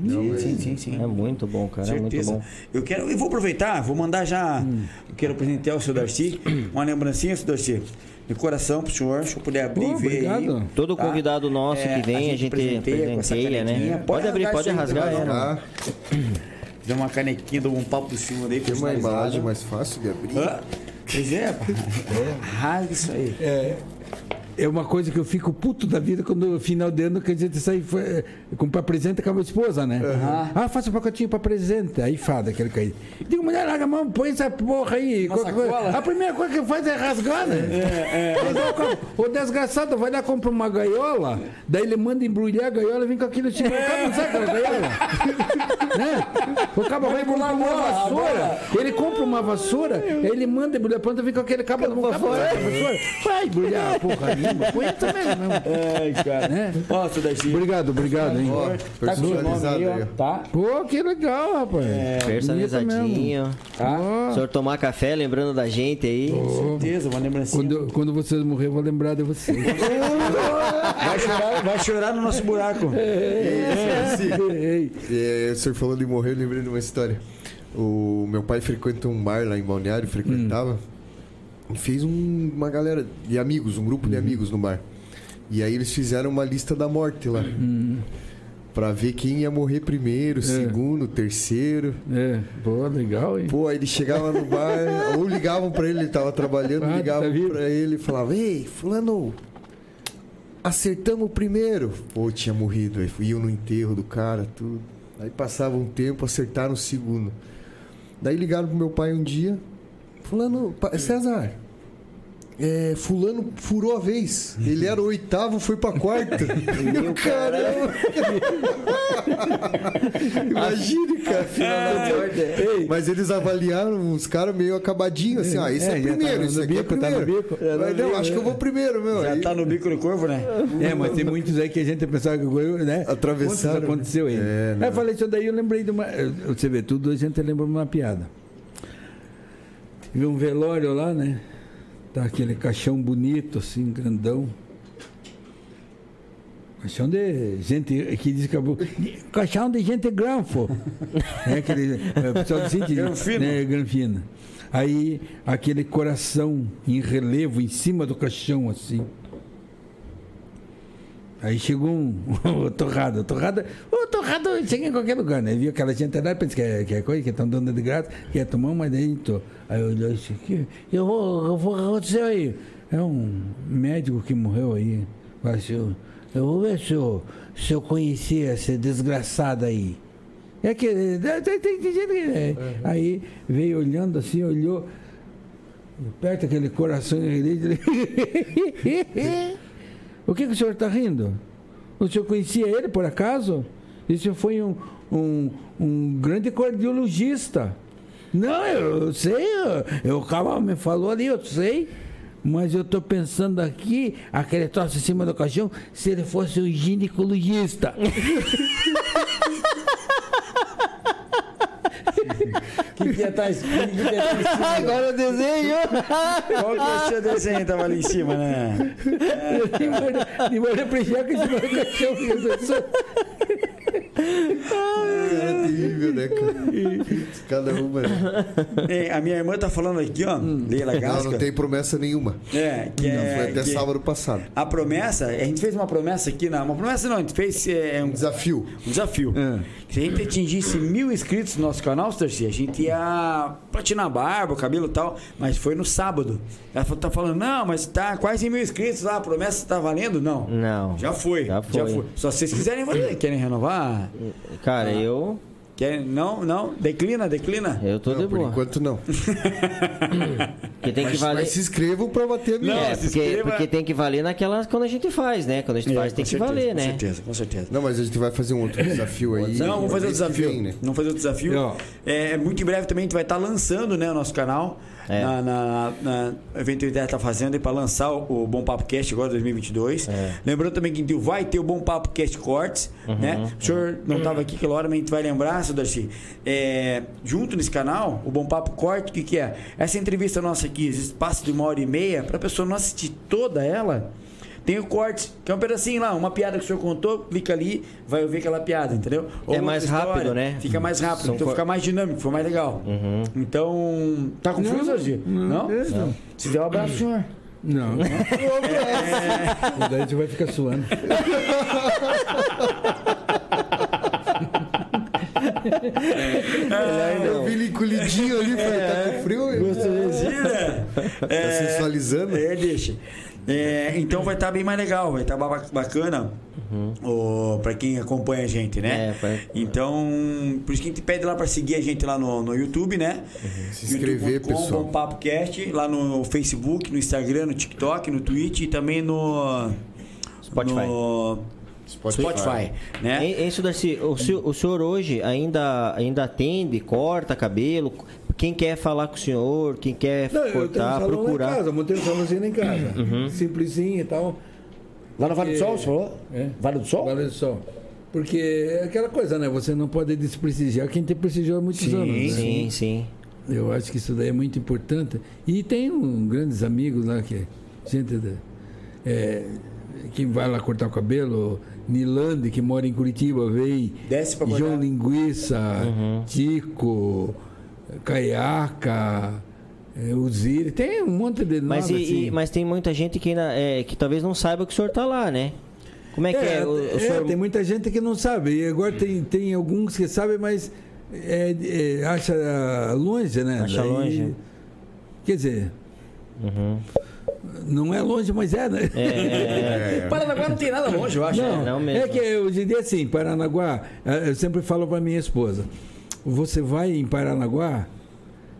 Sim, sim, sim, sim. É muito bom, cara, é muito certeza. bom. Eu quero, eu vou aproveitar, vou mandar já. Eu quero presentear o seu Darcy, uma lembrancinha, seu Darcy, de coração pro senhor, se eu puder abrir Pô, e ver obrigado. aí. Todo tá? convidado nosso É, que vem, a gente, presenteia presenteia, né? Pode, abrir, pode rasgar, pode é. rasgar. Ah, Deu uma canequinha, dou um papo do senhor aí. tem uma personalizado. embalagem mais fácil de abrir. Pois é, pá. rasga isso aí. É, é uma coisa que eu fico puto da vida quando no final de ano que a gente sai é, comprar presente com a minha esposa, né? Ah, faça um pacotinho pra presente. Aí fada aquele caído. Digo, mulher, larga a mão, põe essa porra aí. A primeira coisa que faz é rasgar, né? O desgraçado vai lá, compra uma gaiola, daí ele manda embrulhar a gaiola e vem com aquilo assim. O cara não sabe aquela gaiola. né? O cara vai comprar uma vassoura, ele compra uma vassoura, ele manda embrulhar a planta, vem com aquele cabo mão. cabo. Vai embrulhar a porra Põe também, mesmo. Ai, cara. Né? Ó. Obrigado, obrigado, hein? Ó, Tá com o nome personalizado aí, ó. ó. Tá? Pô, que legal, rapaz. É, mesmo. Personalizadinho. Tá? Ó, O senhor tomar café lembrando da gente aí. Com certeza, uma lembrancinha. quando, quando vocês morrer, eu vou lembrar de vocês. Vai chorar, vai chorar no nosso buraco. Ei, É, o senhor falou de morrer, eu lembrei de uma história. O meu pai frequenta um bar lá em Balneário, frequentava. E fez um- uma galera de amigos, um grupo de amigos no bar. E aí eles fizeram uma lista da morte lá. Pra ver quem ia morrer primeiro, segundo, terceiro. É, pô, legal, hein? Pô, aí ele chegava no bar, ou ligavam pra ele, ele tava trabalhando, Ah, ligavam tá pra ele e falavam, ei, fulano, acertamos o primeiro. Pô, tinha morrido, aí iam no enterro do cara, tudo. Aí passava um tempo, acertaram o segundo. Daí ligaram pro meu pai um dia, fulano, pa- César, é, fulano furou a vez. Ele era o oitavo, foi pra quarta. Meu caramba! Imagine, cara. Ei, Mas eles avaliaram os caras meio acabadinhos, assim, ah, esse é, É, tá primeiro, no esse aqui bico, é tá no primeiro. bico. Mas não, acho que eu vou primeiro, meu. Já Aí- tá no bico do corvo, né? É, mas tem muitos aí que a gente pensava que eu, né? Atravessaram. Quantos aconteceu aí? É, Aí não. eu falei isso daí, eu lembrei de uma. Você vê, tudo a gente lembra de uma piada. Tive um velório lá, né? Tá aquele caixão bonito, assim, grandão. Caixão de gente que diz que acabou. Caixão de gente granfo. é aquele. É, o pessoal. Né, granfino. Aí aquele coração em relevo em cima do caixão, assim. Aí chegou um, o torrado, o torrado, o torrado chega em qualquer lugar, né? Viu aquela gente lá, pensa que é, que é coisa, que estão dando de graça, quer tomar uma dentro. Aí olhou isso aqui, eu vou, eu vou, o que aconteceu aí? É um médico que morreu aí. Assim, eu vou ver se eu, se eu conhecia esse desgraçado aí. É que tem, tem, tem gente que. é. Aí veio olhando assim, olhou, perto aquele coração ele O que, que o senhor está rindo? O senhor conhecia ele por acaso? Isso foi um, um, um grande cardiologista. Não, eu sei, eu, o cara me falou ali, eu sei. Mas eu estou pensando aqui, aquele troço em cima do caixão, se ele fosse um ginecologista. Que que ia tá escrito? Que que ia em cima? Agora o desenho! Qual que é o seu desenho? Tava ali em cima, né? De molho prejá que em cima do caixão. Cara, terrível, né, cara? Cada uma. né? É, a minha irmã tá falando aqui, ó, Leila Não, Gasca. não tem promessa nenhuma. É, que é. Foi até que sábado passado. A promessa, a gente fez uma promessa aqui, na, uma promessa não, a gente fez é, um, Desafio. um desafio. Se a gente atingisse mil inscritos no nosso canal, Starcy, a gente ia platinar a barba, o cabelo e tal, mas foi no sábado. Ela tá falando, não, mas tá quase mil inscritos lá, a promessa tá valendo? Não. Não. Já foi. Já foi. Só se vocês quiserem fazer. Querem renovar? Cara, eu. Querem? Não, não. Declina, declina. Eu tô Não, de por boa. enquanto não. Porque tem que Mas, valer. mas se inscrevam pra bater a minha. Não, É, se porque, inscreva. porque tem que valer naquelas quando a gente faz, né? Quando a gente É, faz, com tem que certeza, valer, com né? certeza, com certeza. Não, mas a gente vai fazer um outro desafio aí. Não, vamos fazer o que desafio. vem, né? Vamos fazer o desafio. É, muito em breve também a gente vai estar lançando né, o nosso canal. É. Na, na, na evento Ideia tá fazendo para lançar o, o Bom Papo Cast agora 2022. É. Lembrando também que vai ter o Bom Papo Cast Cortes, Uhum. né? O senhor não estava aqui aquela hora, mas a gente vai lembrar, seu Darcy. É, junto nesse canal, o Bom Papo Corte, o que, que é? Essa entrevista nossa aqui, espaço de uma hora e meia, para a pessoa não assistir toda ela, tem o corte, que é um pedacinho lá, uma piada que o senhor contou, clica ali, vai ouvir aquela piada, entendeu? Ou É mais outra rápido, né? Fica mais rápido, São então cor- fica mais dinâmico, fica mais legal. Uhum. Então, tá confuso hoje? não, Não? não. Se der um abraço, senhor. Não. não. E daí você vai ficar suando. Eu vi ele encolhidinho ali, falei, tá com frio? Imagina! Tá sensualizando? É, deixa. É, então vai estar bem mais legal, vai estar bacana o, pra quem acompanha a gente, né? É, pra- Então, por isso que a gente pede lá pra seguir a gente lá no, no YouTube, né? Se inscrever, youtube.com, pessoal. Bom Papo Cast, lá no Facebook, no Instagram, no TikTok, no Twitch e também no Spotify. no Spotify, né? Em- Isso, Darcy, o senhor, o senhor hoje ainda, ainda atende, corta cabelo? Quem quer falar com o senhor, quem quer Não, eu tenho um cortar, salão lá em procurar. casa, montei um salãozinho lá em casa. Simplesinho e tal. Lá no Vale do Sol, você falou? É. Vale do Sol? Vale do Sol. Porque é aquela coisa, né? Você não pode desprestigiar quem te prestigiou há muitos Sim, anos. né? Sim, sim. Eu acho que isso daí é muito importante. E tem um, grandes amigos lá que. Gente é, que vai lá cortar o cabelo, Nilande, que mora em Curitiba, veio. Desce pra. João Linguiça, Tico, Caiaca, é, Uzir. Tem um monte de Mas, nomes, e- assim. e- mas tem muita gente que, ainda, é, que talvez não saiba que o senhor tá lá, né? Como é que é? O, o é, senhor... tem muita gente que não sabe. E agora tem, tem alguns que sabem, mas é, é, acha longe, né? Acha longe. Quer dizer, Uhum. não é longe, mas é, né? É. Paranaguá não tem nada longe, eu acho. Não, não mesmo. É que hoje em dia, assim, Paranaguá, eu sempre falo para minha esposa: você vai em Paranaguá,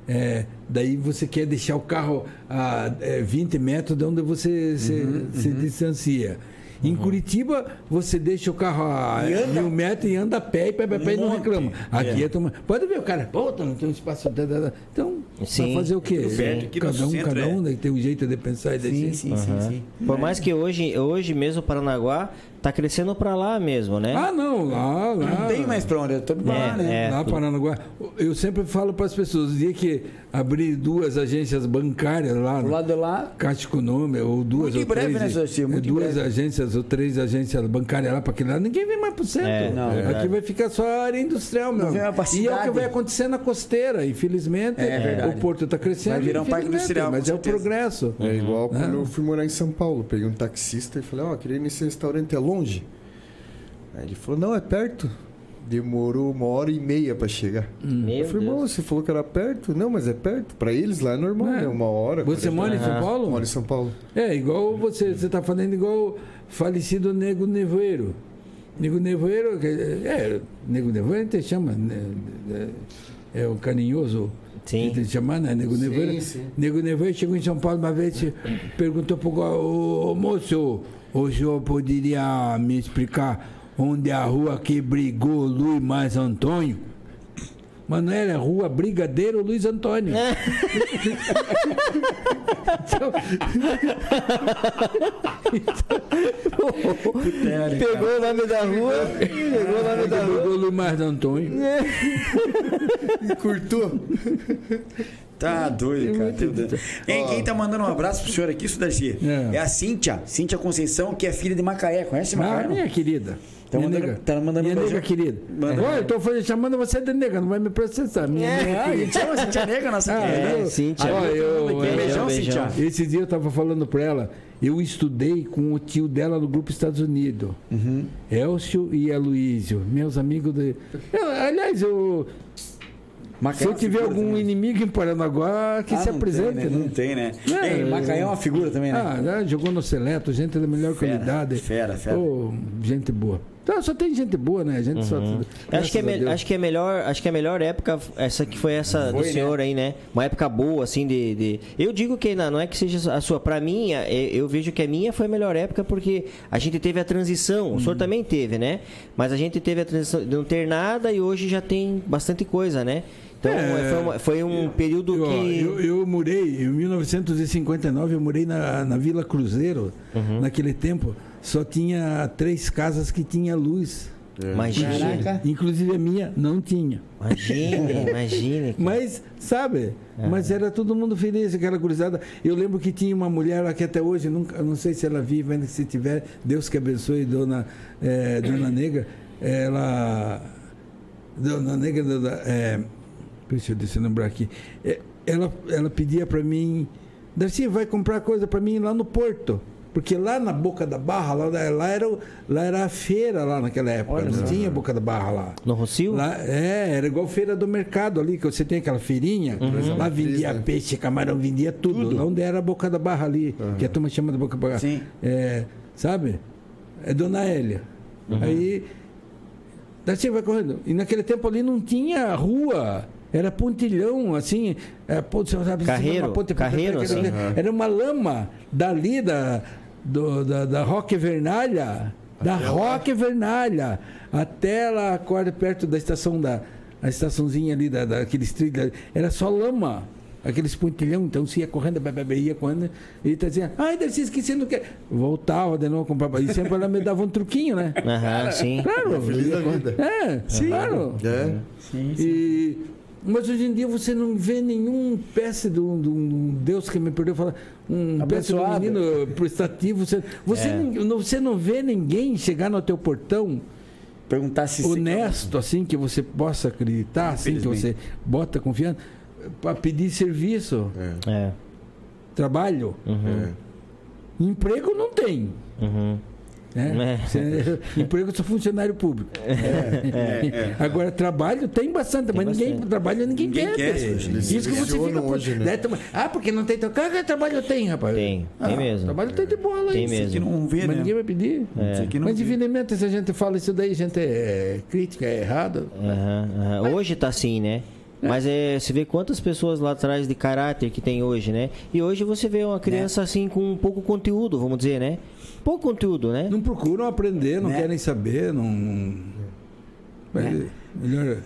é, daí você quer deixar o carro a é, 20 metros de onde você se, se distancia. Em Curitiba, você deixa o carro a E anda- mil metros e anda a pé e pé, pé, pé e não monte. reclama. Aqui É. é. toma... Pode ver, o cara, puta, não tem um espaço. da, da, da. Então, Sim. vai fazer o quê? No cada um, centro, cada é. um né, tem um jeito de pensar e Sim, decidir. sim, sim, sim. Por mais que hoje, hoje mesmo o Paranaguá tá crescendo para lá mesmo, né? Ah, não, lá, lá. Não tem mais pra onde, é todo lá, É, né? é. Lá Paranaguá. Eu sempre falo para as pessoas, o dia que abrir duas agências bancárias lá, Do lado de lá, Caixa Econômica, ou duas Muito ou breve, três, né, Zossi? Muito em duas breve. agências ou três agências bancárias lá para aquele lado, ninguém vem mais pro centro. É, não, Aqui verdade. vai ficar só a área industrial, meu. E é o que vai acontecer na costeira, infelizmente. É verdade. o porto está crescendo. Vai virar um parque industrial, Mas é o progresso. É igual quando Não. eu fui morar em São Paulo. Peguei um taxista e falei, ó, queria ir nesse restaurante, é longe? Aí ele falou, não, é perto. Demorou uma hora e meia pra chegar. Meu eu falei, irmão, você falou que era perto? Não, mas é perto. Pra eles lá é normal, É. né? Uma hora. Você 40 mora em São Aham. Paulo? Moro em São Paulo. É, igual você, você tá falando igual o falecido Nego Nevoeiro. Nego Nevoeiro, que- é, Nego Nevoeiro a gente chama, né, é, é o carinhoso. Sim. A gente chama, né? Nego Sim, Nevoeiro. sim. Nego Nevoeiro chegou em São Paulo uma vez e perguntou pro o moço, o senhor poderia me explicar onde é a rua que brigou Luiz mais Antônio? Mas não era rua Brigadeiro Luiz Antônio. Pegou o nome da rua, pegou o nome da rua. Brigou Luiz mais Antônio. Curtou? Tá doido, cara. Tá doido. Hein, quem tá mandando um abraço pro senhor aqui, isso Darcy? É. É a Cíntia, Cíntia Conceição, que é filha de Macaé. Conhece Ah, Macaé? não? minha querida. Tá minha mandando- nega. tá mandando minha nega querida. Manda. Olha, eu tô fazendo- chamando você de nega, não vai me processar. Minha É, nega a gente chama Cíntia Nega, nossa Ah, querida. É, Cíntia. Ó, eu- Um é, beijão, beijão. Cíntia. Esse dia eu tava falando pra ela, eu estudei com o tio dela no grupo Estados Unidos. Uhum. Elcio e Aloísio, meus amigos de. Eu, aliás, eu, Macaé se é eu tiver algum também. inimigo em Paranaguá, que Ah, se não apresente. Tem, né? né? Não tem, né? É, Ei, Macaé é uma figura também, né? Ah, né? jogou no Seleto, gente da melhor Fera, qualidade. fera, fera. Ô, gente boa. Então, só tem gente boa, né? A gente só. Uhum. Acho que, é me- acho que é melhor, acho que a melhor época essa que foi essa Foi, do né? senhor aí, né? Uma época boa assim de, de- eu digo que não, não é que seja a sua, para mim, é- eu vejo que a minha foi a melhor época porque a gente teve a transição. O senhor também teve, né? Mas a gente teve a transição de não ter nada e hoje já tem bastante coisa, né? Então É, foi, uma- foi um período Eu, que eu, eu morei, em 1959, eu morei na, na Vila Cruzeiro. Uhum. Naquele tempo, só tinha três casas que tinha luz. imagina, Caraca. Inclusive a minha não tinha. imagine, imagine. Mas, sabe? Mas era todo mundo feliz, aquela gurizada. Eu lembro que tinha uma mulher lá que até hoje, nunca, eu não sei se ela é vive, ainda se tiver, Deus que abençoe, dona, eh, dona Negra. Ela. Dona Negra. É, deixa eu deixa eu lembrar aqui. É, ela, ela pedia para mim, Darcy, vai comprar coisa para mim lá no Porto. Porque lá na Boca da Barra, lá, lá, era, lá era a feira lá naquela época. não tinha Boca da Barra lá. No Rocio? Lá, é, era igual feira do mercado ali, que você tem aquela feirinha. Uhum. Lá vendia né? peixe, camarão, vendia tudo. Lá onde era a Boca da Barra ali, que a turma chama de Boca da Barra. Sim. É, sabe? É Dona Hélia. Uhum. Aí, Darcy vai correndo. E naquele tempo ali não tinha rua. Era pontilhão, assim. É, ponte, sabe, Carreiro, uma ponte- carreiro, era, assim. era uma lama dali da, do- da, da Roque Vernalha. Da Roque Vernalha. Até lá, quase perto da estação da. A estaçãozinha ali, da, daqueles trilhos. Era só lama. Aqueles pontilhão, então se ia correndo, be- be- be- ia correndo, e tá dizendo, ai, Darcy, esquecendo que. Voltava de novo, comprava. E sempre ela me dava um truquinho, né? Aham, sim. Claro. Feliz da vida. É, claro. É. E, mas hoje em dia você não vê nenhum peça de um, de um Deus que me perdeu falar, um peça de um menino prestativo. Você, você, É. não, você não vê ninguém chegar no teu portão Perguntar se honesto, assim, que você possa acreditar, assim, que você bota confiança, para pedir serviço, É. trabalho. Uhum. Emprego não tem. Uhum. Né? É. Emprego eu sou funcionário público. Agora, trabalho tem bastante, mas ninguém bastante. trabalho ninguém, Ninguém quer. quer, Isso que você fica hoje, né? Toma- Ah, porque não tem teu carro, que trabalho tem, rapaz. Tem, tem Ah, mesmo. Trabalho tem de bola Tem isso. mesmo. que não vê, Mas né? ninguém vai pedir. Isso aqui não Mas vê. infelizmente, se a gente fala isso daí, a gente é crítica, é errado. Aham. Hoje tá assim, né? Mas é, você vê quantas pessoas lá atrás de caráter que tem hoje, né? E hoje você vê uma criança assim com pouco conteúdo, vamos dizer, né? Pouco conteúdo, né? Não procuram aprender, não Né? querem saber, não. Mas, Melhor.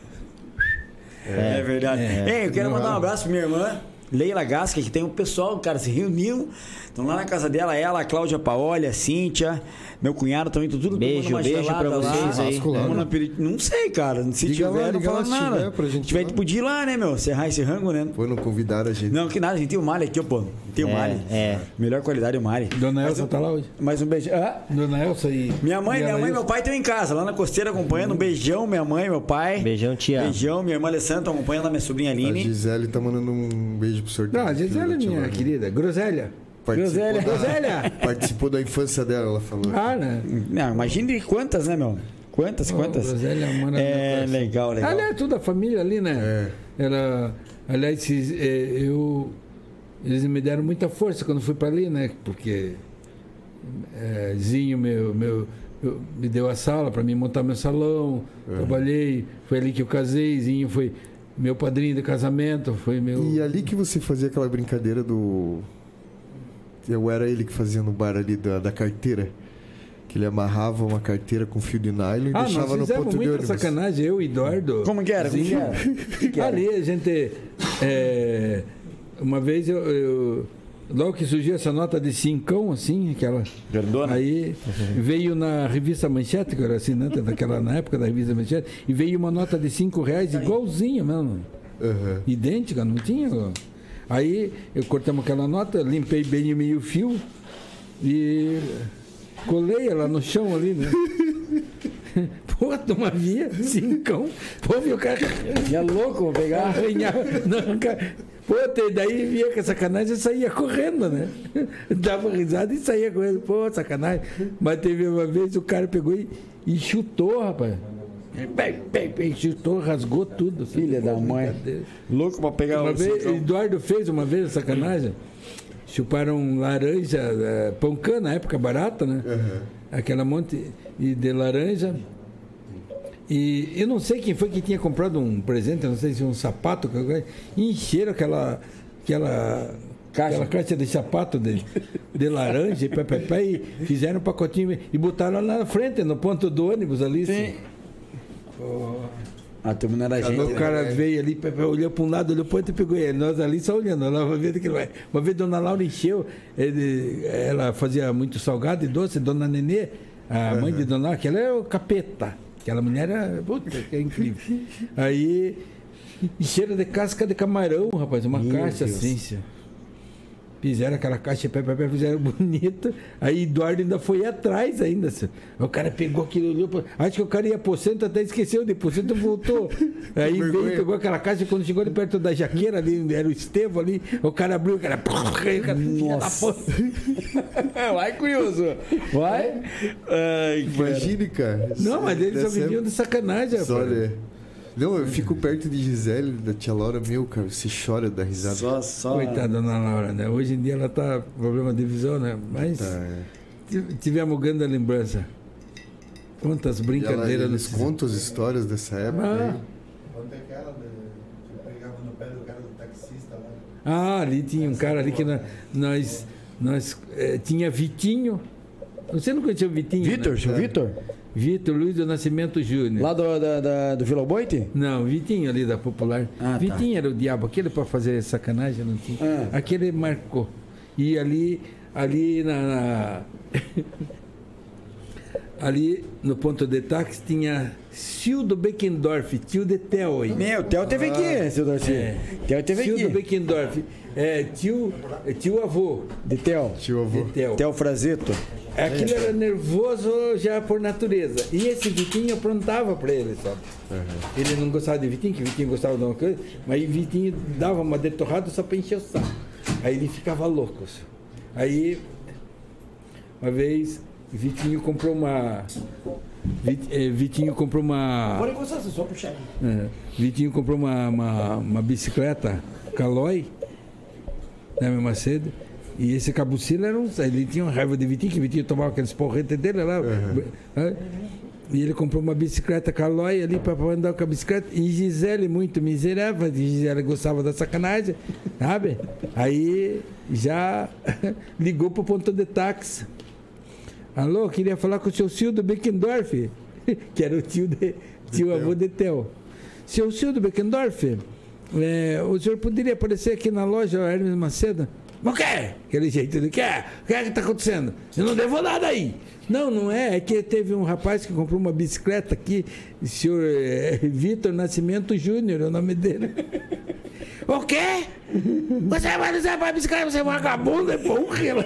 É, verdade. É. Ei, eu quero mandar um abraço pra minha irmã, Leila Gasca, que tem um pessoal, cara, se reuniu. Estão lá na casa dela, ela, a Cláudia Paoli, a Cíntia, meu cunhado também, tô tudo Beijo, beijo pra vocês aí. Lá, uma peri- Não sei, cara. Se Liga tiver, lá, não fala nada. tiver pra gente Se tiver, lá. podia ir lá, né, meu? Serrar esse rango, né? Foi, não convidaram a gente. Não, que nada, a gente tem o Mali aqui, pô. Tem o É, Mali. é. Melhor qualidade o Mali. Dona Elsa tá lá hoje? Mais um beijo. Ah, Dona Elsa e. minha mãe, e minha mãe e meu pai estão em casa, lá na costeira acompanhando. Um beijão, minha mãe, meu pai. Beijão, tia. Beijão, minha irmã Alessandra acompanhando a minha sobrinha A Aline. Gisele tá mandando um beijo pro senhor. Não, a Gisele é minha querida. Groselha. Participou Groselha. da- Groselha! Participou da infância dela, ela falou. Ah, né? Não, imagine quantas, né, meu? Quantas, quantas? Oh, Groselha mora no meu É, coração. legal, legal. Aliás, toda a família ali, né? É. Ela, aliás, eh, eu, eles me deram muita força quando fui para ali, né? Porque eh, Zinho meu, meu, eu- me deu a sala para mim montar meu salão. Trabalhei, foi ali que eu casei. Zinho foi meu padrinho de casamento, foi meu. E ali que você fazia aquela brincadeira do. Eu era ele que fazia no bar ali da, da carteira. Que ele amarrava uma carteira com fio de nylon e Ah, deixava nós no ponto de ônibus. sacanagem, eu e Eduardo. Como que era? Como que Zinho. era? Que que era? Ali a gente. é, uma vez eu, eu- Logo que surgiu essa nota de cincão, assim, aquela. Verdona? Aí veio na revista Manchete, que eu era assinante daquela, na época da revista Manchete, e veio uma nota de cinco reais igualzinha mesmo. Aham. Idêntica, não tinha. Aí eu cortamos aquela nota, limpei bem o meio fio e colei ela no chão ali, né? Pô, toma via, cincão. Pô, viu, cara. É louco, vou pegar. Arranhar. Não, cara. Pô, te- daí via que sacanagem eu saía correndo, né? Dava risada e saía correndo. Pô, sacanagem. Mas teve uma vez o cara pegou e, e chutou, rapaz. Bem, bem, bem, chutou, rasgou tudo. assim. Filha da mãe. Louco pra pegar Uma o vez. Eduardo fez uma vez sacanagem. Chuparam laranja, eh, pão na época barata, né? Aquela monte e de laranja. E eu não sei quem foi que tinha comprado um presente, eu não sei se um sapato, e encheram aquela, aquela, Caixa. aquela caixa de sapato de, de laranja e pé, pé, pé, e fizeram um pacotinho e botaram lá na frente, no ponto do ônibus ali. Sim. assim. A turma não era gente. O né? cara veio ali, pe- pe- olhou para um lado, olhou para o outro e pegou ele. Nós ali só olhando, lá uma vez que vai. Uma vez Dona Laura encheu, ele- ela fazia muito salgado e doce, Dona Nenê, a mãe de Dona Laura, que ela é o capeta. Aquela mulher era. Puta, que é incrível. Aí encheram de casca de camarão, rapaz, uma Meu caixa Deus. assim. Fizeram aquela caixa, pé, pé, pé, fizeram bonita. Aí Eduardo ainda foi atrás ainda. senhor. O cara pegou aquilo, olhou. pra- Acho que o cara ia por cento, até esqueceu de por cento voltou. Aí veio, pegou aquela caixa, quando chegou ali perto da jaqueira, ali, era o Estevo ali, o cara abriu, o cara. Aí o cara Nossa. Vai, curioso. Vai. Ai, cara. Imagine, cara. Não, mas eles só viviam de sacanagem, rapaz. Olha. Não, eu fico perto de Gisele, da tia Laura, meu, cara, você chora da risada. Só, só. Coitada da Dona Laura, né? Hoje em dia ela tá com problema de visão, né? Mas Tá, é. tive- tivemos grande lembrança. Quantas E ela, brincadeiras eles contam as histórias dessa época. Ah. aí. Ontem aquela que pegava no pé do cara do taxista lá. Ah, ali tinha um cara ali que nós, nós, nós eh, tinha Vitinho. Você não conhecia o Vitinho? Vitor, Né? seu Vitor? Vitor Luiz do Nascimento Júnior. Lá do, da, da- do Vila Boite? Não, Vitinho ali da Popular. Ah, tá. Vitinho era o diabo, aquele para fazer sacanagem não tinha. Ah. Aquele marcou. E ali, ali na, na- ali no ponto de táxi tinha Cildo Beckendorf, tio de Theo. Meu, Theo teve aqui, seu Darcy. É. Theo teve Cildo aqui. Beckendorf, é, tio, é, tio avô De Theo. Tio avô. de Theo. Theo Frazeto. Aquilo era nervoso já por natureza. E esse Vitinho aprontava para ele, sabe? Ele não gostava de Vitinho, que Vitinho gostava de uma coisa, mas Vitinho dava uma detorrada só para encher o saco. Aí ele ficava louco. senhor. Aí, uma vez, Vitinho comprou uma. Vit- eh, Vitinho comprou uma. Pode encostar, só puxar. É, Vitinho comprou uma, uma, uma bicicleta Caloi, né, meu Macedo. E esse cabucilo era um. Ele tinha uma raiva de Vitinho, que Vitinho tomava aqueles porretes dele lá. né? E ele comprou uma bicicleta Caloi ali para andar com a bicicleta. E Gisele, muito miserável, Gisele gostava da sacanagem, sabe? Aí já ligou pro ponto de táxi. Alô, queria falar com o seu Cildo Beckendorf, que era o tio, de, tio avô de Theo. Seu Cildo Beckendorf, é, o senhor poderia aparecer aqui na loja Hermes Macedo? Mas o quê? Aquele jeito de quê? O que é que está acontecendo? Eu não devo nada aí. Não, não é. É que teve um rapaz que comprou uma bicicleta aqui, o senhor é, Vitor Nascimento Júnior, é o nome dele. O quê? Você vai usar para bicicleta, você é vagabundo, é porra.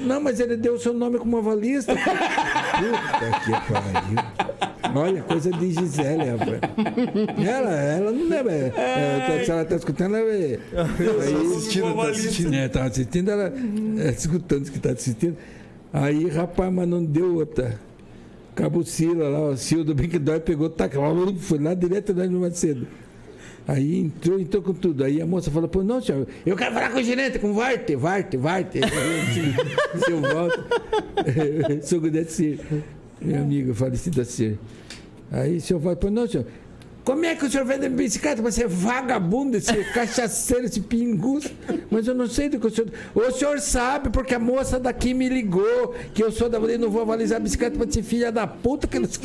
Não, mas ele deu o seu nome como avalista. Puta que pariu. Olha, coisa de Gisele, rapaz. Ela, ela não deve. é, se ela está escutando, ela. é- Aí, assistindo, tá assistindo. É, tá assistindo, ela. É, escutando que está assistindo. Aí, rapaz, mas não deu outra. Cabucila lá, o Cildo Biquidói pegou, tá, foi lá direto da Anjo Macedo. Aí entrou, entrou com tudo. Aí a moça falou, pô, não, senhor, eu quero falar com o gerente, com o Varte, Varte, Varte. Seu Walter, sogro da Cir, meu amigo falecido da Cir. Aí o senhor fala, pô, não, senhor, como é que o senhor vende bicicleta? Você é vagabundo, esse cachaceiro, esse pingus. Mas eu não sei do que o senhor. O senhor sabe, porque a moça daqui me ligou que eu sou da e não vou avalizar a bicicleta pra ser filha da puta que eles.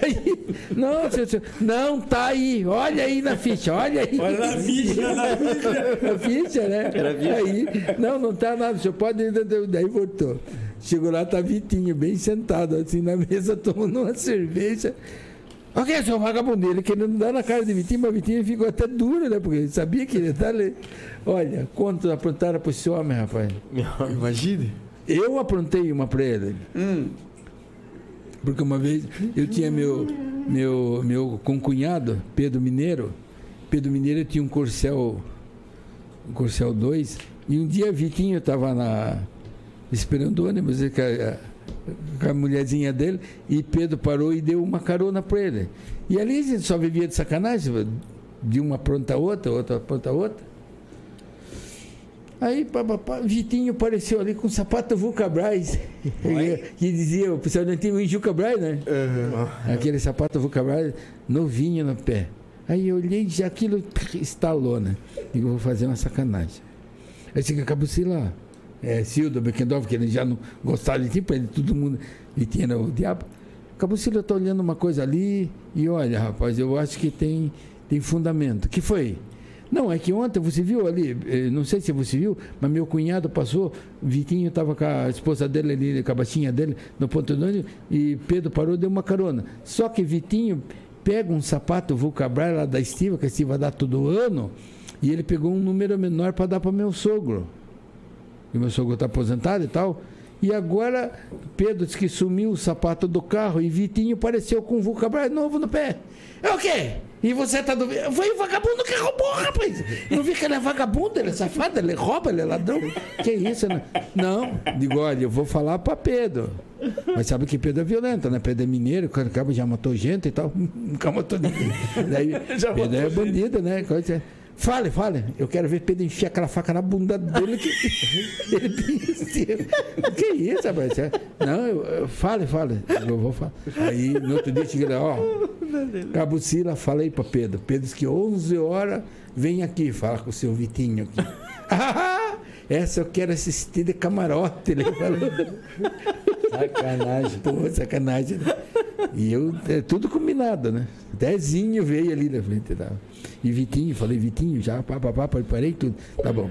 Daí, não, senhor, senhor, não, tá aí. Olha aí na ficha, olha aí. Olha na ficha, na A ficha, né? Aí, não, não tá nada, o senhor pode. Daí voltou. Chegou lá, tá Vitinho, bem sentado, assim, na mesa, tomando uma cerveja. Ok, seu vagabundo, ele querendo dar na cara de Vitinho, mas Vitinho ficou até duro, né? Porque ele sabia que ele ia estar ali. Olha, quanto aprontaram para esse homem, rapaz. Imagine. Eu aprontei uma para ele. Porque uma vez eu tinha meu, meu, meu concunhado, Pedro Mineiro. Pedro Mineiro tinha um Corcel, um Corcel 2. E um dia Vitinho estava na, esperando o ônibus a, com a mulherzinha dele. E Pedro parou e deu uma carona para ele. E ali a gente só vivia de sacanagem, de uma pronta a outra, outra pronta a outra. Aí, pá, pá, pá, Vitinho apareceu ali com um sapato Vulcabras, que dizia, o pessoal não tinha o Jucabras, né? Aquele sapato Vulcabras novinho no pé. Aí eu olhei e aquilo estalou, né? Digo, vou fazer uma sacanagem. Aí chega a cabucila, é, Silda, Beckendorf, que ele já não gostava de tipo, ele, todo mundo, e tinha né, o diabo. Cabucila está olhando uma coisa ali e olha, rapaz, eu acho que tem, tem fundamento. que foi? Não, é que ontem você viu ali, eh, não sei se você viu, mas meu cunhado passou, Vitinho estava com a esposa dele ali, com a baixinha dele, no ponto de ônibus, e Pedro parou deu uma carona. Só que Vitinho pega um sapato Vulcabras lá da Estiva, que a Estiva dá todo ano, e ele pegou um número menor para dar para meu sogro. E meu sogro está aposentado e tal. E agora Pedro disse que sumiu o sapato do carro e Vitinho apareceu com um Vulcabras novo no pé. É o quê? E você tá duvidando? Foi o vagabundo que roubou, rapaz. Não vi que ele é vagabundo, ele é safado, ele rouba, ele é ladrão. Que isso, né? Não, digo, olha, eu vou falar para Pedro. Mas sabe que Pedro é violento, né? Pedro é mineiro, quando acaba já matou gente e tal. Nunca matou ninguém. Daí, Pedro é bandido, né? Coisa- Fale, fale. Eu quero ver Pedro enfiar aquela faca na bunda dele que ele tem Que isso, rapaz? Não, eu, eu- fale, fale. Eu vou falar. Aí, no outro dia, cheguei lá, ó. Cabucila, falei para Pedro. Pedro disse que 11 horas vem aqui falar com o seu Vitinho aqui. Ah, essa eu quero assistir de camarote, ele falou. Sacanagem. Pô, sacanagem. né? E eu, é tudo combinado, né? Dezinho veio ali na frente. Tá? E Vitinho, falei, Vitinho, já, pá, pá, pá, preparei tudo. Tá bom.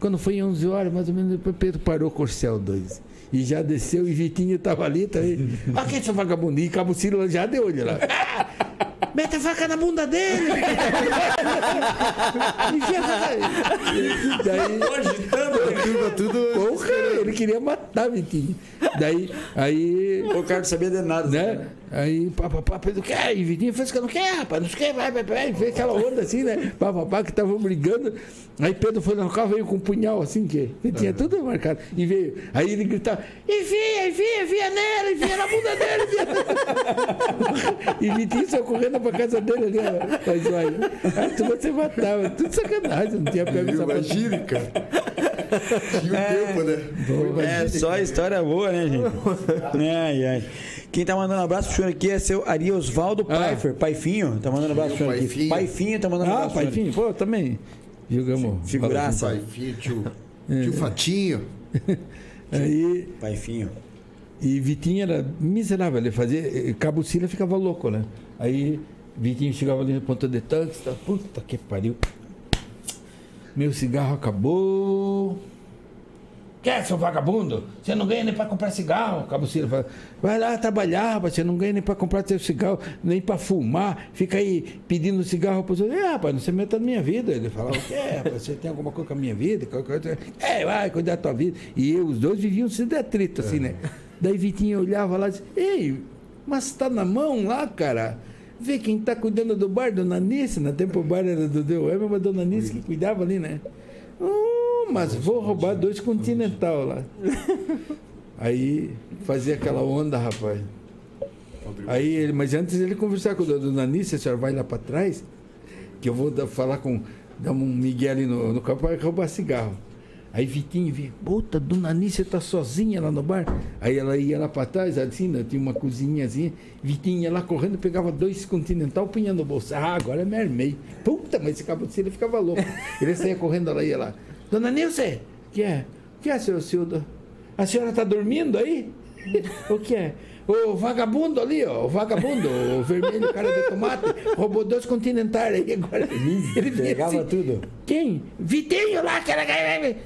Quando foi 11 horas, mais ou menos, depois Pedro parou o Corcel 2. E já desceu e Vitinho tava ali também. Olha que esse vagabundo. E Cabucilo já deu olho lá. Mete a faca na bunda dele! Daí, Turma, tudo. Porra, ele queria matar Vitinho. Daí, aí, O cara não sabia de nada. né? Aí, pá, pá, pá, Pedro quer, e Vitinho fez que não quer, rapaz, não quer, vai, vai, vai, fez aquela onda assim, né? Pá, pá, pá, que estavam brigando. Aí Pedro foi no carro, veio com um punhal assim, que ele tinha tudo marcado. E veio, aí ele gritava, enfia, enfia, enfia nela, enfia na bunda dele, enfia. E Vitinho saiu correndo pra casa dele ali, ó. Mas olha, aí tu você matava, tudo sacanagem, não tinha pego essa Imagine, cara. Tinha um tempo, né? É só história boa, né, gente? Ai, ai. Quem tá mandando um abraço pro senhor aqui é seu Ari Osvaldo Ah. Pfeiffer, Paifinho. Tá mandando um abraço pro senhor aqui. Paifinho. Paifinho tá mandando um Ah, abraço pro pai, senhor. enfim, pô, também. Jogamos. Figuraça. Pai, filho, tio, tio Fatinho. Aí, Paifinho. e Vitinho era miserável, ele fazia. Cabucila ficava louco, né? Aí Vitinho chegava ali no ponto de tanque, tá, puta que pariu. Meu cigarro acabou. Quer, seu vagabundo? Você não ganha nem para comprar cigarro. Cabucila fala, vai lá trabalhar, você não ganha nem para comprar seu cigarro, nem para fumar. Fica aí pedindo cigarro para você. É, rapaz, não se meta na minha vida. Ele falava, é, rapaz, você tem alguma coisa com a minha vida? É, vai, cuidar da tua vida. E eu, os dois viviam se detrito, assim, né? Daí Vitinho olhava lá e disse, ei, mas tá na mão lá, cara. Vê quem tá cuidando do bar, Dona Nice. Na tempo o bar era do Deu Ema, mas Dona Nice que cuidava ali, né? Mas vou roubar dois Continental lá. Aí fazia aquela onda, rapaz. Aí ele, mas antes ele conversar com a dona Nice, a senhora vai lá para trás, que eu vou dar- falar com. dar um Miguel ali no, no campo para roubar cigarro. Aí Vitinho vinha, puta, dona Nícia tá sozinha lá no bar. Aí ela ia lá para trás, assim, né, tinha uma cozinhazinha. Vitinho ia lá correndo, pegava dois continental, punha no bolso. Ah, agora me armei. Puta, mas esse cabo de ele ficava louco. Ele saía correndo, ela ia lá. Dona Nilce, que é? que é, seu Cildo? A senhora tá dormindo aí? o que é? O vagabundo ali, ó, o vagabundo, o vermelho, cara de tomate, roubou dois continentais aí agora. Ele Pegava assim, tudo. Quem? Vitinho lá, que era.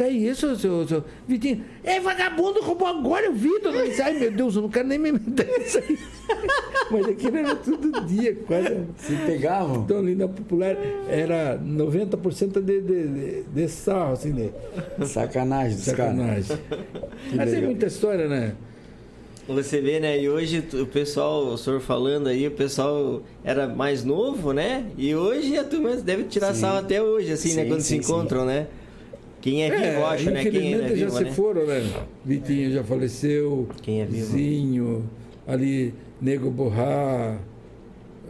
Que é isso, seu, seu Vitinho? É vagabundo, roubou agora o vidro. Ai, meu Deus, eu não quero nem me meter nisso aí. Mas aquilo era todo dia, quase. Se pegavam. Então ali na popular era 90% de, de, de, de sarro, assim, de Sacanagem sacanagem. Mas tem legal. muita história, né? Você vê, né? E hoje o pessoal, o senhor falando aí, o pessoal era mais novo, né? E hoje a turma deve tirar Sim. sal até hoje, assim, né? Sim, Quando sim, se encontram, né? Quem é vivo, acha, né? Quem é infelizmente já vivo, se né? foram, né? Vitinho já faleceu. Quem é vivo. Zinho, ali, Nego Borrá.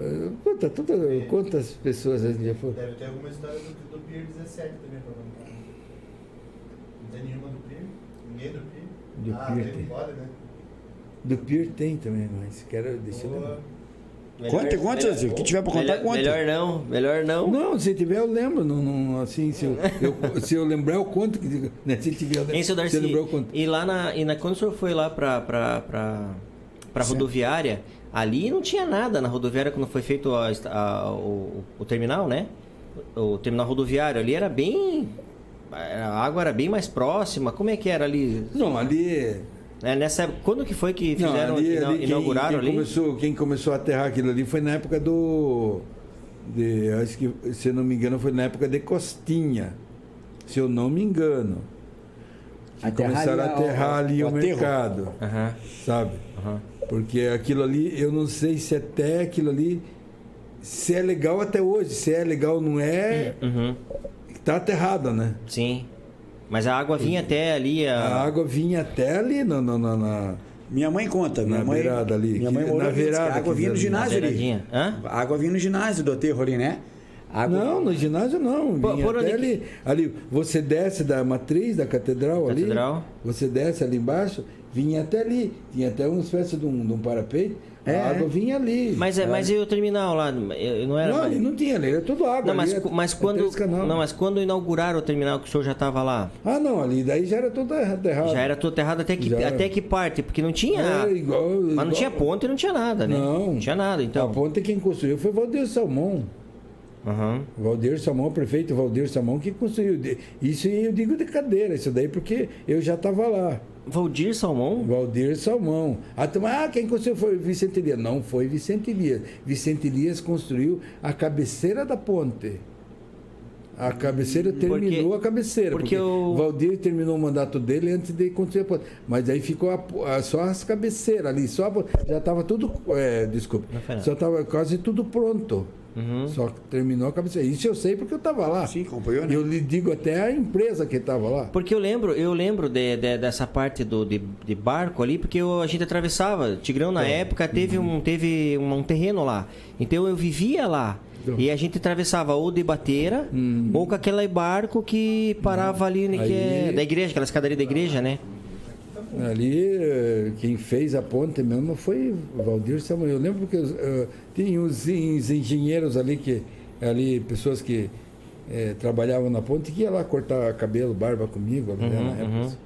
eh, Quanta, toda, quantas pessoas a gente já foi? Deve ter alguma história do, do Pier 17 também pra contar. Não tem nenhuma do Pier? Ninguém do Pier? Do ah, Pier tem fora, né? Do Pier tem também, mas quero deixar. Boa. Lembrar. Conta, conta. O que tiver pra contar, melhor, conta. Melhor não, melhor não. Não, se tiver eu lembro. Não, não, assim, se eu, eu- se eu lembrar, eu conto. Né? Se tiver, eu Hein, seu se Darcy? eu lembrar, eu conto. E lá na, e na. Quando o senhor foi lá pra, pra, pra, pra Certo. rodoviária, ali não tinha nada na rodoviária quando foi feito a, a- o, o terminal, né? O terminal rodoviário ali era bem. A água era bem mais próxima. Como é que era ali? Não, ali. É, nessa época, quando que foi que Não, fizeram, ali, ina- ali quem, inauguraram quem ali? Começou, quem começou a aterrar aquilo ali foi na época do. De, acho que, se eu não me engano, foi na época de Costinha. Se eu não me engano. Que Aterrar começaram a ali, aterrar ali o o, mercado, sabe? Porque aquilo ali, eu não sei se até aquilo ali, se é legal até hoje. Se é legal ou não é, Uhum, tá aterrado, né? sim. Mas a água vinha até ali. A... A água vinha até ali na. na, na- na- Minha mãe conta. Minha Na mãe, beirada ali, Minha que- mãe na morou ali, que virada A água que vinha no ginásio ali. A água vinha no ginásio do aterro ali, né? Água... Não, no ginásio não. Por- Vinha por até onde ali, ali. Você desce da matriz, da catedral, Catedral. ali. Você desce ali embaixo, vinha até ali. Tinha até uma espécie de um, de um parapeito. É, a água vinha ali. Mas, é, mas e o terminal lá? Não era. Não, ali não tinha, ali era tudo água. Não, mas, é- mas é quando. Não, mas quando inauguraram o terminal que o senhor já estava lá? Ah, não, ali daí já era tudo aterrado. Já era tudo errado até que, Já. até que parte? Porque não tinha. É, igual- mas não igual- tinha ponte não tinha nada, né? Não. tinha nada, A então. ponte quem construiu foi Valdir Salmão. Aham. Valdir Salmão, o prefeito Valdir Salmão, que construiu. Isso eu digo de cadeira, isso daí porque eu já estava lá. Valdir Salmão? Valdir Salmão. A turma, ah, quem construiu foi Vicente Elias. Não foi Vicente Elias. Vicente Elias construiu a cabeceira da ponte. A cabeceira terminou a cabeceira. porque Porque, o- Valdir terminou o mandato dele antes de construir a ponte. Mas aí ficou a- a- só as cabeceiras ali. Só a já estava tudo. É, desculpa. Só estava quase tudo pronto. Uhum. Só que terminou a cabeceira. Isso eu sei porque eu estava lá. Sim, acompanhou, né? Eu lhe digo até a empresa que estava lá. Porque eu lembro, eu lembro de, de- dessa parte do, de, de barco ali, porque eu- a gente atravessava. Tigrão, na época, teve, um, teve um, um terreno lá. Então eu vivia lá. Então. E a gente atravessava ou de bateira, ou com aquele barco que parava ali, né, que é Aí- da igreja, aquela escadaria da igreja, né? Ali, eh, quem fez a ponte mesmo foi o Valdir Samuel. Eu lembro que eh, tinha os, os engenheiros ali, que ali pessoas que eh, trabalhavam na ponte, que ia lá cortar cabelo, barba comigo. ali, né, na época.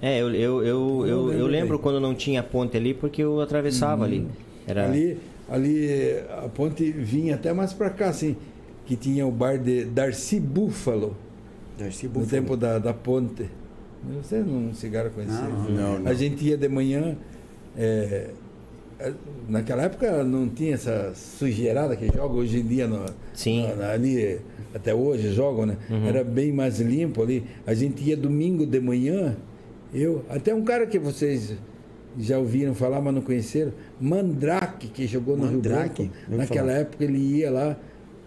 É, eu, eu, eu, eu, eu lembro bem. quando não tinha ponte ali, porque eu atravessava ali. Era... Ali, ali a ponte vinha até mais para cá, assim, que tinha o bar de Darcy Búfalo, Darcy no Buffalo. tempo da, da ponte. Você não cigarro conhecia? Não, não, não. A gente ia de manhã. é, naquela época não tinha essa sujeirada que joga hoje em dia no, Sim. na- ali, até hoje jogam, né? Era bem mais limpo ali. A gente ia domingo de manhã, eu, até um cara que vocês já ouviram falar, mas não conheceram, Mandrake, que jogou no Mandrake? Rio Branco. Naquela falar. época ele ia lá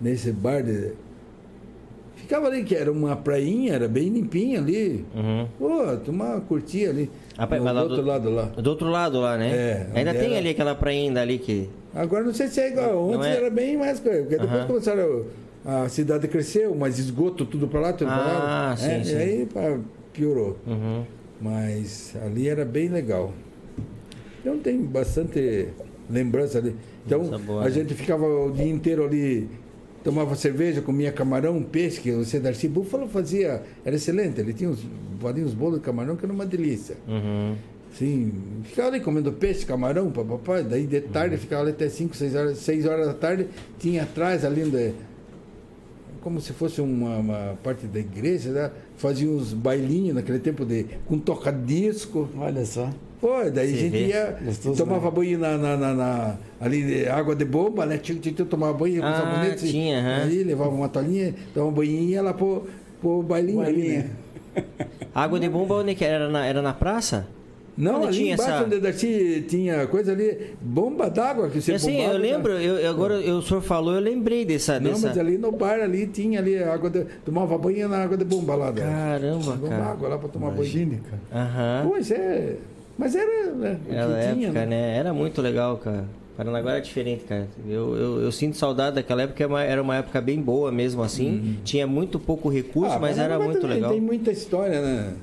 nesse bar de, Ficava ali, que era uma prainha, era bem limpinha ali. Uhum. Pô, tomar curtia ali. Ah, no, mas lá do outro do- lado lá. Do outro lado lá, né? É, Ainda tem era- ali aquela prainha ainda ali que. Agora não sei se é igual. Não Antes é? era bem mais coisa. Porque depois Aham. começaram. A cidade cresceu, mas esgoto tudo pra lá, tudo pra lá. Ah, sim, É, sim. E aí pá, piorou. Uhum. Mas ali era bem legal. Então tem bastante lembrança ali. Então boa, a né? gente ficava o dia inteiro ali, tomava cerveja, comia camarão, peixe, que o Darcy Búfalo fazia, era excelente. Ele tinha uns, uns bolos de camarão que era uma delícia. Uhum. Sim, ficava ali comendo peixe, camarão, papapá, daí de tarde ficava ali até 5, 6 horas, 6 horas da tarde, tinha atrás ali onde, como se fosse uma, uma parte da igreja, né? fazia uns bailinhos naquele tempo de com toca-disco. Olha só. Pô, daí a gente vê. ia, Gostoso, tomava banho na, na, na- na- ali, água de bomba, né? Tinha, tinha que tomar banho com Ah, sabonete. tinha, aham. Aí levava uma toalhinha, tomava um banhinho e ia lá pro, pro bailinho ali, né? Água de bomba onde que era? Era na, era na praça? Não, Onde ali tinha embaixo essa- onde Darcy tinha coisa ali, bomba d'água que você assim, bombava, eu né? lembro, eu, eu- agora o senhor falou, eu lembrei dessa. Não, dessa... mas ali no bar ali tinha ali água de, tomava banho na água de bomba lá. da- Caramba, cara. água lá pra tomar banho. Imagine, cara. Aham. Pois é, mas era, né, o Era tinha, época, né? né? Era muito legal, cara. Paranaguá era diferente, cara. Eu, eu, eu sinto saudade daquela época, é era uma época bem boa mesmo, assim. Tinha muito pouco recurso, Ah, mas era muito legal. Tem muita história, né?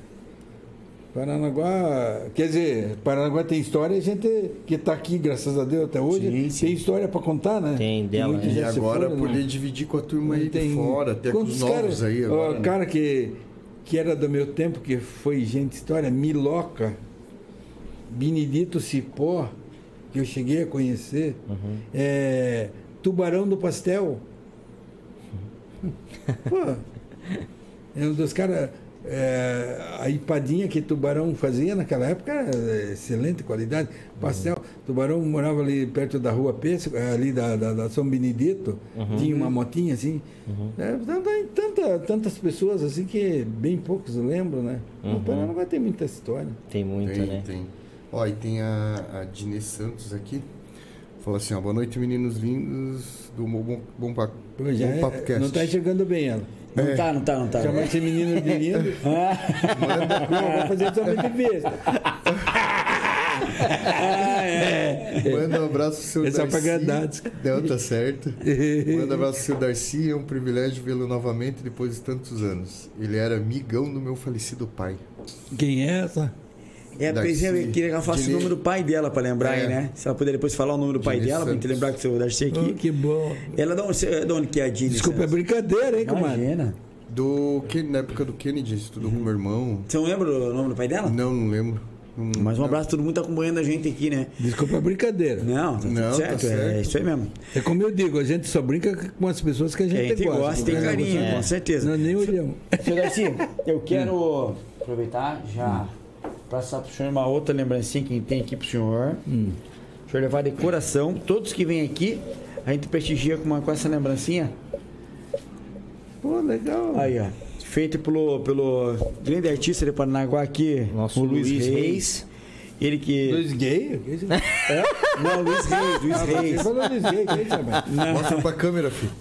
Paranaguá, quer dizer, Paranaguá tem história, a gente que está aqui, graças a Deus, até hoje, Sim, sim. tem história para contar, né? Tem dela, muitos né? E agora foram, poder né? dividir com a turma aí Tem de fora, até com os novos caras- aí agora. né? cara que, que era do meu tempo, que foi gente história, Miloca, Benedito Cipó, que eu cheguei a conhecer, Uhum. é, Tubarão do Pastel. Pô, é um dos caras. é, a empadinha que Tubarão fazia naquela época era excelente qualidade. Pastel, Tubarão morava ali perto da rua Pesco, ali da, da, da São Benedito, tinha uma motinha assim. É, tem tanta, tantas pessoas assim que bem poucos lembram, né? O Paranaguá tem muita história. Tem muita, Tem, né? tem. Ó, e tem a, a Dinê Santos aqui. Falou assim, ó, boa noite, meninos lindos do Bom, bom, Pa- bom é- não está enxergando bem ela. Não É. tá, não tá, não tá. Chama esse menino de lindo. Não, vou fazer somente besta. Manda um abraço pro seu É Darcy. Não, tá certo. Manda um abraço pro seu Darcy. É um privilégio vê-lo novamente depois de tantos anos. Ele era amigão do meu falecido pai. Quem é essa? É, Darcy. é, eu queria que ela falasse o nome do pai dela pra lembrar É. aí, né? Se ela puder depois falar o nome do pai dela, pra gente Santos. lembrar que o seu Darcy Oh, aqui. que bom. Ela de onde, de onde que é a Dini? Desculpa, é Santos? brincadeira, hein, comadre? Imagina. Do na época do Kennedy, estudou com meu irmão. Você não lembra o nome do pai dela? Não, não lembro. Não- Mas um não. abraço, todo mundo tá acompanhando a gente aqui, né? Desculpa a brincadeira. Não, tá tudo Não, tá certo, é certo. isso aí mesmo. É como eu digo, a gente só brinca com as pessoas que a É, gente, a gente gosta. gosta tem carinho, Você- com certeza. Nós nem olhamos. Seu Darcy, eu quero aproveitar já passar pro senhor uma outra lembrancinha que tem aqui pro senhor. Hum. O senhor levar de coração. Todos que vêm aqui, a gente prestigia com, uma, com essa lembrancinha. Pô, legal. Aí, ó. Feito pelo, pelo grande artista de Paranaguá aqui, Nosso o Luiz, Luiz Reis. Reis. Ele que. Luiz Gay? É? Não, Luiz Reis, Luiz Você Reis. falou Luiz Gay? Mostra pra câmera, filho.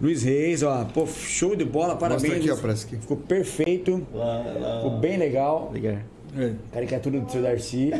Luiz Reis, ó. Pô, show de bola, parabéns. Mostra aqui, ó, parece que. Ficou perfeito. Ficou bem legal. Ligar. É. Caricatura do seu Darcy,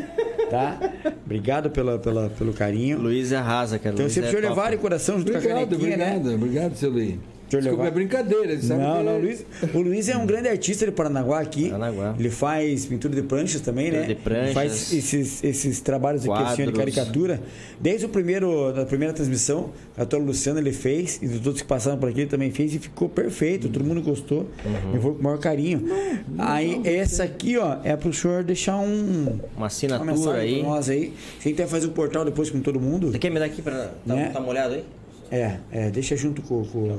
tá? Obrigado pela, pela, pelo carinho. Luiz arrasa, cara. Então Luiz sempre é o senhor top. levar de coração junto com a Obrigado, canequinha, obrigado, né? obrigado, seu Luiz. Desculpa, levar- é brincadeira, Não, não, Luiz, o Luiz é um grande artista de Paranaguá aqui. Paranaguá. Ele faz pintura de pranchas também, né? Pintura de pranchas. Ele faz esses, esses trabalhos aqui assim, de Quadros. caricatura. Desde o primeiro, da primeira transmissão, a doutora Luciana ele fez, e todos que passaram por aqui ele também fez, e ficou perfeito. Todo mundo gostou. Uhum. Eu vou com o maior carinho. Aí, essa aqui, ó, é pro senhor deixar um. Uma Uma assinatura mensagem aí. pra nós aí. Gente vai fazer um portal depois com todo mundo. Você quer me dar aqui pra dar Né? tá molhado aí? É, é, deixa junto com, com,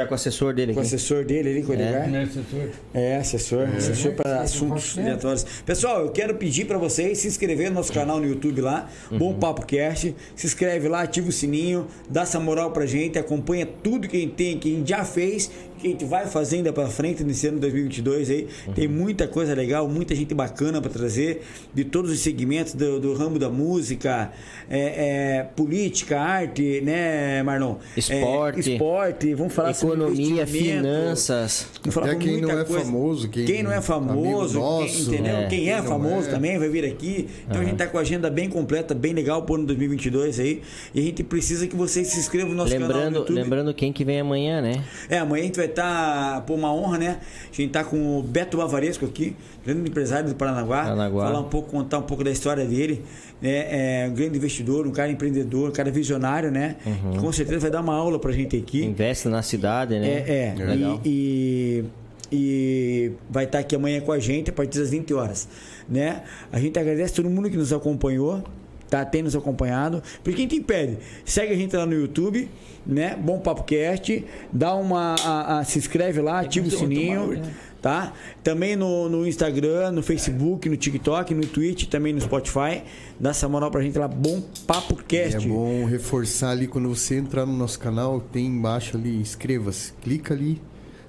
Já com o assessor dele com o aqui. assessor dele ali, com o Edgar. Né, assessor? É, assessor, assessor para assuntos aleatórios. Pessoal, eu quero pedir para vocês se inscrever no nosso canal no YouTube lá, Bom Papo Cast. Se inscreve lá, ativa o sininho, dá essa moral pra gente, acompanha tudo que a gente tem, que a gente já fez, que a gente vai fazer ainda para frente nesse ano 2022 aí. Tem muita coisa legal, muita gente bacana para trazer de todos os segmentos do, do ramo da música, é, é, política, arte, né, Marlon? Esporte. É, esporte, vamos falar sobre Economia, investimento. finanças. Vamos falar Até com quem muita não é coisa. famoso, quem- não é famoso, amigo quem, nosso, entendeu? é. Quem é Quem famoso é. também vai vir aqui. Então a gente tá com a agenda bem completa, bem legal pro ano 2022 aí. E a gente precisa que vocês se inscrevam no nosso canal no Lembrando, YouTube. lembrando quem que vem amanhã, né? É, amanhã a gente vai estar, por uma honra, né? A gente tá com o Beto Bavaresco aqui, grande empresário do Paranaguá. Paranaguá. Falar um pouco, contar um pouco da história dele. né? É um grande investidor, um cara empreendedor, um cara visionário, né? Uhum. Que com certeza vai dar uma aula pra gente aqui. Investe na cidade, né? É, é. Legal. E, e, e vai estar aqui amanhã com a gente a partir das 20 horas. Né? A gente agradece todo mundo que nos acompanhou. Tá? Tem nos acompanhado. Por quem te impede? Segue a gente lá no YouTube, né? Bom Papo Cast. Dá uma. a- a- se inscreve lá, ativa o sininho. Tá? Também no, no Instagram, no Facebook, no TikTok, no Twitch, também no Spotify. Dá essa moral pra gente lá, Bom Papo E Cast. é bom reforçar ali quando você entrar no nosso canal, tem embaixo ali, inscreva-se. Clica ali,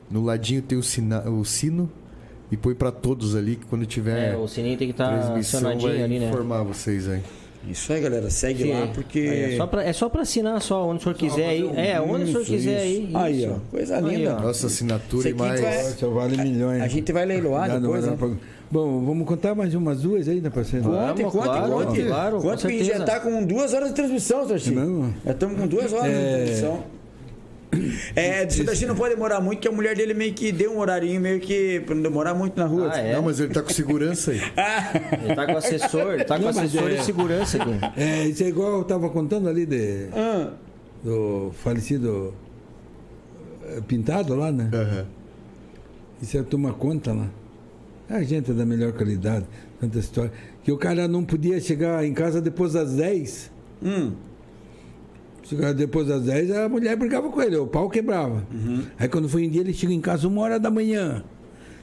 no ladinho tem o, sina, o sino e põe pra todos ali que quando tiver É, o sininho tem que estar transmissão acionadinho vai ali, né? informar vocês aí. Isso aí, galera. Segue Sim. lá, porque. Aí É só, pra, é só pra assinar só, onde o senhor quiser aí. É, onde o senhor Isso, quiser isso. aí. Aí, isso. ó. Coisa Aí, linda. ó. Nossa assinatura e Isso mais. vai- Só vale milhões. A gente vai leiloar não depois, vai né? Bom, vamos contar mais umas duas aí, pra ser? Conte, conte, claro, conte. claro, Conte que a gente já tá com duas horas de transmissão, Sarci. Mesmo? Já estamos com duas horas É. de transmissão. É, o Sarci não pode demorar muito, que a mulher dele meio que deu um horarinho, meio que pra não demorar muito na rua. Ah, é? Não, mas ele tá com segurança aí. Ele tá com assessor, ele tá com Não, mas assessor é- de segurança aqui. É, isso é igual eu tava contando ali de, Ah, do falecido eh, Pintado lá, né? Aham. Isso é tomar conta lá. A gente é da melhor qualidade, tanta história. Que o cara não podia chegar em casa depois das 10. hum. Depois das 10, a mulher brigava com ele, o pau quebrava. Aí quando foi um dia, ele chega em casa uma hora da manhã.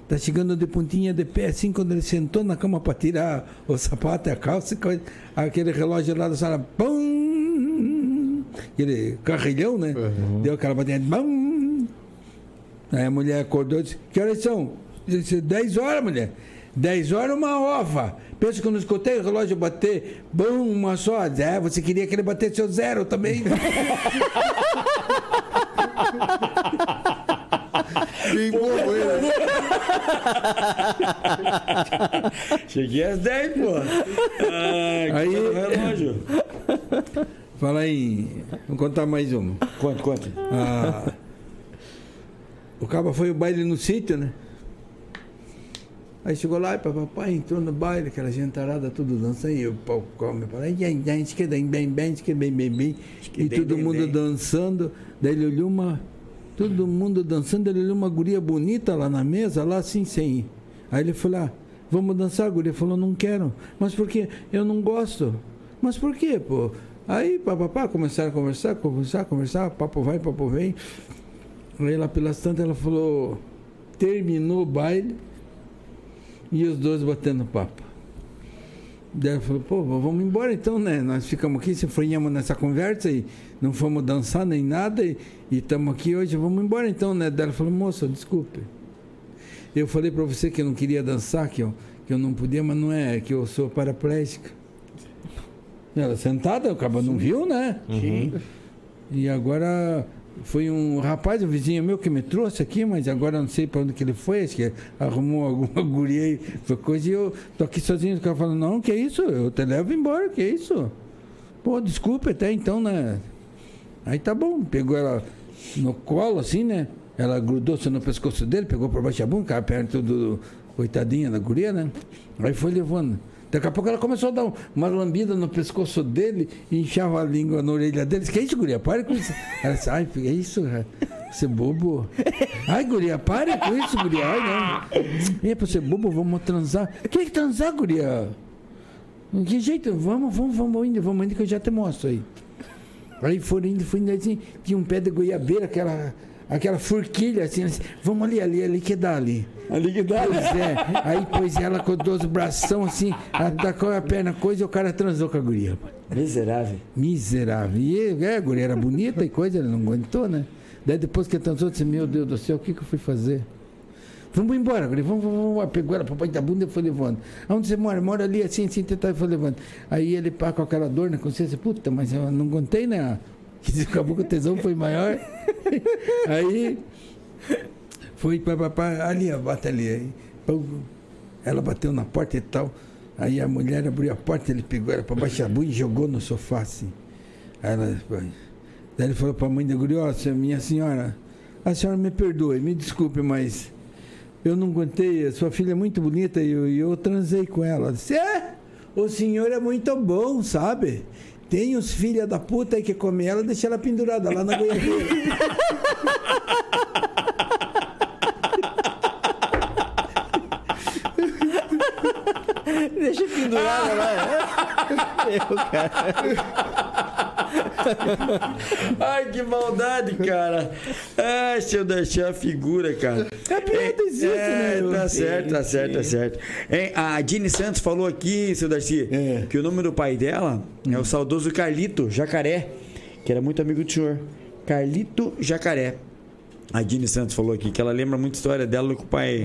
Tá chegando de pontinha de pé, assim, quando ele sentou na cama para tirar o sapato e a calça, aquele relógio lá da sala, pum! Aquele carrilhão, né? Deu aquela batida, pum! Aí a mulher acordou e disse, que horas são? Eu disse, 10 horas, mulher. 10 horas uma ova. Pensa que eu não escutei o relógio bater, bum, uma só. É, você queria que ele batesse seu zero também. Bobo ele. Cheguei às 10, pô. Ai, Aí- que relógio. Fala aí, vamos contar mais uma. Conta, conta. Ah, o cabo foi o baile no sítio, né? Aí chegou lá e papai entrou no baile, aquela gentarada tudo dançando, e o pau come, que bem, bem, bem, que bem, bem, bem. E bem, todo mundo dançando, daí ele olhou uma, todo mundo dançando, ele olhou uma guria bonita lá na mesa, lá assim, sem. Aí ele falou, ah, vamos dançar, a guria falou, não quero. Mas por quê? Eu não gosto. Mas por quê, pô? Aí, papapá, começaram a conversar, conversar, conversar, papo vai, papo vem. Aí lá pelas tantas ela falou, terminou o baile e os dois batendo papo. Daí ela falou, pô, vamos embora então, né? Nós ficamos aqui, se fronhamos nessa conversa e não fomos dançar nem nada e estamos aqui hoje, vamos embora então, né? Daí ela falou, moça, desculpe. Eu falei para você que eu não queria dançar, que eu, que eu não podia, mas não é, que eu sou paraplégica. Ela sentada, o cabo não viu, né? Sim. E agora foi um rapaz, um vizinho meu que me trouxe aqui, mas agora não sei para onde que ele foi, acho que arrumou alguma guria aí, foi coisa e eu tô aqui sozinho, o cara falando, não, que isso, eu te levo embora, que isso? Pô, desculpe até então, né? Aí tá bom, pegou ela no colo assim, né? Ela grudou-se no pescoço dele, pegou por baixo a bunda, cara, perto do coitadinha da guria, né? Aí foi levando. Daqui a pouco ela começou a dar um- uma lambida no pescoço dele e a língua na orelha dele. Que é isso, guria? Para com isso. Ela disse, ai, que é isso, cara? Você é bobo. Ai, guria, pare com isso, guria. Ai, não. E pra ser bobo, vamos transar. Que que transar, guria? Que jeito? Vamos, vamos, vamos indo, vamos indo que eu já te mostro aí. Aí foram indo, foi indo assim, tinha um pé de goiabeira, aquela, aquela forquilha assim, assim, vamos ali, ali, ali que dá ali. Ali que dá. Pois é, aí pôs ela com os bração assim, atacou a perna, coisa, e o cara transou com a guria. Miserável. Miserável. E é, a guria era bonita e coisa, ele não aguentou, né? Daí depois que transou, disse, meu Deus do céu, o que, que eu fui fazer? Vamos embora, guria, vamos, vamos, vamos. Pegou ela, papai da bunda e foi levando. Aonde você mora? Mora ali, assim, assim, tentar e foi levando. Aí ele pá com aquela dor na consciência, puta, mas eu não aguentei, né? Acabou que o tesão foi maior. Aí foi para ali, bate ali. Aí, ela bateu na porta e tal. Aí a mulher abriu a porta, ele pegou ela para baixo a e jogou no sofá assim. Aí ela, daí ele falou para a mãe da senhora, minha senhora, a senhora me perdoe, me desculpe, mas eu não aguentei, a sua filha é muito bonita e eu, eu transei com ela. Ela disse, é, o senhor é muito bom, sabe? Tem uns filha da puta aí que come ela, deixa ela pendurada lá na goiabeira. Deixa pendurada lá. Eu, cara. Ai, que maldade, cara. Ai, seu Darcy é a figura, cara. É piada existe, é, né? Tá certo, tá certo, tá certo. Hein, a Dini Santos falou aqui, seu Darcy, É. que o nome do pai dela é o saudoso Carlito Jacaré, que era muito amigo do senhor. Carlito Jacaré. A Dini Santos falou aqui que ela lembra muito a história dela com o pai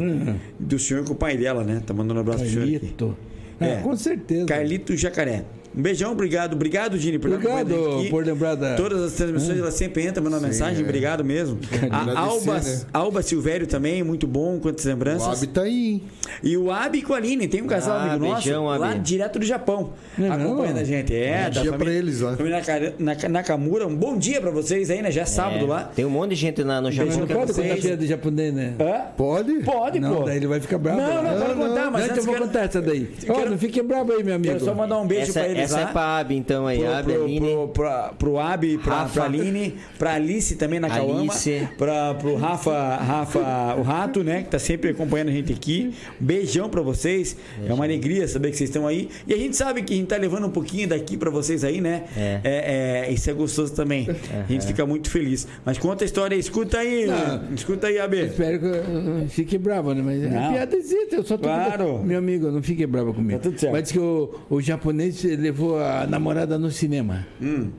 do senhor com o pai dela, né? Tá mandando um abraço pro senhor. Carlito. É. É, com certeza. Carlito Jacaré. Um beijão, obrigado. Obrigado, Dini, por Obrigado por lembrar da- Todas as transmissões, ela sempre entra, manda uma mensagem. é. Obrigado mesmo. A Alba, né? Alba Silvério também, muito bom, quantas O lembranças. Abi tá aí, hein? E o Abi com a Aline, tem um casal Ah, amigo nosso beijão, lá Abi. direto do Japão, Não é acompanhando não? a gente. É, Bom dia família- pra eles lá. família Naka- Naka- Nakamura, um bom dia pra vocês aí, né? Já é sábado É, lá. Tem um monte de gente lá no Japão. Não pode vocês. contar piada de japonês, né? Hã? Pode? Pode, não, pô. daí ele vai ficar bravo. Não, não, né? pode contar, mas então antes eu vou contar essa daí. Ó, não fique bravo aí, meu amigo. Quero só mandar um beijo pra essa é pra Abi, então aí. pro, Abi, pro, Aline. pro, pra, pro Abi, pra, Rafa. pra Aline, pra Alice também na Cauama, pra, pro Rafa, Rafa, o Rato, né, que tá sempre acompanhando a gente aqui. Beijão pra vocês. É uma alegria saber que vocês estão aí. E a gente sabe que a gente tá levando um pouquinho daqui pra vocês aí, né? É. É, é, isso é gostoso também. A gente fica muito feliz. Mas conta a história aí, escuta aí, Não. escuta aí, AB. Espero que eu não fique bravo, né? Mas Não. é piada existe, eu só tô Claro. Meu amigo, não fique bravo comigo. Tá tudo certo. Mas diz que o, o japonês levou a namorada no cinema. Hum.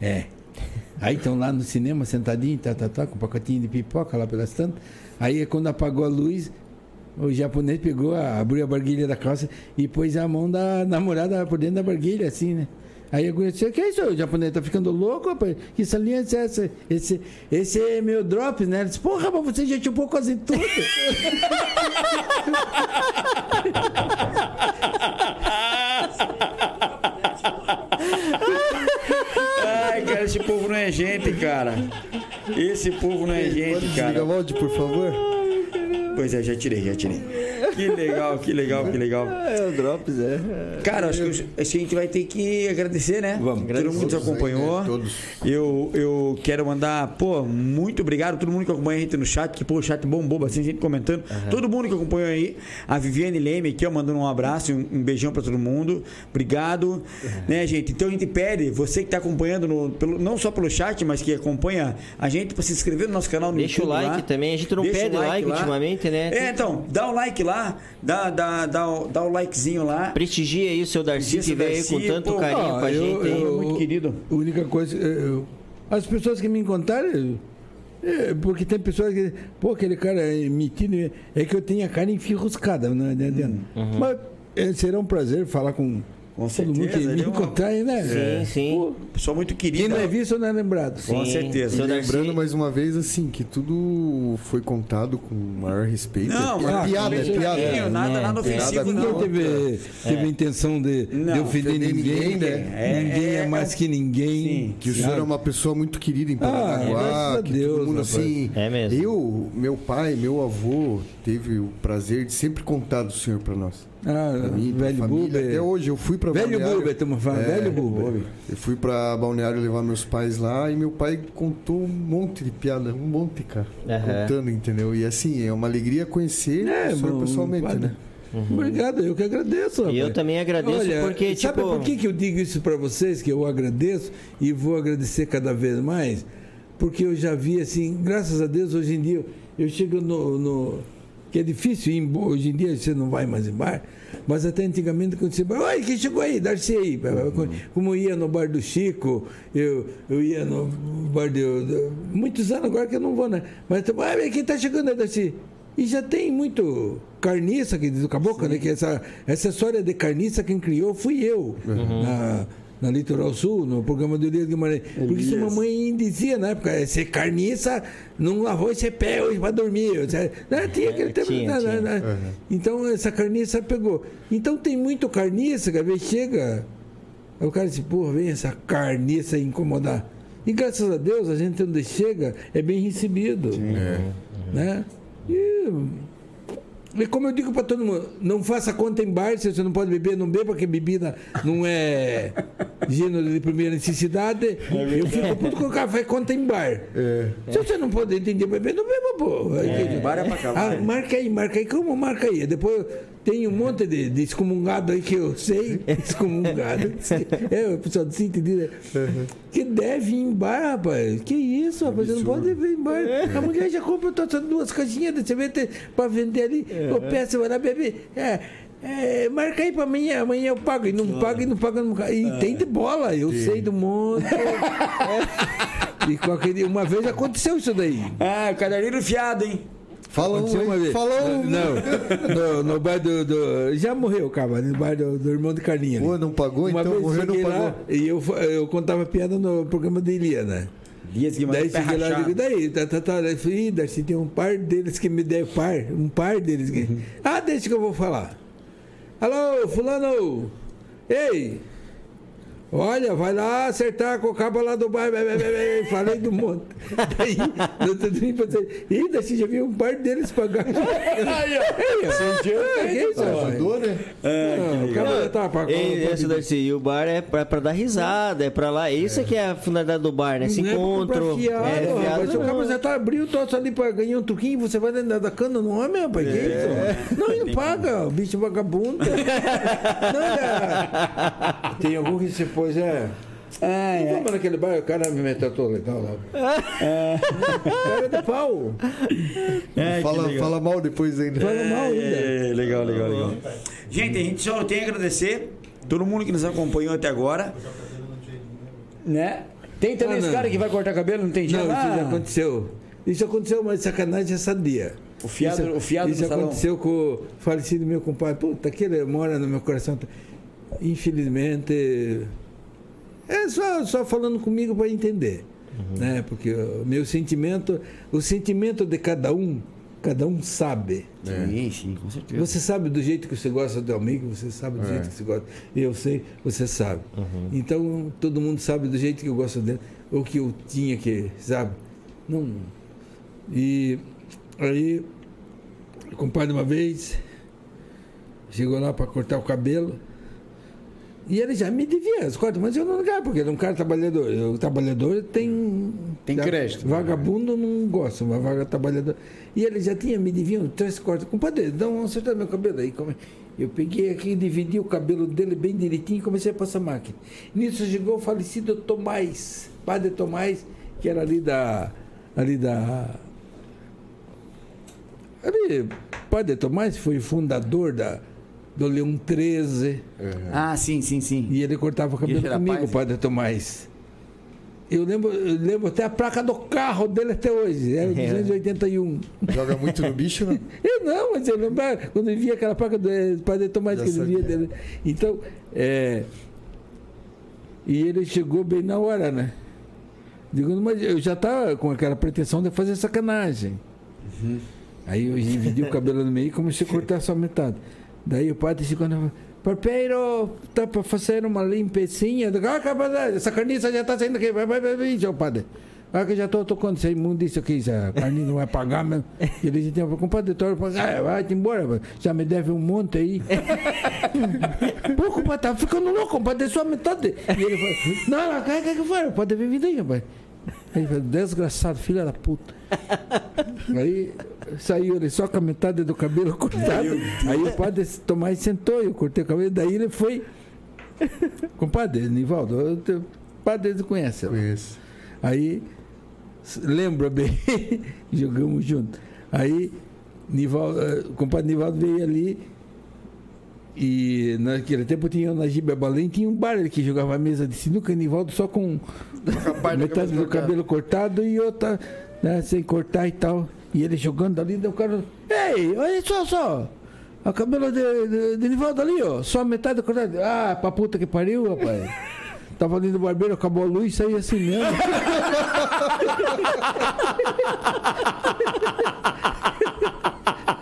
É. Aí estão lá no cinema, sentadinho, tá, tá, tá, com um pacotinho de pipoca lá pelas tantas. Aí quando apagou a luz, o japonês pegou, a- abriu a barguilha da calça e pôs a mão da namorada por dentro da barguilha, assim, né? Aí eu conheci, que é isso? O japonês tá ficando louco, rapaz? Que saliência é essa? Esse, esse é meu drop, né? Ele disse, porra, mas você já chupou quase tudo. Ai, cara, esse povo não é gente, cara. Esse povo não é gente, cara. o áudio, por favor? Pois é, já tirei, já tirei. Que legal, que legal, que legal. É, o Drops, é. Cara, acho que acho que a gente vai ter que agradecer, né? Vamos. Todo mundo nos aí, acompanhou. né? Todos. Eu, eu quero mandar, pô, muito obrigado a todo mundo que acompanha a gente no chat, que pô, o chat bombou, bastante gente comentando. Todo mundo que acompanhou aí. A Viviane Leme aqui, ó, mandando um abraço um, um beijão pra todo mundo. Obrigado. Né, gente? Então a gente pede, você que tá acompanhando, no- pelo, não só pelo chat, mas que acompanha a gente, pra se inscrever no nosso canal no Deixa o YouTube like lá. também. A gente não Deixa o pede like, lá. ultimamente, né? É, então, dá o like lá, dá, dá, dá, o- dá o likezinho lá. Prestigia aí o seu Darcy Prestigia que veio aí Darcy, com tanto pô, carinho Ah, com a eu- gente, hein? eu- Muito querido. A única coisa. eu- as pessoas que me encontraram. é, porque tem pessoas que. Pô, aquele cara é metido. É que eu tenho a cara enfirruscada, não adianta. Mas é, será um prazer falar com, Com todo mundo que certeza, me é uma- encontrar, né? Sim, sim. Pô, Pessoa muito quem querida. não é visto não é lembrado. Com Sim, certeza. seu E lembrando mais uma vez, assim, que tudo foi contado com o maior respeito. Não, é piada, é piada. nada, nada ofensivo, Nada não. Ninguém teve, teve intenção de, de Não, ofender ofender ninguém, ninguém, né? né? Ninguém é, É, é mais que ninguém. Sim. Que o senhor é uma pessoa muito querida em Ah, Paranaguá, a que Deus, todo mundo assim. É mesmo. Eu, meu pai, meu avô, teve o prazer de sempre contar do senhor pra nós. Ah, velho. Buber. Até hoje eu fui pra Velho. Buber, estamos falando. É, velho Buber. Eu fui pra Balneário levar meus pais lá e meu pai contou um monte de piada, um monte, cara. Aham. Contando, entendeu? E assim, é uma alegria conhecer É, o pessoalmente, padre. né? Obrigado, eu que agradeço. E eu também agradeço Olha, porque, sabe tipo- por que, que eu digo isso para vocês? Que eu agradeço e vou agradecer cada vez mais? Porque eu já vi assim, graças a Deus, hoje em dia, eu- eu chego no. no- que é difícil ir hoje em dia você não vai mais em bar, mas até antigamente quando você vai, oi, quem chegou aí? Darcy aí. Como eu ia no bar do Chico, eu, eu ia no bar do, do- Muitos anos agora que eu não vou, né? Mas ah, quem tá chegando é Darcy. E já tem muito carniça, que diz o caboclo, né? Que essa, essa história de carniça quem criou fui eu. Na, na Litoral Sul, no programa do Elias Guimarães. Porque isso a Elias. mamãe dizia na época, ser carniça não lavou esse pé hoje para dormir. Sabe? Né? Tinha aquele tempo. tinha, né, tinha. né, né? Então essa carniça pegou. Então tem muito carniça que às vezes chega. Aí o cara diz, porra, vem essa carniça incomodar. E graças a Deus, a gente onde chega é bem recebido. Né? E, e como eu digo para todo mundo, não faça conta em bar, se você não pode beber, não beba, porque bebida não é gênero de primeira necessidade. eu fico puto com o cara, faz conta em bar. Se você não pode entender beber, não beba, pô. bar é pra acabar. Ah, marca aí, marca aí. Como marca aí? Depois tem um monte de, de excomungado aí que eu sei, excomungado, é, o pessoal se entendeu, que deve ir em bar, rapaz. Que isso, rapaz, você não pode vir em bar. A mulher já comprou todas duas caixinhas de cerveja pra vender ali. Ô, peça, vai lá beber. É, é, marca aí pra amanhã, amanhã eu pago. E não paga, e não paga, não paga. E tem de bola, eu sei do monte. E qualquer, uma vez aconteceu isso daí. Ah, caderninho fiado, hein? Fala um, Aconteceu uma aí, vez. fala um. Não, no, no bar do, do- Já morreu o cara, no bar do, do irmão de Carlinha. ali. Pô, não pagou, Uma então morreu, não pagou. lá e eu, eu contava piada no programa da Eliana. Dias que Daí cheguei lá e digo, daí, tá, tá, tá. Daí eu falei, "Ih, Darcy, tem um par deles que me der par. Um par deles que. Uhum. Ah, deixa que eu vou falar. Alô, fulano! Ei! Olha, vai lá acertar com o cabo lá do bé. Falei do monte. Daí, no outro dia, pensei, ih, Darcy, já vi um par deles pagar. Aí, ó. Sentiu? Peguei, rapaz. Ajudou, né? Não, o cara já tava pra Ei, esse Darcy, e o bar é pra, pra dar risada, é pra lá. Isso que é a finalidade do bar, né? Esse Não é encontro. comprar fiado, é, fiado Se o não. cara já tá abrindo o troço ali pra ganhar um truquinho, você vai dentro da cana no homem, rapaz. Que isso? Não, ele não paga, o bicho vagabundo. não, é. Tem algum que você pôs, é. É, é. Vamos naquele bar, o cara me tratou legal lá. Cara de pau. É, fala, fala mal depois ainda. Fala mal ainda. É, legal, legal, legal. Gente, a gente só tem a agradecer todo mundo que nos acompanhou até agora. Né? Tem também Ah, esse não. cara que vai cortar cabelo, não tem Não, jeito. isso já Ah, aconteceu. Isso aconteceu, mas sacanagem essa dia. O fiado- isso, o fiado Isso no salão. aconteceu com o falecido meu compadre. Puta, aquele mora no meu coração. Infelizmente. É só, só falando comigo para entender. Uhum. Né? Porque o meu sentimento, o sentimento de cada um, cada um sabe. Sim, sim, com certeza. Você sabe do jeito que você gosta do amigo, você sabe do É. jeito que você gosta. Eu sei, você sabe. Uhum. Então, todo mundo sabe do jeito que eu gosto dele, ou que eu tinha que, sabe? Não. E aí, o compadre uma vez chegou lá para cortar o cabelo. E ele já me devia as cortas, mas eu não ligava, porque ele é um cara trabalhador. O trabalhador tem. Tem já- crédito. Vagabundo não gosta, mas vaga trabalhador. E ele já tinha me deviam três cortes. Compadre, dá uma acertada no meu cabelo aí. Eu peguei aqui, dividi o cabelo dele bem direitinho e comecei a passar máquina. Nisso chegou o falecido Tomás, padre Tomás, que era ali da. Ali da. Ali, padre Tomás foi fundador da, do Leão 13. Ah, sim, sim, sim. E ele cortava o cabelo comigo, paz? o padre Tomás. Eu lembro, eu lembro até a placa do carro dele até hoje, era o 281. Joga muito no bicho, né? Eu não, mas eu lembro quando eu via aquela placa do eh, padre Tomás Já que ele via dele. Então, é, e ele chegou bem na hora, né? Digo, mas eu já estava com aquela pretensão de fazer sacanagem. Uhum. Aí eu dividi o cabelo no meio e comecei a cortar só metade. Daí o padre chegou e falou, Parpeiro, tá para fazer uma digo, Ah, capaz, essa carniça já está saindo aqui. Vai, vai, vai, vai, padre. Ah, que já estou tocando essa imundícia aqui, essa carninha não vai pagar mesmo. E ele disse, compadre, tô, ah, vai-te embora, já me deve um monte aí. Pô, compadre, tá ficando louco, compadre, é só metade. E ele falou, não, não, o que que foi? Pode vir vindo aí, rapaz. Aí ele falou, desgraçado, filha da puta. Aí saiu ele só com a metade do cabelo cortado. Aí o padre Tomás sentou, eu cortei o cabelo, daí ele foi. Compadre, Nivaldo, o padre ele conhece. Conheço. Aí, lembra bem, jogamos junto. Aí, Nivaldo, eh, o compadre Nivaldo veio ali e naquele tempo tinha na Gibe Balém, tinha um bar que jogava a mesa de sinuca, e Nivaldo só com metade do cabelo cortado e outra né, sem cortar e tal. E ele jogando ali, daí o cara, ei, olha só, só. O cabelo de, de, de Nivaldo ali, ó. Só metade cortada. Ah, pra puta que pariu, rapaz. Tava ali no barbeiro, acabou a luz, saiu assim mesmo.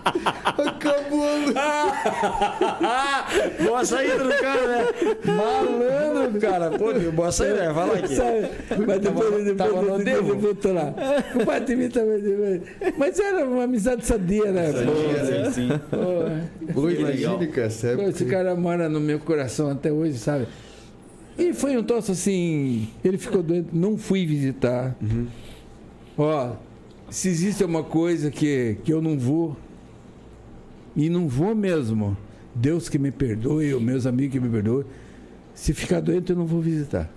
Acabou. boa saída do cara, né? Malandro, cara. Pô, deu boa saída, né? Fala aqui. Sabe? Mas depois, Tava- depois, tava no depois, depois, voltou lá. O padre me também. Mas era uma amizade sadia, né? Sim, sim. Pô, imagine, cara. época- esse cara mora no meu coração até hoje, sabe? E foi um troço assim. Ele ficou doente, não fui visitar. Ó, se existe uma coisa que, que eu não vou, e não vou mesmo, Deus que me perdoe, os meus amigos que me perdoem. Se ficar doente, eu não vou visitar.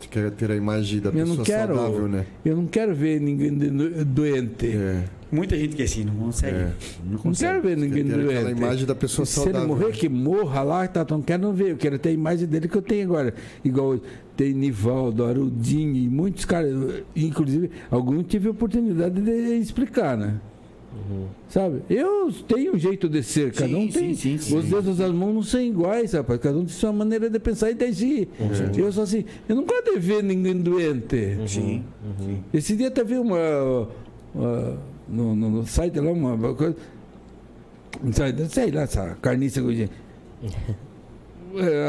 Você quer ter a imagem da Eu pessoa não quero, saudável, né? eu não quero ver ninguém do- doente. É, Muita gente que é assim, não consegue. é. Não Não consegue. quero ver ninguém ter aquela doente. imagem da pessoa Se saudável. ele morrer, que morra lá, tá, não quero não ver. Eu quero ter a imagem dele que eu tenho agora. Igual tem Nivaldo, Arudinho e muitos caras. Inclusive, alguns tive a oportunidade de explicar, né? Sabe? Eu tenho um jeito de ser, cada um Sim, tem. sim, sim, Os sim. dedos das mãos não são iguais, rapaz. Cada um tem sua maneira de pensar e de agir. Eu sou assim, eu não gosto de ver ninguém doente. Sim. Esse dia até vi uma. uma- no, no- no site lá, uma, coisa. um Sei lá, essa carniça que eu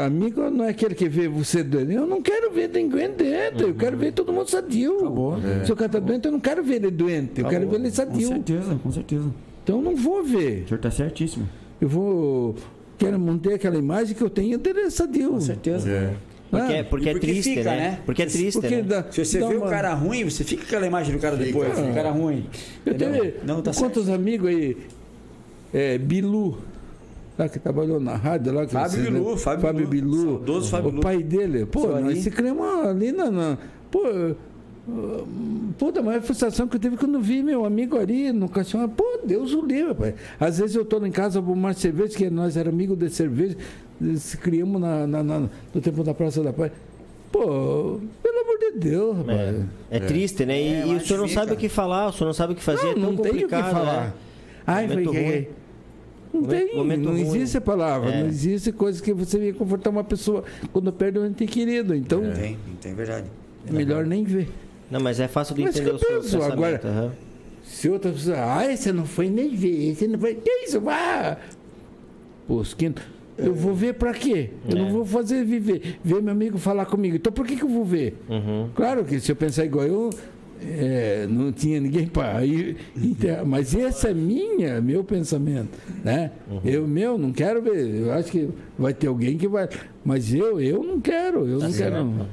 amigo não é aquele que vê você doente. Eu não quero ver ninguém doente. Eu quero ver todo mundo sadio. Acabou. Se o cara tá doente, eu não quero ver ele doente. Eu quero ver ele Com sadio. certeza, com certeza. Então eu não vou ver. O senhor tá certíssimo. Eu vou. Quero manter aquela imagem que eu tenho dele sadio. Com certeza. É. Porque, Ah, é, porque é porque triste, fica, né? né? Porque é triste, porque né? dá- Se você vê uma- o cara ruim, você fica com aquela imagem do cara depois. O cara ruim. Eu tenho Não, tá quantos amigos aí? É, Bilu, lá que trabalhou na rádio lá. que Fábio vocês Bilu, lembram? Fábio Fábio Bilu. Saudoso Fábio o Bilu. pai dele. Pô, Seu nós ali. se criamos ali na. na pô, Puta, a maior frustração que eu tive quando vi meu amigo ali no caixão. Pô, Deus o livre, pai. Às vezes eu tô lá em casa vou tomar cerveja, que nós éramos amigos de cerveja, se criamos na, na- na- no tempo da Praça da Paz. Pô, pelo amor de Deus, rapaz. É, é triste, né? E, É, e o mas senhor não fica. sabe o que falar, o senhor não sabe o que fazer, é Não, tão não tem o que complicado, falar. né? Ai, foi. Não tem, momento não ruim. existe a palavra, É. não existe coisa que você ia confortar uma pessoa quando perde um ente querido. Então, Não tem, não tem verdade. é melhor nem ver. Não, mas é fácil de Mas entender o seu penso, pensamento. agora- aham. Se outra pessoa, ah, você não foi nem ver, você não foi. Que isso? Ah! Pô, quinto. Eu vou ver pra quê? Eu É. não vou fazer viver, ver meu amigo falar comigo. Então por que, que eu vou ver? Uhum. Claro que se eu pensar igual eu, é, não tinha ninguém para ir. enterrar. Mas esse é minha, meu pensamento. Né? Uhum. Eu, meu, não quero ver. Eu acho que vai ter alguém que vai. Mas eu, eu não quero. Eu não quero. Não,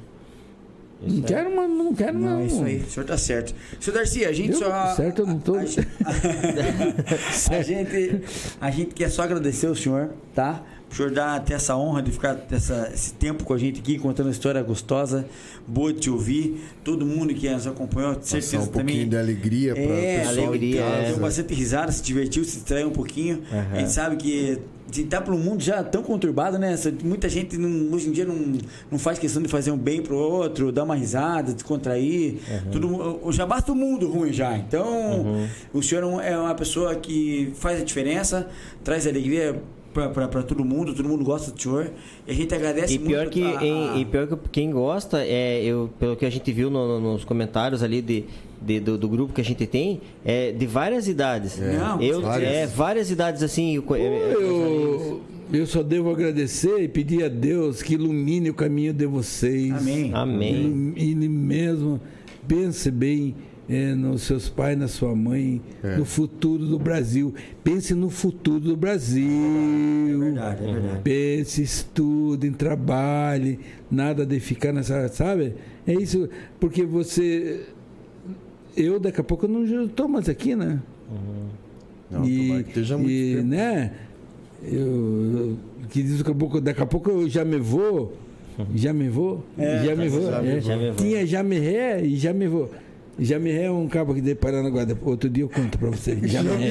Isso é- quero, mas não quero, não. Não, é isso aí. O senhor tá certo. Senhor Darcy, a gente Eu, só. certo, eu não tô. A, a gente, a gente quer só agradecer o senhor, tá? O senhor dar ter essa honra de ficar essa, esse tempo com a gente aqui, contando uma história gostosa, boa de te ouvir. Todo mundo que nos acompanhou, de Passar certeza um pouquinho também. de alegria para É, pessoal alegria, em é. casa. Deu bastante risada, se divertiu, se distraiu um pouquinho. Aham. A gente sabe que se tá para um mundo já tão conturbado, né? Muita gente não- hoje em dia não, não faz questão de fazer um bem pro outro, dar uma risada, descontrair. Tudo, mu- já basta o mundo ruim já. Então, o senhor é é uma pessoa que faz a diferença, traz alegria para todo mundo, todo mundo gosta do senhor. E a gente agradece E pior muito que, a- e pior que quem gosta, é, eu, pelo que a gente viu no- no- nos comentários ali de, de- do, do grupo que a gente tem, é de várias idades. Não, eu, várias. É, várias idades assim. eu é, é, Eu, eu só devo agradecer e pedir a Deus que ilumine o caminho de vocês. Amém. Amém. Ilumine mesmo. Pense bem eh, nos seus pais, na sua mãe, É. no futuro do Brasil. Pense no futuro do Brasil. É verdade, é verdade. Pense, estudem, trabalhe, nada de ficar nessa, sabe? É isso, porque você. Eu daqui a pouco eu não estou mais aqui, né? Não, tomara que esteja muito e, tempo. né? Eu, eu- que diz daqui a pouco, daqui a pouco eu já me vou, já me vou, É, já me vou. é. vou. Já me vou. Tinha já me ré e já me vou. Já me ré é um cabo aqui de Paranaguá. Outro dia eu conto pra você. Já me ré.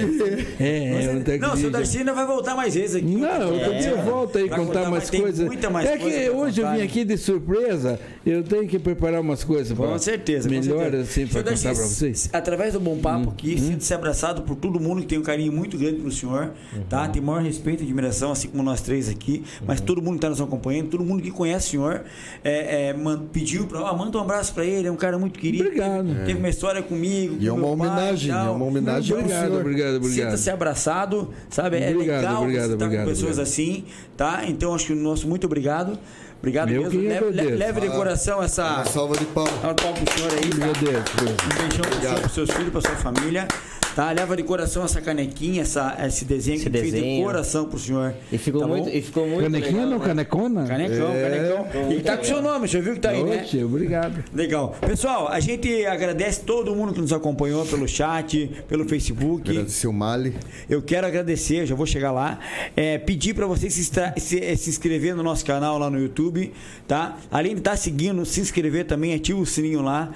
É, é, outro Não, o dia senhor já- Darcy ainda vai voltar mais vezes aqui. não, outro É. dia eu volto aí contar, contar, tem coisas. mais é coisa que hoje eu contar, vim hein? aqui de surpresa, eu tenho que preparar umas coisas Com certeza, com melhor certeza. assim pra Senhor contar Darcy, pra vocês. Hum, Através do Bom Papo aqui, sinta-se abraçado por todo mundo que tem um carinho muito grande pro senhor, tá? Tem maior respeito e admiração, assim como nós três aqui, mas todo mundo que tá nos acompanhando, todo mundo que conhece o senhor, é, é, pediu pra, ó, manda um abraço pra ele, é um cara muito querido. Obrigado. Teve, teve uma história comigo. E é uma pai homenagem, tal. é uma homenagem ao Obrigado, senhor. obrigado, obrigado. Sinta-se abraçado, sabe? É Obrigado, legal obrigado, você estar obrigado, com pessoas assim, tá? Então acho que o nosso muito obrigado. Obrigado Eu mesmo. Leve, leve de coração essa. Uma salva de palmas. Um palco pro senhor aí. Meu Tá? Deus. Um beijão pro senhor, pros seus filhos, pra sua família. Tá? Leva de coração essa canequinha, essa, esse desenho Esse que fez de desenho. coração pro senhor. E ficou Tá muito, bom? e ficou muito Canequinha legal, não, né? canecona? Canecão, canecão. E tá com o seu nome, você viu que tá aí, né? Oxe, obrigado. Legal. Pessoal, a gente agradece todo mundo que nos acompanhou pelo chat, pelo Facebook. Agradecer o Mali. Eu quero agradecer, já vou chegar lá. É, pedir para você se, se- se inscrever no nosso canal lá no YouTube, tá? Além de estar seguindo, se inscrever também, ativa o sininho lá.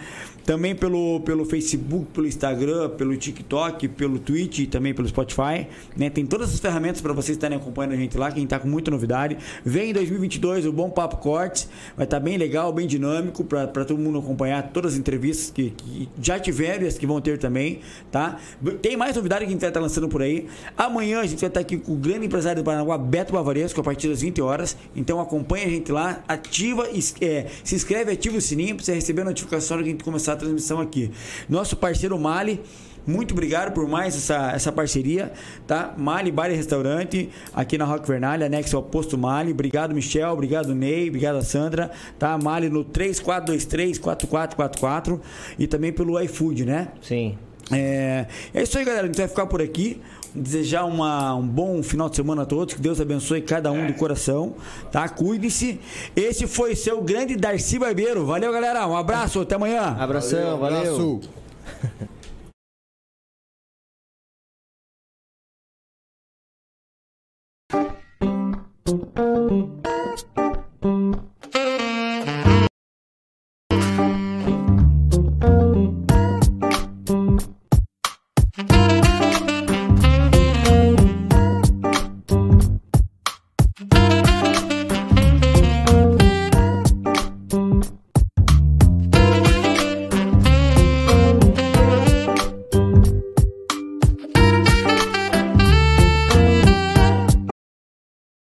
Também pelo, pelo Facebook, pelo Instagram, pelo TikTok, pelo Twitch e também pelo Spotify. Né? Tem todas as ferramentas para vocês estarem acompanhando a gente lá, quem está com muita novidade. Vem em 2022 o Bom Papo Cortes. Vai estar bem legal, bem dinâmico para todo mundo acompanhar todas as entrevistas que, que já tiveram e as que vão ter também. Tá? Tem mais novidade que a gente vai estar lançando por aí. Amanhã a gente vai estar aqui com o grande empresário do Paranaguá, Beto Bavaresco, a partir das 20 horas. Então acompanha a gente lá, ativa, é, se inscreve, ativa o sininho para você receber a notificação que a gente começar a transmissão aqui. Nosso parceiro Mali. Muito obrigado por mais essa, essa parceria, tá? Mali Bar e Restaurante, aqui na Rock Vernalha, anexo ao posto Mali. Obrigado, Michel. Obrigado, Ney. Obrigado, Sandra. Tá? Mali no 3423-4444 e também pelo iFood, né? Sim. É, é isso aí, galera. A gente vai ficar por aqui. Desejar uma, um bom final de semana a todos. Que Deus abençoe cada um do coração. Tá? Cuide-se. Esse foi seu grande Darcy Barbeiro. Valeu, galera. Um abraço. Até amanhã. Abração, valeu. Abraço.